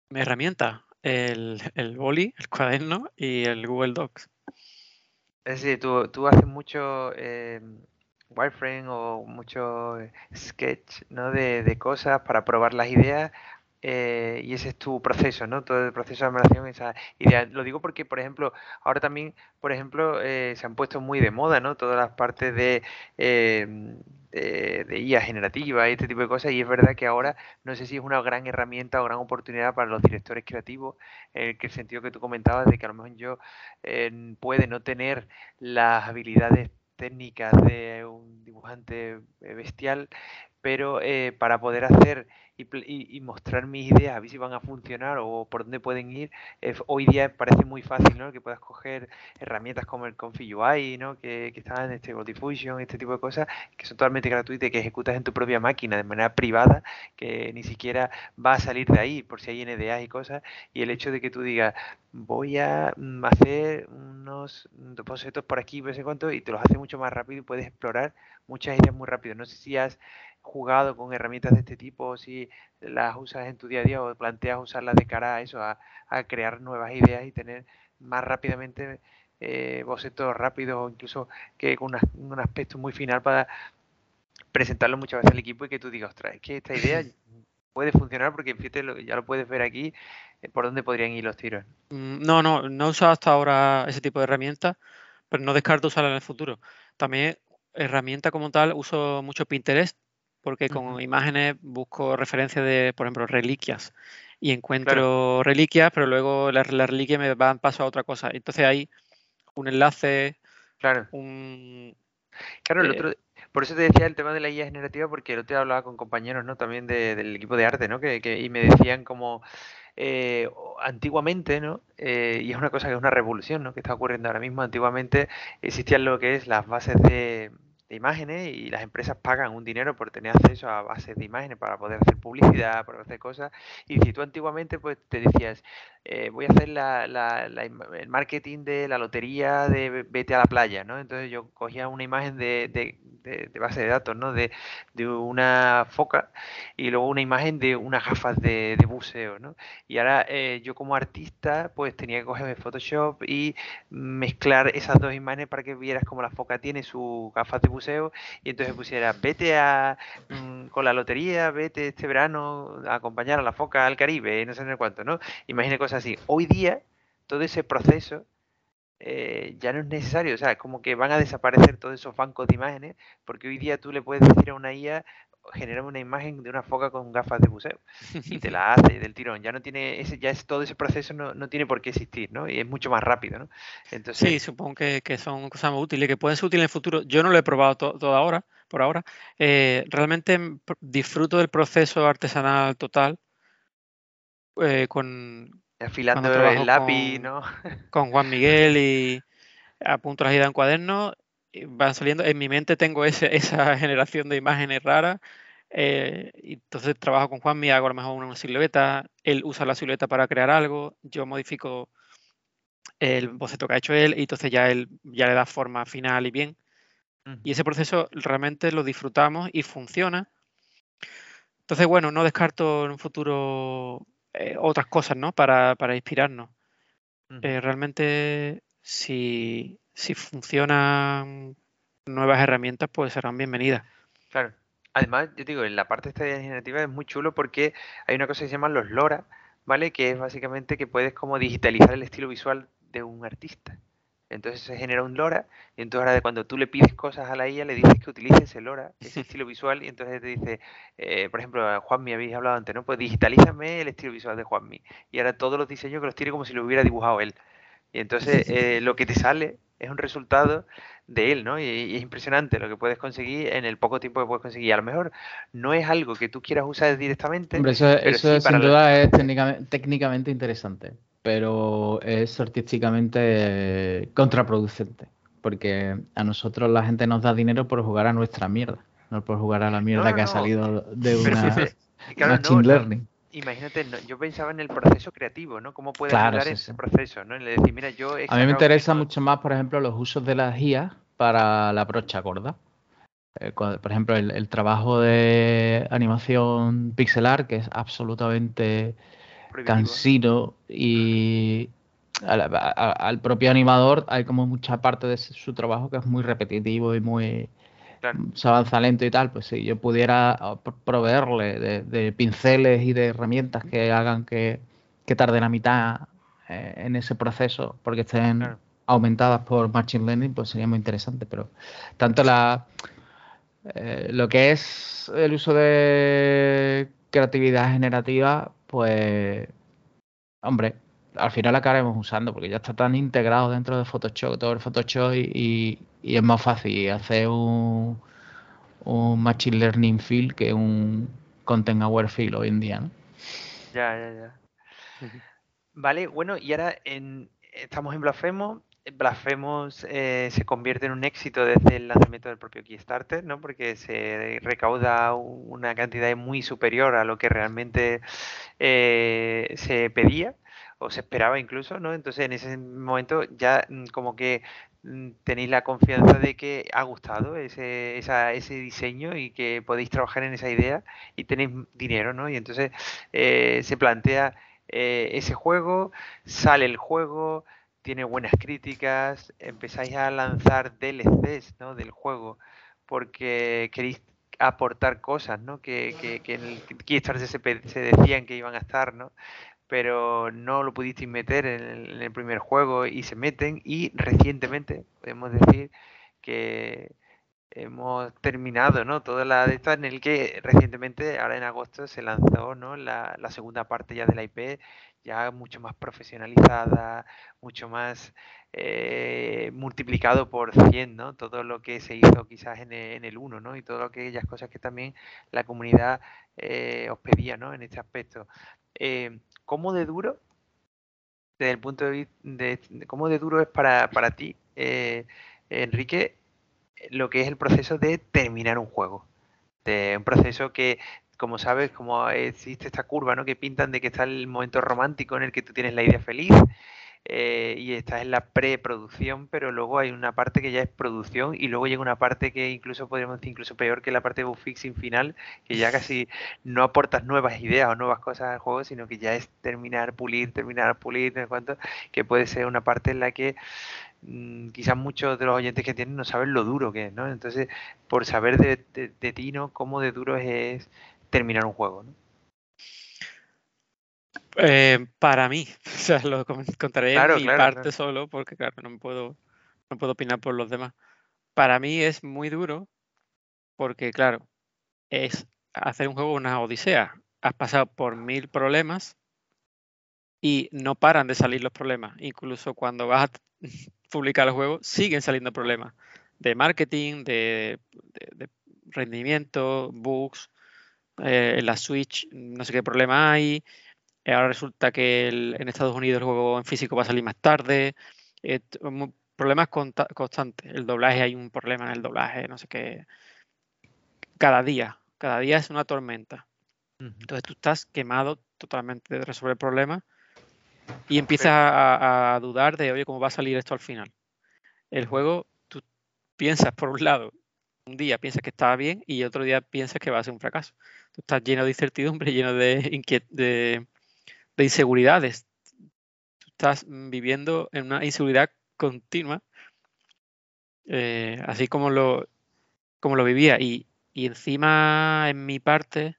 Mi herramienta, el, el boli, el cuaderno y el Google Docs. Es decir, tú, tú haces mucho eh, wireframe o mucho sketch ¿no? de, de cosas para probar las ideas eh, y ese es tu proceso, ¿no? Todo el proceso de admiración, esa idea. Lo digo porque, por ejemplo, ahora también, por ejemplo, eh, se han puesto muy de moda, ¿no? Todas las partes de, eh, de, IA generativa y este tipo de cosas. Y es verdad que ahora no sé si es una gran herramienta o gran oportunidad para los directores creativos, en el sentido que tú comentabas de que a lo mejor yo puede no tener las habilidades técnicas de un dibujante bestial, pero eh, para poder hacer y, mostrar mis ideas, a ver si van a funcionar o por dónde pueden ir. hoy día parece muy fácil, ¿no? Que puedas coger herramientas como el UI, ¿no? Que, que están en este Diffusion, este tipo de cosas, que son totalmente gratuitas y que ejecutas en tu propia máquina de manera privada, que ni siquiera va a salir de ahí por si hay NDAs y cosas. Y el hecho de que tú digas, voy a mm, hacer unos bocetos por aquí, no sé cuánto, y te los hace mucho más rápido y puedes explorar muchas ideas muy rápido. No sé si has jugado con herramientas de este tipo, si las usas en tu día a día o planteas usarlas de cara a eso, a, crear nuevas ideas y tener más rápidamente eh, bocetos rápidos o incluso que con un aspecto muy final para presentarlo muchas veces al equipo y que tú digas, ostras, es que esta idea puede funcionar porque fíjate, ya lo puedes ver aquí eh, por dónde podrían ir los tiros. Mm, no, no, no he usado hasta ahora ese tipo de herramientas, pero no descarto usarla en el futuro. También herramienta como tal, uso mucho Pinterest porque con imágenes busco referencias de, por ejemplo, reliquias y encuentro reliquias, pero luego las la reliquias me van paso a otra cosa. Entonces hay un enlace, claro. un... Claro, el eh, otro, por eso te decía el tema de la IA generativa, porque el otro día hablaba con compañeros, ¿no? También del equipo de arte, ¿no? Que, y me decían como eh, antiguamente, ¿no? Eh, y es una cosa que es una revolución, ¿no? Que está ocurriendo ahora mismo. Antiguamente existían lo que es las bases de, de imágenes y las empresas pagan un dinero por tener acceso a bases de imágenes para poder hacer publicidad, para hacer cosas. Y si tú antiguamente pues te decías, eh, voy a hacer la, el marketing de la lotería de vete a la playa, ¿no? Entonces yo cogía una imagen de, de, base de datos, ¿no? De, una foca y luego una imagen de unas gafas de, buceo, ¿no? Y ahora eh, yo como artista pues tenía que coger Photoshop y mezclar esas dos imágenes para que vieras cómo la foca tiene sus gafas de buceo y entonces pusiera vete a mm, con la lotería, vete este verano a acompañar a la foca al Caribe, no sé en cuánto, ¿no? Imagine cosas así. Hoy día todo ese proceso eh, ya no es necesario, o sea, como que van a desaparecer todos esos bancos de imágenes, porque hoy día tú le puedes decir a una IA, generar una imagen de una foca con gafas de buceo y te la hace del tirón. Ya no tiene ese, ya es todo ese proceso no, no tiene por qué existir, ¿no? Y es mucho más rápido, ¿no? Entonces, sí, supongo que, que son cosas muy útiles, que pueden ser útiles en el futuro. Yo no lo he probado todo ahora, por ahora. Eh, realmente disfruto del proceso artesanal total eh, con, Afilando el lápiz, ¿no? Con Juan Miguel y apunto las ideas en cuaderno, van saliendo. En mi mente tengo ese, esa generación de imágenes raras. Eh, entonces trabajo con Juan, me hago a lo mejor una silueta, él usa la silueta para crear algo, yo modifico el boceto que ha hecho él y entonces ya él ya le da forma final y bien. Y ese proceso realmente lo disfrutamos y funciona. Entonces, bueno, no descarto en un futuro eh, otras cosas, ¿no? Para, para inspirarnos. Eh, realmente, si, si funcionan nuevas herramientas, pues serán bienvenidas. Claro. Además, yo digo, en la parte esta generativa es muy chulo porque hay una cosa que se llama los LoRa, ¿vale? Que es básicamente que puedes como digitalizar el estilo visual de un artista. Entonces se genera un LoRa y entonces ahora cuando tú le pides cosas a la IA le dices que utilice ese LoRa, ese estilo visual y entonces te dice, eh, por ejemplo, a Juanmi habéis hablado antes, ¿no? Pues digitalízame el estilo visual de Juanmi y ahora todos los diseños que los tiene como si lo hubiera dibujado él. Y entonces eh, lo que te sale es un resultado de él, ¿no? Y, es impresionante lo que puedes conseguir en el poco tiempo que puedes conseguir. A lo mejor no es algo que tú quieras usar directamente. Hombre, eso, eso sin duda es técnicamente interesante pero es artísticamente contraproducente. Porque a nosotros la gente nos da dinero por jugar a nuestra mierda, no por jugar a la mierda que ha salido de una machine learning. Imagínate, yo pensaba en el proceso creativo, ¿no? ¿Cómo puede ayudar ese proceso? ¿no? Decir, mira, yo a mí me interesa mucho más, por ejemplo, los usos de las IA para la brocha gorda. Eh, por ejemplo, el, trabajo de animación pixelar, que es absolutamente cansino y al, propio animador hay como mucha parte de su trabajo que es muy repetitivo y muy se avanza lento y tal, pues si yo pudiera proveerle de, pinceles y de herramientas que hagan que, que tarde la mitad eh, en ese proceso porque estén aumentadas por Machine Learning, pues sería muy interesante. Pero tanto la Eh, lo que es el uso de creatividad generativa, pues, hombre, al final la acabaremos usando porque ya está tan integrado dentro de Photoshop, todo el Photoshop y, es más fácil hacer un, un Machine Learning field que un Content Aware field hoy en día, ¿no? Ya, ya, ya. Vale, bueno, y ahora en, estamos en Blasphemous. Blasphemous eh, se convierte en un éxito desde el lanzamiento del propio Kickstarter, ¿no? Porque se recauda una cantidad muy superior a lo que realmente eh, se pedía o se esperaba incluso, ¿no? Entonces en ese momento ya mm, como que mm, tenéis la confianza de que ha gustado ese, ese diseño y que podéis trabajar en esa idea y tenéis dinero, ¿no? Y entonces eh, se plantea eh, ese juego, sale el juego, tiene buenas críticas, empezáis a lanzar DLCs, ¿no? Del juego porque queréis aportar cosas, ¿no? Que, que, que en el Kickstarter se, se decían que iban a estar, ¿no? Pero no lo pudisteis meter en el, primer juego y se meten y recientemente podemos decir que hemos terminado ¿no? toda la de estas en el que recientemente ahora en agosto se lanzó ¿no? la, segunda parte ya de la IP ya mucho más profesionalizada mucho más eh, multiplicado por 100 ¿no? todo lo que se hizo quizás en el, 1 ¿no? y todas aquellas cosas que también la comunidad eh, os pedía ¿no? en este aspecto eh, ¿cómo de duro, desde el punto de vista de, cómo de duro es para, ti, eh, Enrique, lo que es el proceso de terminar un juego? De un proceso que, como sabes, como existe esta curva, ¿no? Que pintan de que está el momento romántico en el que tú tienes la idea feliz, eh, y estás en la preproducción, pero luego hay una parte que ya es producción y luego llega una parte que incluso podríamos decir incluso peor que la parte de fixing final, que ya casi no aportas nuevas ideas o nuevas cosas al juego, sino que ya es terminar, pulir, terminar, pulir, cuanto, que puede ser una parte en la que quizás muchos de los oyentes que tienen no saben lo duro que es, ¿no? Entonces, por saber de, de ti, ¿no? Cómo de duro es terminar un juego, ¿no? Eh, para mí, o sea, lo contaré en mi parte solo, porque claro, no puedo, no puedo opinar por los demás. Para mí es muy duro, porque claro, es hacer un juego una odisea. Has pasado por mil problemas y no paran de salir los problemas. Incluso cuando vas a publicar el juego, siguen saliendo problemas de marketing, de, rendimiento, bugs, eh, en la Switch, no sé qué problema hay, eh, ahora resulta que en Estados Unidos el juego en físico va a salir más tarde. Eh, problemas constantes. El doblaje, hay un problema en el doblaje, no sé qué. Cada día, cada día es una tormenta. Entonces tú estás quemado totalmente de resolver problemas y empiezas a, dudar de, oye, ¿cómo va a salir esto al final? El juego, tú piensas por un lado, un día piensas que estaba bien y otro día piensas que va a ser un fracaso. Tú estás lleno de incertidumbre, lleno de, de inseguridades. Tú estás viviendo en una inseguridad continua, eh, así como lo, como lo vivía. Y, encima, en mi parte,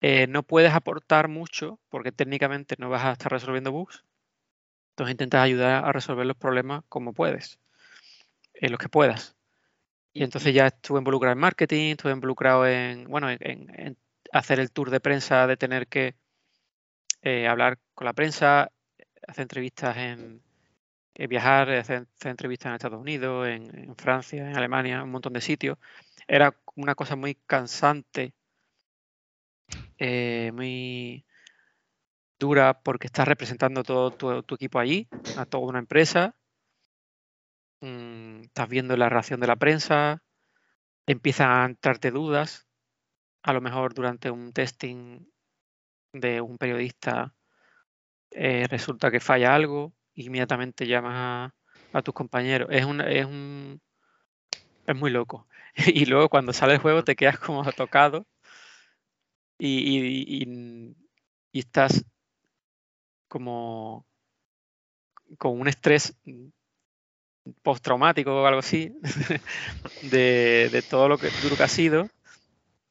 eh, no puedes aportar mucho porque técnicamente no vas a estar resolviendo bugs. Entonces intentas ayudar a resolver los problemas como puedes, en los que puedas. Y entonces ya estuve involucrado en marketing, estuve involucrado en, bueno, en hacer el tour de prensa de tener que eh, hablar con la prensa, hacer entrevistas en eh, viajar, hacer, entrevistas en Estados Unidos, en, Francia, en Alemania, un montón de sitios. Era una cosa muy cansante, eh, muy dura porque estás representando todo tu, equipo allí, a toda una empresa. Mm, estás viendo la reacción de la prensa, empiezan a entrarte dudas. A lo mejor durante un testing de un periodista eh, resulta que falla algo, inmediatamente llamas a, tus compañeros. Es, un, es, un, es muy loco. y luego cuando sale el juego te quedas como tocado y, y, estás como con un estrés postraumático o algo así de, de todo lo que duro que ha sido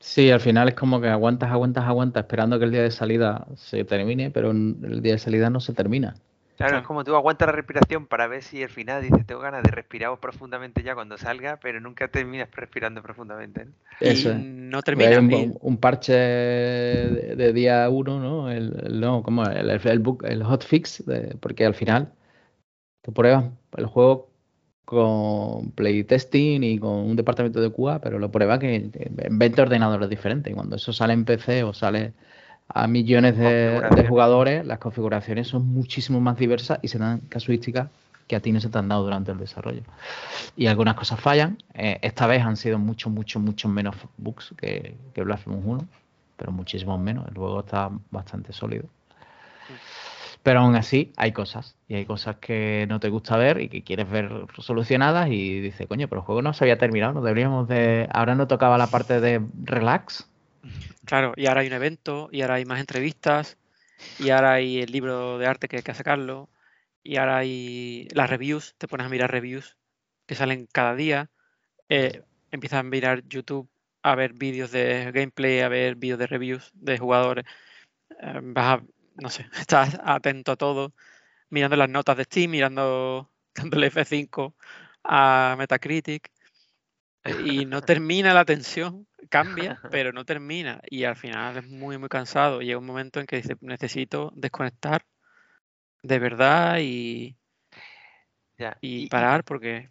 Sí, al final es como que aguantas, aguantas, aguantas, esperando que el día de salida se termine, pero el día de salida no se termina. Claro, es como tú aguantas la respiración para ver si al final dices, tengo ganas de respirar profundamente ya cuando salga, pero nunca terminas respirando profundamente. ¿no? Eso Y no Pues hay termina. un, un parche de, de día 1, ¿no? El, el- no, ¿cómo es? el, el, book- el hotfix, de- porque al final tú pruebas el juego con playtesting y con un departamento de QA, pero lo prueba que en 20 ordenadores diferentes. Y cuando eso sale en PC o sale a millones de, jugadores, las configuraciones son muchísimo más diversas y se dan casuísticas que a ti no se te han dado durante el desarrollo. Y algunas cosas fallan. Eh, esta vez han sido mucho, mucho, mucho menos bugs que, que Blasphemous 1, pero muchísimos menos. El juego está bastante sólido. Pero aún así hay cosas. Y hay cosas que no te gusta ver y que quieres ver solucionadas y dices, coño, pero el juego no se había terminado, no deberíamos de... Ahora no tocaba la parte de relax. Claro, y ahora hay un evento, y ahora hay más entrevistas, y ahora hay el libro de arte que hay que sacarlo, y ahora hay las reviews, te pones a mirar reviews que salen cada día, eh, empiezas a mirar YouTube, a ver vídeos de gameplay, a ver vídeos de reviews de jugadores, eh, vas a, no sé, estás atento a todo, mirando las notas de Steam, mirando, dándole F5 a Metacritic, y no termina la tensión, cambia, pero no termina. Y al final es muy, muy cansado. Llega un momento en que dice, necesito desconectar de verdad y, Ya. y parar porque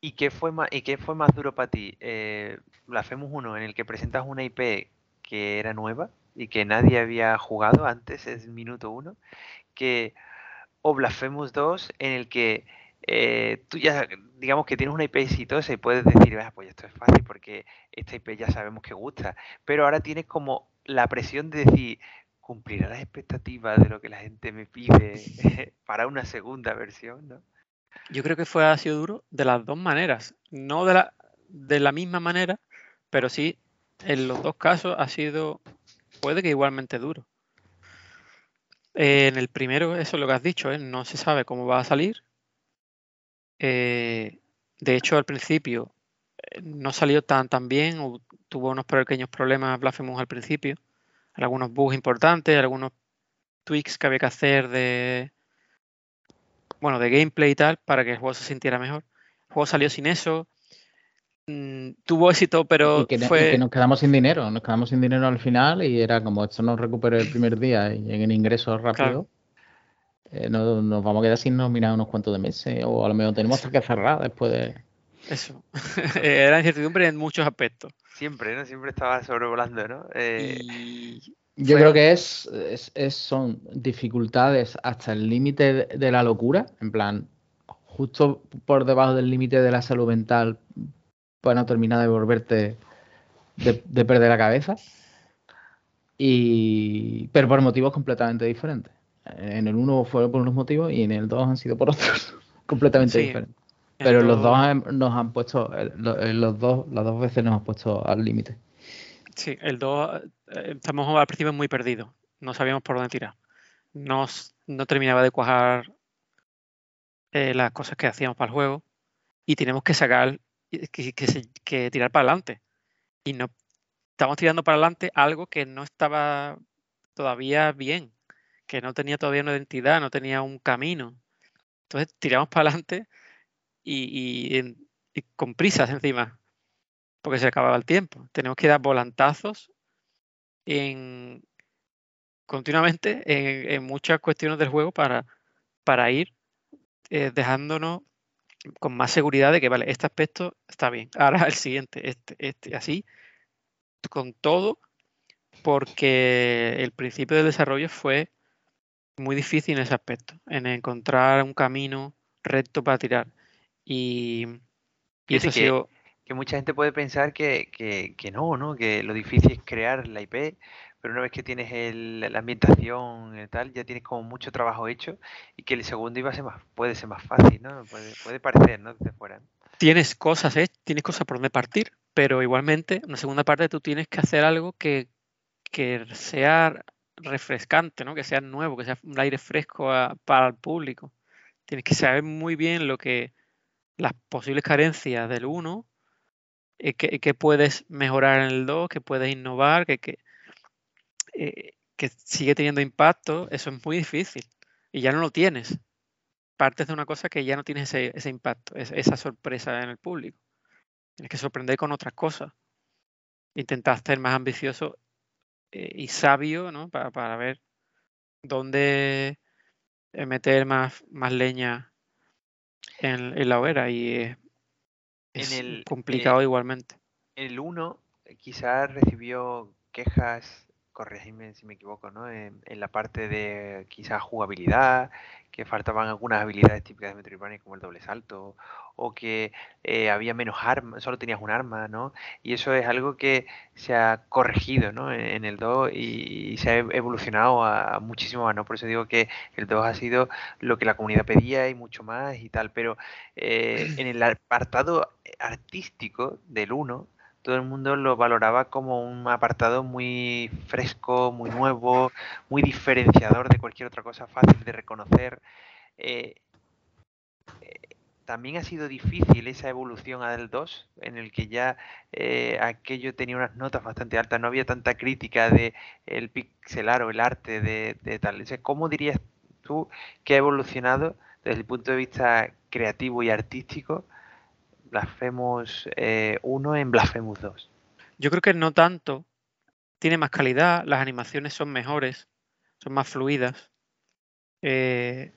¿Y qué fue más, y qué fue más duro para ti? Eh, Blasphemous 1, en el que presentas una IP que era nueva y que nadie había jugado antes, es minuto 1, que o Blasphemous 2, en el que eh, tú ya, digamos que tienes una IP exitosa y puedes decir, "Ah, pues esto es fácil porque esta IP ya sabemos que gusta, pero ahora tienes como la presión de decir, cumplirá las expectativas de lo que la gente me pide para una segunda versión, ¿no? yo creo que fue ha sido duro de las dos maneras. No de la, de la misma manera, pero sí, en los dos casos ha sido, puede que igualmente duro. Eh, en el primero, eso es lo que has dicho, ¿eh? no se sabe cómo va a salir. Eh, de hecho, al principio eh, no salió tan, tan bien, tuvo unos pequeños problemas Blasphemous al principio, algunos bugs importantes, algunos tweaks que había que hacer de, bueno, de gameplay y tal, para que el juego se sintiera mejor. El juego salió sin eso, mm, tuvo éxito, pero y, que, y fue... que nos quedamos sin dinero. Nos quedamos sin dinero al final y era como esto nos recupere el primer día y en el ingreso rápido. Eh, no- nos vamos a quedar sin nominar unos cuantos de meses o a lo mejor tenemos que cerrar después de... Eso. Era incertidumbre en muchos aspectos. Siempre, ¿no? Siempre estaba sobrevolando, ¿no? Eh, Y Yo creo que es, es- es- son dificultades hasta el límite de, de la locura, en plan, justo por debajo del límite de la salud mental para no terminar de volverte, de, de perder la cabeza, y, pero por motivos completamente diferentes. En el uno fue por unos motivos y en el dos han sido por otros completamente Sí, diferentes. en Pero los dos han- nos han puesto, eh, lo- eh, los dos, las dos veces nos han puesto al límite. Sí, el 2 estamos al principio muy perdidos. No sabíamos por dónde tirar. No, no terminaba de cuajar eh, las cosas que hacíamos para el juego. Y tenemos que sacar, que, que que tirar para adelante. Y no estamos tirando para adelante algo que no estaba todavía bien, que no tenía todavía una identidad, no tenía un camino. Entonces tiramos para adelante y, con prisas encima porque se acababa el tiempo. Tenemos que dar volantazos en, continuamente en, en muchas cuestiones del juego para, para ir eh, dejándonos con más seguridad de que, vale, este aspecto está bien. Ahora el siguiente, este, este, así, con todo, porque el principio del desarrollo fue muy difícil en ese aspecto, en encontrar un camino recto para tirar. Y, y eso Fíjate ha que- sido que mucha gente puede pensar que, que- que no, ¿no? Que lo difícil es crear la IP, pero una vez que tienes el- la ambientación y tal, ya tienes como mucho trabajo hecho y que el segundo iba a ser más, puede ser más fácil, ¿no? Puede, puede parecer, ¿no? Desde fuera. tienes cosas, ¿eh? tienes cosas por donde partir, pero igualmente, en la segunda parte tú tienes que hacer algo que, que sea refrescante, ¿no? Que sea nuevo, que sea un aire fresco para el público. Tienes que saber muy bien lo que las posibles carencias del 1, eh, que, puedes mejorar en el 2, que puedes innovar, eh, que sigue teniendo impacto, eso es muy difícil y ya no lo tienes. partes de una cosa que ya no tiene ese, impacto, esa sorpresa en el público. Tienes que sorprender con otras cosas. Intentar ser más ambicioso y sabio, ¿no? Para, para ver dónde eh, meter más, más leña en, la hoguera y es el, complicado igualmente. El 1 quizás recibió quejas corregidme si me equivoco, ¿no? En, la parte de quizás jugabilidad, que faltaban algunas habilidades típicas de Metroidvania como el doble salto, o que eh, había menos armas, solo tenías un arma, ¿no? Y eso es algo que se ha corregido, ¿no? En, el 2 y, se ha evolucionado a, muchísimo más, ¿no? Por eso digo que el 2 ha sido lo que la comunidad pedía y mucho más y tal, pero eh, en el apartado artístico del 1 todo el mundo lo valoraba como un apartado muy fresco, muy nuevo, muy diferenciador de cualquier otra cosa, fácil de reconocer. Eh, también ha sido difícil esa evolución a del 2, en el que ya eh, aquello tenía unas notas bastante altas, no había tanta crítica de el pixelar o el arte de, de tal. ¿Cómo dirías tú que ha evolucionado desde el punto de vista creativo y artístico Blasphemous 1 eh, en Blasphemous 2. Yo creo que no tanto. Tiene más calidad, las animaciones son mejores, son más fluidas. Eh,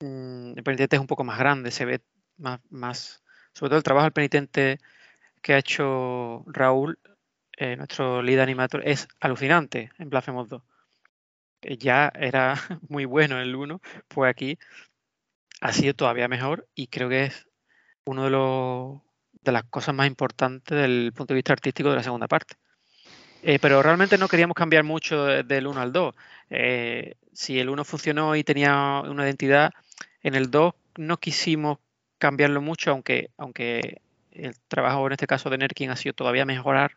mm, el penitente es un poco más grande, se ve más, más, sobre todo el trabajo del penitente que ha hecho Raúl, eh, nuestro lead animator, es alucinante en Blasphemous 2. Ya era muy bueno el 1, pues aquí ha sido todavía mejor y creo que es uno de los de las cosas más importantes del punto de vista artístico de la segunda parte. Eh, pero realmente no queríamos cambiar mucho del 1 al 2. Eh, si el 1 funcionó y tenía una identidad, en el 2 no quisimos cambiarlo mucho, aunque, aunque el trabajo en este caso de Nerkin ha sido todavía mejorar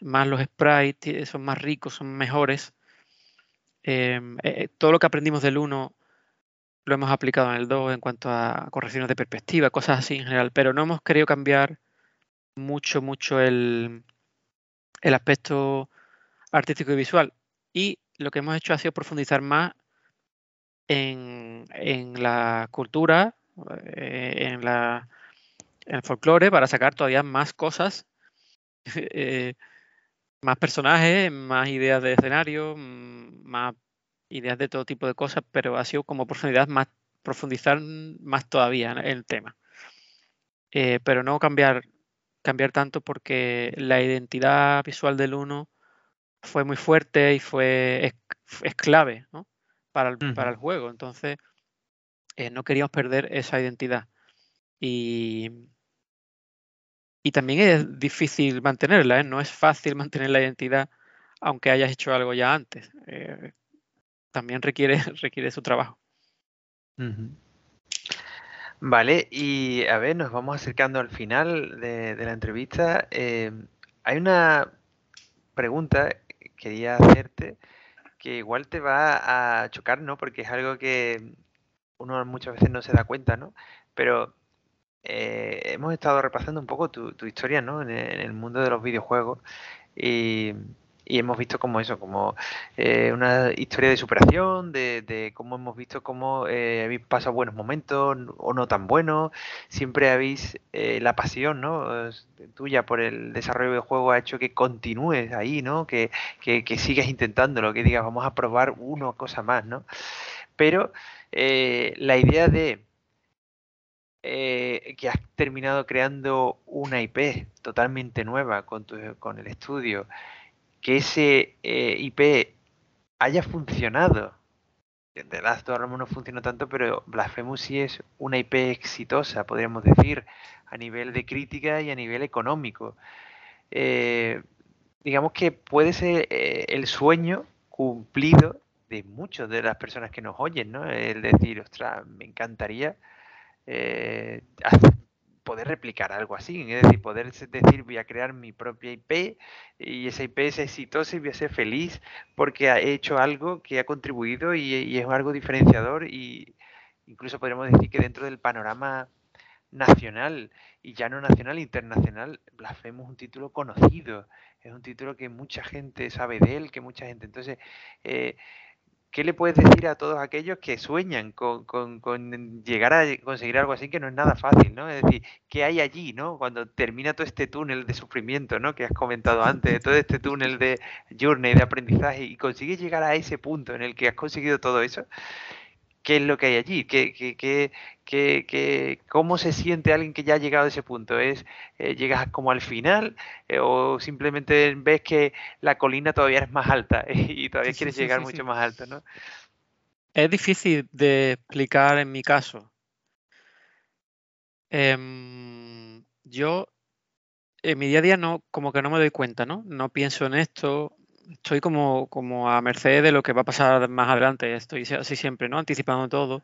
más los sprites, son más ricos, son mejores. Eh, todo lo que aprendimos del 1 lo hemos aplicado en el 2 en cuanto a correcciones de perspectiva, cosas así en general, pero no hemos querido cambiar mucho, mucho el, el aspecto artístico y visual. Y lo que hemos hecho ha sido profundizar más en, la cultura, eh, en, la, en el folclore, para sacar todavía más cosas, eh, más personajes, más ideas de escenario, más ideas de todo tipo de cosas, pero ha sido como profundidad más, profundizar más todavía en el tema. Eh, pero no cambiar, cambiar tanto porque la identidad visual del uno fue muy fuerte y fue es, clave para, el, para el juego. Entonces, eh, no queríamos perder esa identidad. Y, y también es difícil mantenerla, ¿eh? no es fácil mantener la identidad aunque hayas hecho algo ya antes también requiere, requiere su trabajo. Vale, y a ver, nos vamos acercando al final de, la entrevista. Eh, hay una pregunta que quería hacerte que igual te va a chocar, ¿no? Porque es algo que uno muchas veces no se da cuenta, ¿no? Pero eh, hemos estado repasando un poco tu, historia, ¿no? En el, mundo de los videojuegos. Y, y hemos visto como eso, como eh, una historia de superación, de, cómo hemos visto cómo eh, habéis pasado buenos momentos o no tan buenos, siempre habéis eh, la pasión ¿no? tuya por el desarrollo del juego ha hecho que continúes ahí, ¿no? que, que, que sigas intentándolo, que digas vamos a probar una cosa más, ¿no? Pero la idea de que has terminado creando una IP totalmente nueva con, tu, con el estudio, que ese eh, IP haya funcionado. The Last of no funcionó tanto, pero Blasphemous sí es una IP exitosa, podríamos decir, a nivel de crítica y a nivel económico. Eh, digamos que puede ser eh, el sueño cumplido de muchas de las personas que nos oyen, ¿no? El decir, ostras, me encantaría poder replicar algo así, es decir, poder decir voy a crear mi propia IP y esa IP es exitosa y voy a ser feliz porque ha hecho algo que ha contribuido y, es algo diferenciador y incluso podríamos decir que dentro del panorama nacional y ya no nacional, internacional, Blasphemous es un título conocido, es un título que mucha gente sabe de él, que mucha gente, entonces, eh, ¿qué le puedes decir a todos aquellos que sueñan con, llegar a conseguir algo así que no es nada fácil, ¿no? Es decir, ¿qué hay allí, ¿no? Cuando termina todo este túnel de sufrimiento, ¿no? Que has comentado antes, todo este túnel de journey, de aprendizaje, y consigues llegar a ese punto en el que has conseguido todo eso, qué es lo que hay allí, ¿Qué, qué, qué, cómo se siente alguien que ya ha llegado a ese punto. ¿Es, eh, ¿Llegas como al final eh, o simplemente ves que la colina todavía es más alta y todavía quieres llegar mucho más alto? ¿no? Es difícil de explicar en mi caso. Em, yo en mi día a día no, como que no me doy cuenta, ¿no? No pienso en esto, estoy como, como a merced de lo que va a pasar más adelante. Estoy así siempre, ¿no? Anticipando todo.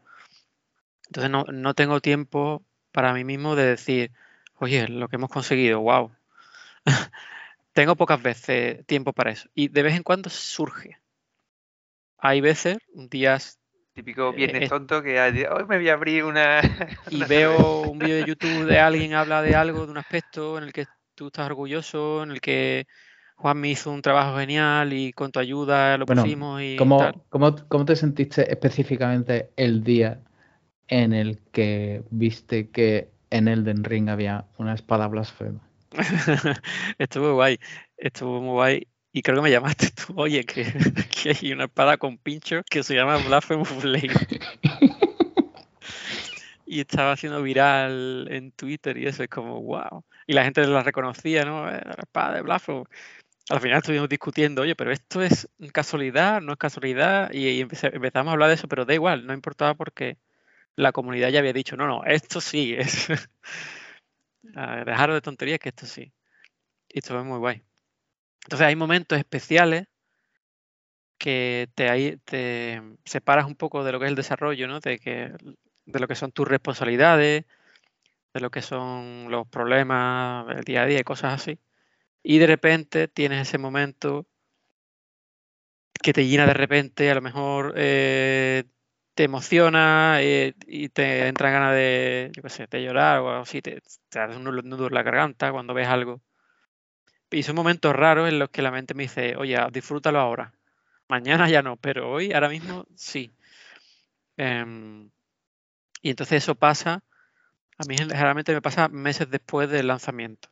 Entonces no, no tengo tiempo para mí mismo de decir, oye, lo que hemos conseguido, wow. tengo pocas veces tiempo para eso. Y de vez en cuando surge. Hay veces, días... Típico viernes eh, tonto que hoy me voy a abrir una... y veo un vídeo de YouTube de alguien habla de algo, de un aspecto en el que tú estás orgulloso, en el que Juan me hizo un trabajo genial y con tu ayuda lo pusimos y ¿cómo, ¿cómo, te sentiste específicamente el día en el que viste que en Elden Ring había una espada blasfema? estuvo guay, estuvo muy guay. Y creo que me llamaste tú, oye, que, que hay una espada con pincho que se llama Blasphemous Blade. y estaba haciendo viral en Twitter y eso es como, wow. Y la gente la reconocía, ¿no? Eh, la espada de Blasphemous al final estuvimos discutiendo, oye, pero esto es casualidad, no es casualidad, y, empezamos a hablar de eso, pero da igual, no importaba porque la comunidad ya había dicho, no, no, esto sí es. Dejaros de tonterías que esto sí. Y esto es muy guay. Entonces hay momentos especiales que te, separas un poco de lo que es el desarrollo, ¿no? De lo que son tus responsabilidades, de lo que son los problemas del día a día y cosas así y de repente tienes ese momento que te llena de repente, a lo mejor eh, te emociona eh, y te entra ganas de, yo llorar o así, te, te das un nudo en la garganta cuando ves algo. Y son momentos raros en los que la mente me dice, oye, disfrútalo ahora. Mañana ya no, pero hoy, ahora mismo, sí. Em, y entonces eso pasa, a mí generalmente me pasa meses después del lanzamiento.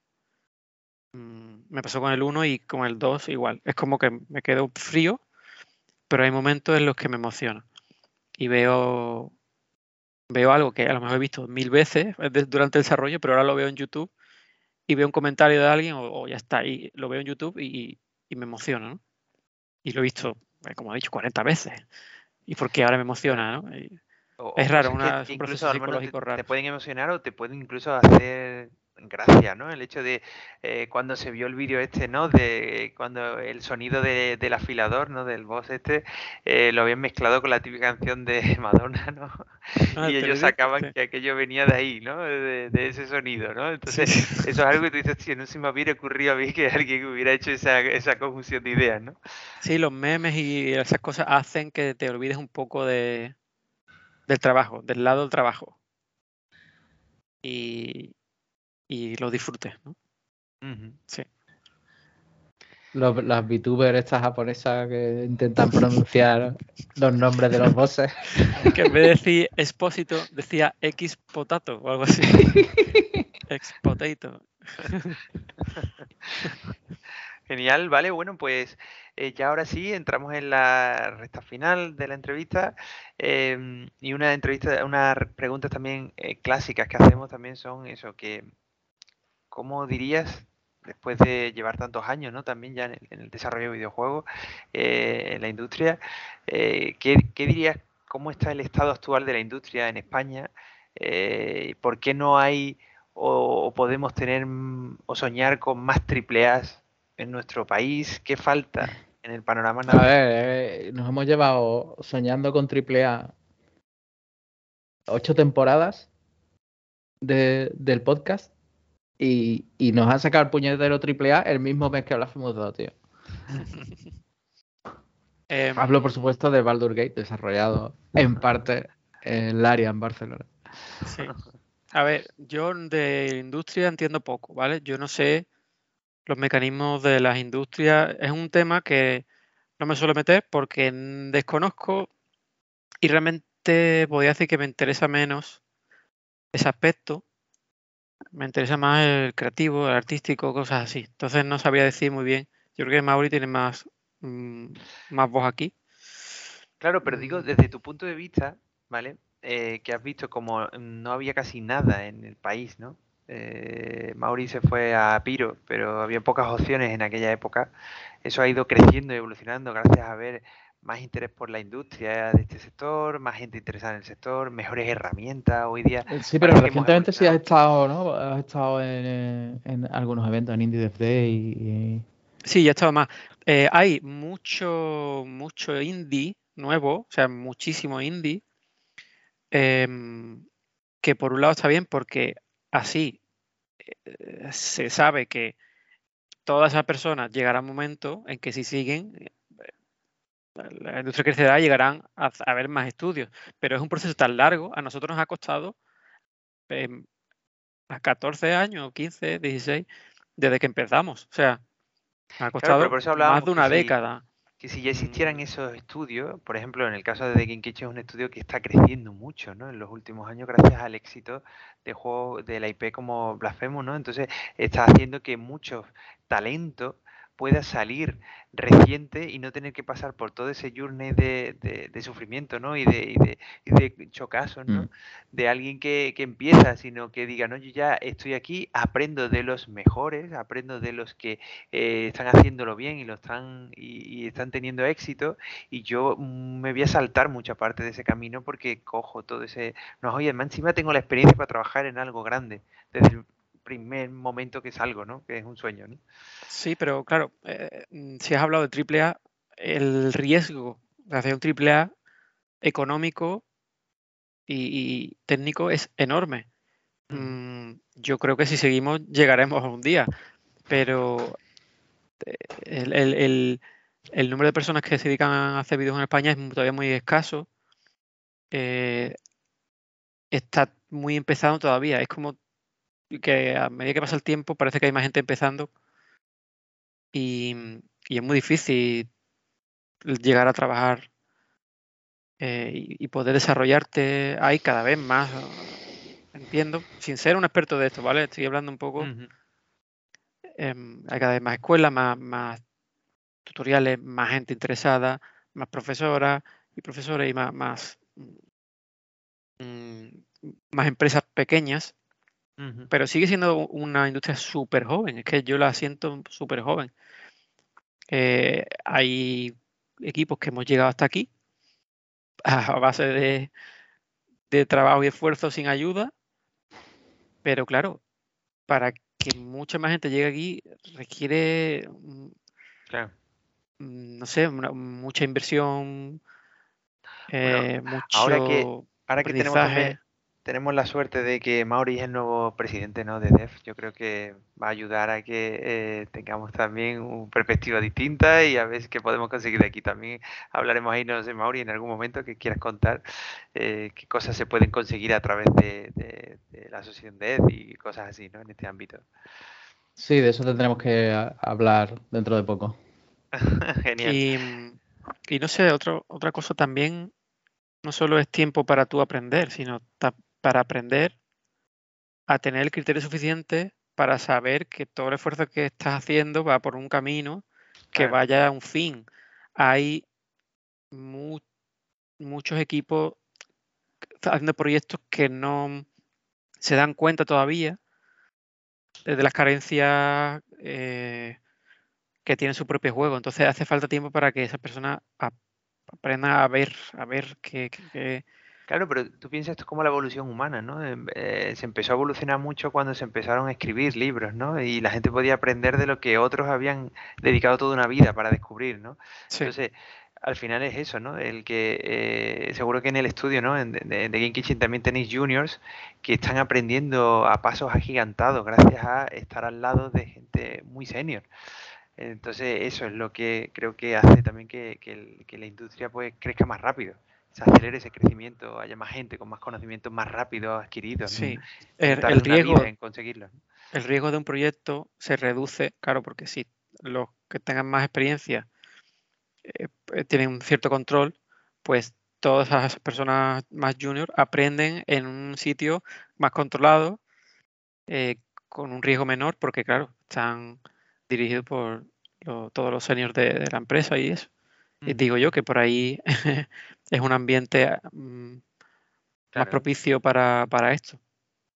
Mm, me pasó con el 1 y con el 2 igual. Es como que me quedo frío, pero hay momentos en los que me emociona. Y veo, veo algo que a lo mejor he visto mil veces durante el desarrollo, pero ahora lo veo en YouTube y veo un comentario de alguien o, ya está, y lo veo en YouTube y, me emociona, Y lo he visto, eh, como he dicho, 40 veces. ¿Y por qué ahora me emociona, es raro, una, un proceso psicológico raro. Te pueden emocionar o te pueden incluso hacer gracia, ¿no? El hecho de eh, cuando se vio el vídeo este, ¿no? De cuando el sonido del afilador, ¿no? Del boss este, eh, lo habían mezclado con la típica canción de Madonna, ¿no? Ah, y ellos sacaban que aquello venía de ahí, ¿no? De, ese sonido, ¿no? Entonces, eso es algo que tú dices, tío, no se me hubiera ocurrido a mí que alguien hubiera hecho esa, esa conjunción de ideas, ¿no? Sí, los memes y esas cosas hacen que te olvides un poco de, del trabajo, del lado del trabajo. Y, y lo disfrute, ¿no? Sí. las VTubers estas japonesas que intentan pronunciar los nombres de los bosses. Que en vez de decir expósito, decía X potato o algo así. X potato. Genial, vale, bueno, pues eh, ya ahora sí entramos en la recta final de la entrevista em, y una entrevista, unas preguntas también eh, clásicas que hacemos también son eso, que ¿cómo dirías, después de llevar tantos años, ¿no? También ya en el, desarrollo de videojuegos, eh, en la industria, eh, ¿qué, dirías, cómo está el estado actual de la industria en España? Eh, ¿Por qué no hay o, podemos tener o soñar con más triple A en nuestro país? ¿Qué falta en el panorama? A ver, nos hemos llevado soñando con triple A ocho temporadas del podcast y, nos han sacado el puñetero triple A el mismo mes que hablamos dos, tío. Em, Hablo, por supuesto, de Baldur Gate, desarrollado en parte en el área en Barcelona. Sí. A ver, yo de industria entiendo poco, ¿vale? Yo no sé los mecanismos de las industrias. Es un tema que no me suelo meter porque desconozco y realmente podría decir que me interesa menos ese aspecto. Me interesa más el creativo, el artístico, cosas así. Entonces no sabría decir muy bien. Yo creo que Mauri tiene más, mm, más voz aquí. Claro, pero digo, desde tu punto de vista, ¿vale? Eh, que has visto como no había casi nada en el país, ¿no? Eh, Mauri se fue a Piro, pero había pocas opciones en aquella época. Eso ha ido creciendo y evolucionando gracias a ver más interés por la industria de este sector, más gente interesada en el sector, mejores herramientas hoy día. Eh, sí, pero recientemente sí has estado, ¿no? Has estado en, algunos eventos en Indie Dev Day y... Sí, ya he estado más. Eh, hay mucho, mucho indie nuevo, o sea, muchísimo indie, em, que por un lado está bien porque así eh, se sabe que todas esas personas llegará un momento en que si siguen, la industria crecerá y llegarán a, haber más estudios. Pero es un proceso tan largo, a nosotros nos ha costado em, a 14 años, 15, 16, desde que empezamos. O sea, ha costado más de una década. que si ya existieran esos estudios, por ejemplo, en el caso de The Game Kitchen es un estudio que está creciendo mucho, ¿no? En los últimos años, gracias al éxito de juegos de la IP como Blasphemous, ¿no? Entonces, está haciendo que muchos talentos pueda salir reciente y no tener que pasar por todo ese journey de, de, sufrimiento, ¿no? Y de, y de, ¿no? Mm. De alguien que, que, empieza, sino que diga, no, yo ya estoy aquí, aprendo de los mejores, aprendo de los que eh, están haciéndolo bien y lo están y, están teniendo éxito, y yo mm, me voy a saltar mucha parte de ese camino porque cojo todo ese, no, oye, encima tengo la experiencia para trabajar en algo grande desde primer momento que es algo, ¿no? Que es un sueño, ¿no? Sí, pero claro, eh, mm, si has hablado de AAA, el riesgo de hacer un AAA económico y, técnico es enorme. Mm, yo creo que si seguimos llegaremos a un día, pero eh, el, número de personas que se dedican a hacer vídeos en España es todavía muy escaso. Eh, está muy empezado todavía. Es como que a medida que pasa el tiempo parece que hay más gente empezando y, es muy difícil llegar a trabajar eh, y, poder desarrollarte ahí cada vez más. Entiendo, sin ser un experto de esto, ¿vale? Estoy hablando un poco. Em, hay cada vez más escuelas, más, más tutoriales, más gente interesada, más profesoras y profesores y más, más, mm, más empresas pequeñas pero sigue siendo una industria súper joven, es que yo la siento súper joven. Eh, hay equipos que hemos llegado hasta aquí a base de, trabajo y esfuerzo sin ayuda, pero claro, para que mucha más gente llegue aquí requiere, mm, no sé, mucha inversión, eh, mucho ahora que, ahora que tenemos tenemos la suerte de que Mauri es el nuevo presidente ¿no? de DEF. Yo creo que va a ayudar a que eh, tengamos también una perspectiva distinta y a ver qué podemos conseguir de aquí. También hablaremos ahí, no sé, Mauri, en algún momento que quieras contar eh, qué cosas se pueden conseguir a través de, la asociación DEF y cosas así, ¿no? En este ámbito. Sí, de eso tendremos que hablar dentro de poco. Genial. Y, no sé, otro, otra cosa también, no solo es tiempo para tú aprender, sino para aprender a tener el criterio suficiente para saber que todo el esfuerzo que estás haciendo va por un camino que vaya a un fin. Hay muchos equipos haciendo proyectos que no se dan cuenta todavía de las carencias eh, que tiene su propio juego. Entonces hace falta tiempo para que esa persona aprenda a ver, a ver qué, Claro, pero tú piensas esto es como la evolución humana, ¿no? Em, eh, se empezó a evolucionar mucho cuando se empezaron a escribir libros, ¿no? Y la gente podía aprender de lo que otros habían dedicado toda una vida para descubrir, ¿no? Entonces, al final es eso, ¿no? El que eh, seguro que en el estudio, ¿no? En, de, Game Kitchen también tenéis juniors que están aprendiendo a pasos agigantados gracias a estar al lado de gente muy senior. Entonces, eso es lo que creo que hace también que, que la industria pues crezca más rápido se acelere ese crecimiento, haya más gente con más conocimientos más rápido adquiridos. Sí, el, riesgo en conseguirlo. El riesgo de un proyecto se reduce, claro, porque si los que tengan más experiencia eh, tienen un cierto control, pues todas esas personas más junior aprenden en un sitio más controlado, eh, con un riesgo menor, porque claro, están dirigidos por todos los seniors de, la empresa y eso. Y mm. digo yo que por ahí es un ambiente mm, más propicio para, para esto.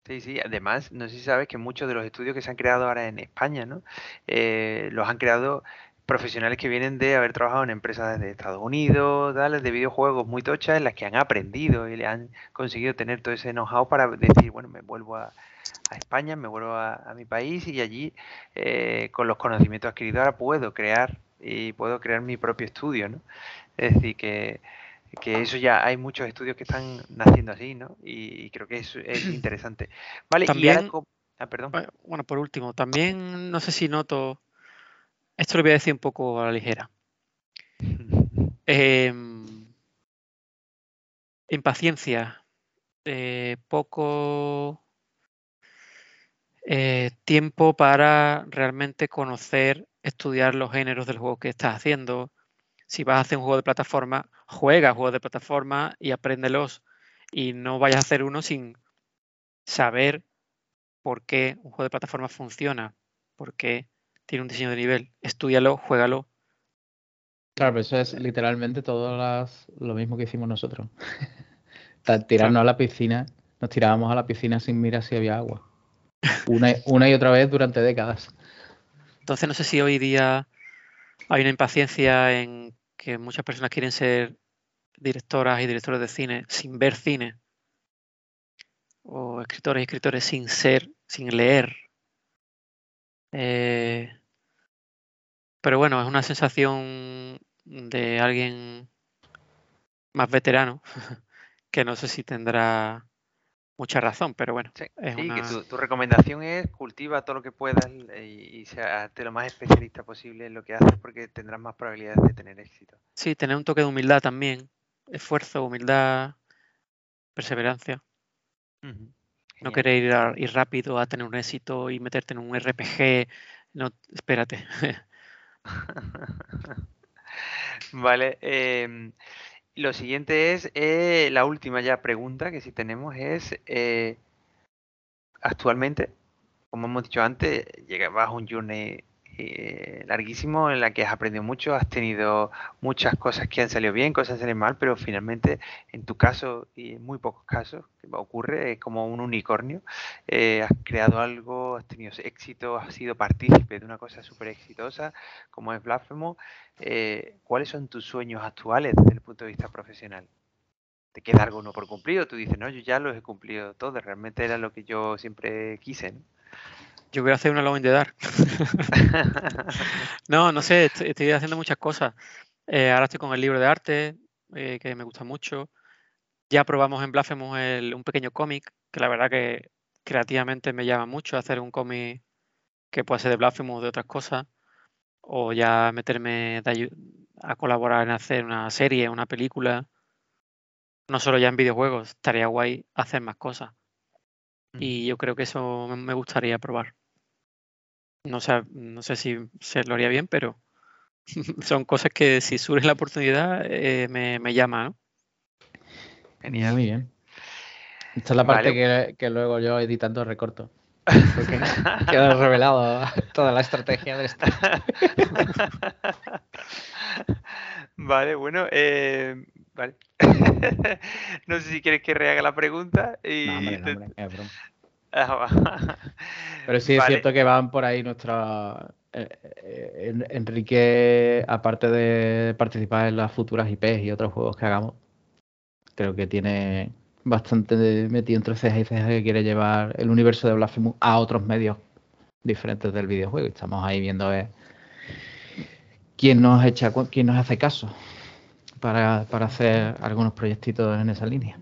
Sí, sí, además, no sé si sabes que muchos de los estudios que se han creado ahora en España, ¿no? Eh, los han creado profesionales que vienen de haber trabajado en empresas de Estados Unidos, de videojuegos muy tochas, en las que han aprendido y le han conseguido tener todo ese know-how para decir, bueno, me vuelvo a, España, me vuelvo a, mi país y allí, eh, con los conocimientos adquiridos, ahora puedo crear y puedo crear mi propio estudio, ¿no? Es decir, que que eso ya hay muchos estudios que están naciendo así, ¿no? Y, creo que es, es interesante. Vale, también, ah, perdón. Bueno, por último, también no sé si noto, esto lo voy a decir un poco a la ligera. Em, impaciencia, eh, poco eh, tiempo para realmente conocer, estudiar los géneros del juego que estás haciendo, si vas a hacer un juego de plataforma, juega juegos de plataforma y apréndelos. Y no vayas a hacer uno sin saber por qué un juego de plataforma funciona, por qué tiene un diseño de nivel. Estudialo, juégalo. Claro, pero eso es literalmente todo lo mismo que hicimos nosotros. Tirarnos a la piscina, nos tirábamos a la piscina sin mirar si había agua. Una, una y otra vez durante décadas. Entonces no sé si hoy día hay una impaciencia en que muchas personas quieren ser directoras y directores de cine sin ver cine. O escritores y escritores sin ser, sin leer. Eh, pero bueno, es una sensación de alguien más veterano que no sé si tendrá mucha razón, pero bueno. Sí, que tu, recomendación es cultiva todo lo que puedas y, sea lo más especialista posible en lo que haces porque tendrás más probabilidades de tener éxito. Sí, tener un toque de humildad también. Esfuerzo, humildad, perseverancia. No querer ir, ir, rápido a tener un éxito y meterte en un RPG. No, espérate. vale. Eh, lo siguiente es, eh, la última ya pregunta que sí tenemos es, eh, actualmente, como hemos dicho antes, llevas un journey eh, larguísimo en la que has aprendido mucho, has tenido muchas cosas que han salido bien, cosas que han salido mal, pero finalmente en tu caso y en muy pocos casos que ocurre es como un unicornio, has creado algo, has tenido éxito, has sido partícipe de una cosa súper exitosa como es Blasphemous eh, ¿cuáles son tus sueños actuales desde el punto de vista profesional? ¿Te queda algo no por cumplir? tú dices, no, yo ya los he cumplido todos, realmente era lo que yo siempre quise, ¿no? Yo voy a hacer una Alone de Dark. no, no sé, estoy, haciendo muchas cosas. Eh, ahora estoy con el libro de arte, eh, que me gusta mucho. Ya probamos en Blasphemous un pequeño cómic, que la verdad que creativamente me llama mucho hacer un cómic que pueda ser de Blasphemous o de otras cosas o ya meterme a colaborar en hacer una serie, una película, no solo ya en videojuegos, estaría guay hacer más cosas. Y yo creo que eso me gustaría probar. No sé, no sé si se lo haría bien, pero son cosas que si surge la oportunidad eh, me, me, llama. ¿no? Genial. Muy bien. Esta es la parte que, que, luego yo editando recorto. Porque revelado toda la estrategia de esto. Vale, bueno, eh, vale. no sé si quieres que rehaga la pregunta. Y ah, Pero sí es cierto que van por ahí nuestra... Eh, eh, Enrique, aparte de participar en las futuras IPs y otros juegos que hagamos, creo que tiene bastante metido entre cejas y cejas que quiere llevar el universo de Blasphemous a otros medios diferentes del videojuego. Estamos ahí viendo ver quién nos echa, quién nos hace caso para, hacer algunos proyectitos en esa línea.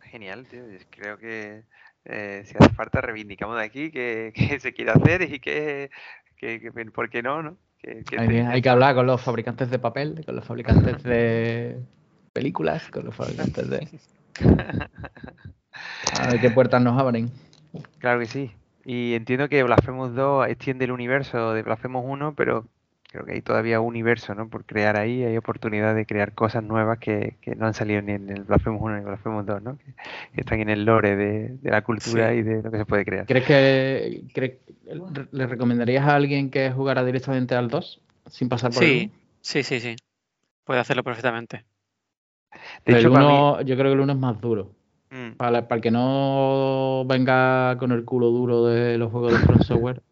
Genial, tío. Creo que eh, si hace falta reivindicamos de aquí que, se quiere hacer y que, ¿por qué no? no? hay, hay que hablar con los fabricantes de papel, con los fabricantes de películas, con los fabricantes de... A ver qué puertas nos abren. Claro que sí. Y entiendo que Blasphemous 2 extiende el universo de Blasphemous 1, pero creo que hay todavía un universo ¿no? por crear ahí, hay oportunidad de crear cosas nuevas que, que no han salido ni en el Blasphemous 1 ni en el Blasphemous 2, ¿no? que, están en el lore de, de la cultura Sí. y de lo que se puede crear. ¿Crees que cre- le recomendarías a alguien que jugara directamente al 2 sin pasar por Sí, el sí, sí, sí. Puede hacerlo perfectamente. De 1? hecho, el mí- 1 yo creo que el 1 es más duro. Mm, Para, que no venga con el culo duro de los juegos de From Software,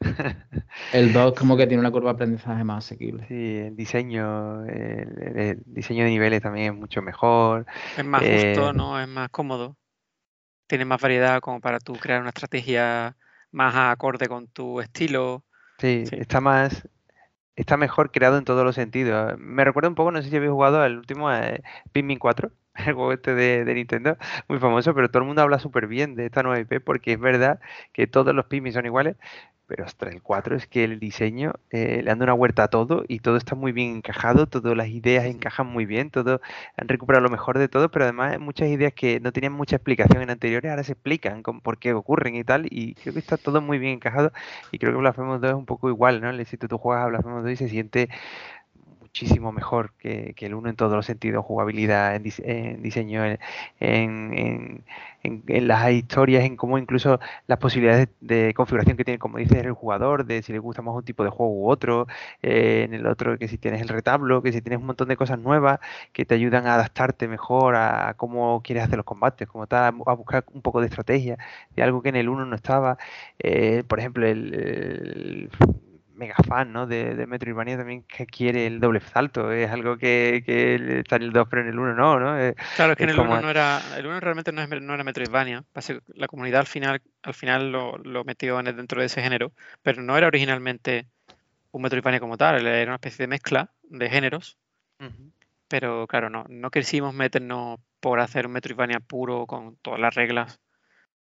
el 2 como que tiene una curva de aprendizaje más asequible. Sí, el diseño, el, el diseño de niveles también es mucho mejor. Es más Eh, justo, ¿no? Es más cómodo. Tiene más variedad como para tú crear una estrategia más acorde con tu estilo. Sí, Sí. está más, está mejor creado en todos los sentidos. Me recuerda un poco, no sé si habéis jugado al último eh, Pikmin 4, el juego este de, Nintendo, muy famoso, pero todo el mundo habla súper bien de esta nueva IP porque es verdad que todos los Pikmin son iguales, pero hasta el 4 es que el diseño eh, le han dado una huerta a todo y todo está muy bien encajado, todas las ideas encajan muy bien, todo han recuperado lo mejor de todo, pero además hay muchas ideas que no tenían mucha explicación en anteriores, ahora se explican con por qué ocurren y tal, y creo que está todo muy bien encajado y creo que Blasphemous 2 es un poco igual, ¿no? Si tú, tú juegas a Blasphemous 2 y se siente muchísimo mejor que, que el 1 en todos los sentidos, jugabilidad, en, dise- en diseño, en, en, en- las historias, en cómo incluso las posibilidades de, configuración que tiene, como dices, el jugador, de si le gusta más un tipo de juego u otro, eh, en el otro que si tienes el retablo, que si tienes un montón de cosas nuevas que te ayudan a adaptarte mejor a, cómo quieres hacer los combates, como tal, a, bu- a buscar un poco de estrategia, de algo que en el 1 no estaba. Eh, por ejemplo, el mega fan ¿no? de, de Metroidvania también que quiere el doble salto, es algo que, que está en el 2 pero en el 1 no, ¿no? Eh, Claro, es que en el 1 como- no era. El 1 realmente no, es, no era Metroidvania. La comunidad al final, al final lo, lo metió en el- dentro de ese género, pero no era originalmente un Metroidvania como tal, era una especie de mezcla de géneros. ujú. Pero claro, no, no quisimos meternos por hacer un Metroidvania puro con todas las reglas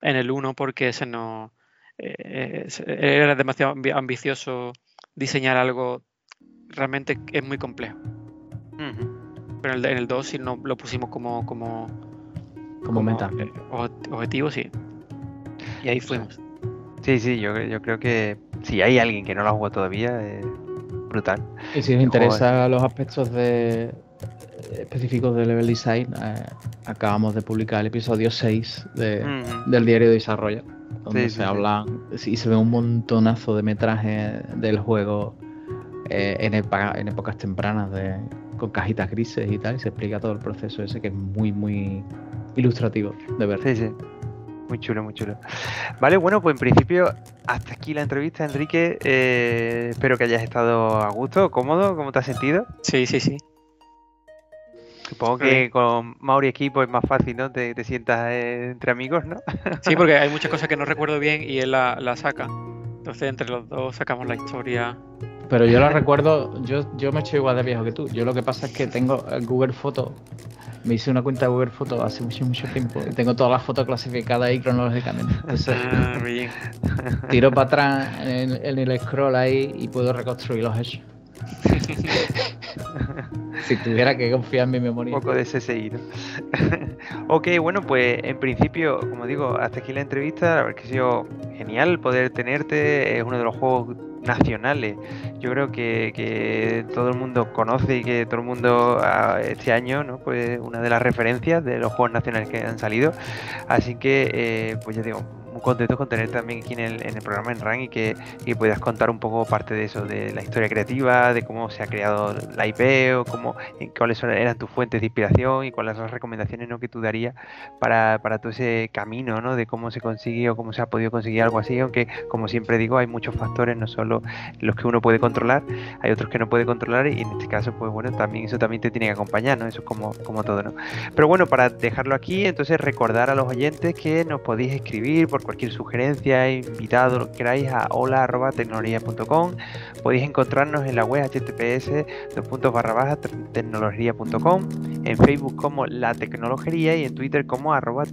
en el 1 porque ese no eh, era demasiado ambi- ambicioso diseñar algo realmente que es muy complejo. Pero en el, en el 2 sí no, lo pusimos como, como, Como meta. eh, objetivo, sí. Y ahí fuimos. Sí, sí, yo, yo creo que si hay alguien que no lo ha jugado todavía, es brutal. Y si os interesa los aspectos de, específicos de level design, eh, acabamos de publicar el episodio 6 de, del diario de desarrollo, donde Sí, se sí, sí. habla y se ve un montonazo de metraje del juego eh, en, epa- en épocas tempranas de, con cajitas grises y tal, y se explica todo el proceso ese que es muy, muy ilustrativo de ver. Sí, sí. Muy chulo, muy chulo. Vale, bueno, pues en principio hasta aquí la entrevista, Enrique. Eh, espero que hayas estado a gusto, cómodo, ¿cómo te has sentido? Sí, sí, sí. Supongo que con Mauri equipo es más fácil, ¿no? Te, te sientas eh, entre amigos, ¿no? Sí, porque hay muchas cosas que no recuerdo bien y él la, la saca. Entonces entre los dos sacamos la historia. Pero yo la recuerdo, yo, yo me estoy igual de viejo que tú. Yo lo que pasa es que tengo el Google Foto, me hice una cuenta de Google Foto hace mucho, mucho tiempo y tengo todas las fotos clasificadas ahí cronológicamente. Entonces Ah, bien. tiro para atrás en, en el scroll ahí y puedo reconstruir los hechos. si tuviera que confiar en mi Un memoria. poco de CSI, ¿no? ok, bueno, pues en principio, como digo, hasta aquí la entrevista. La verdad que ha sido genial poder tenerte. Es uno de los juegos nacionales. Yo creo que, que todo el mundo conoce y que todo el mundo ah, este año, ¿no? Pues una de las referencias de los juegos nacionales que han salido. Así que, eh, pues ya digo, muy contento con tenerte también aquí en el, en el programa en RAN y que, y puedas contar un poco parte de eso, de la historia creativa, de cómo se ha creado la IP o cómo, en cuáles eran tus fuentes de inspiración y cuáles son las recomendaciones que tú darías para, para todo ese camino ¿no? de cómo se consigue o cómo se ha podido conseguir algo así, aunque como siempre digo, hay muchos factores, no solo los que uno puede controlar, hay otros que no puede controlar y en este caso, pues bueno, también eso también te tiene que acompañar, ¿no? Eso es como, como todo, ¿no? Pero bueno, para dejarlo aquí, entonces recordar a los oyentes que nos podéis escribir por cualquier sugerencia, invitado, que queráis a hola.tecnología.com. Podéis encontrarnos en la web https tecnología.com, en Facebook como La Tecnologería y en Twitter como arroba.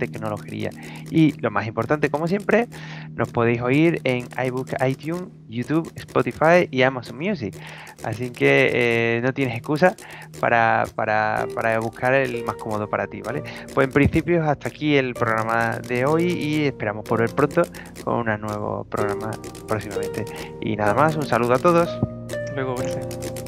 Y lo más importante, como siempre, nos podéis oír en iBook, iTunes, YouTube, Spotify y Amazon Music. Así que eh, no tienes excusa para, para, para, buscar el más cómodo para ti, ¿vale? Pues en principio hasta aquí el programa de hoy y esperamos por volver pronto con un nuevo programa próximamente. Y nada más, un saludo a todos. Luego, verte.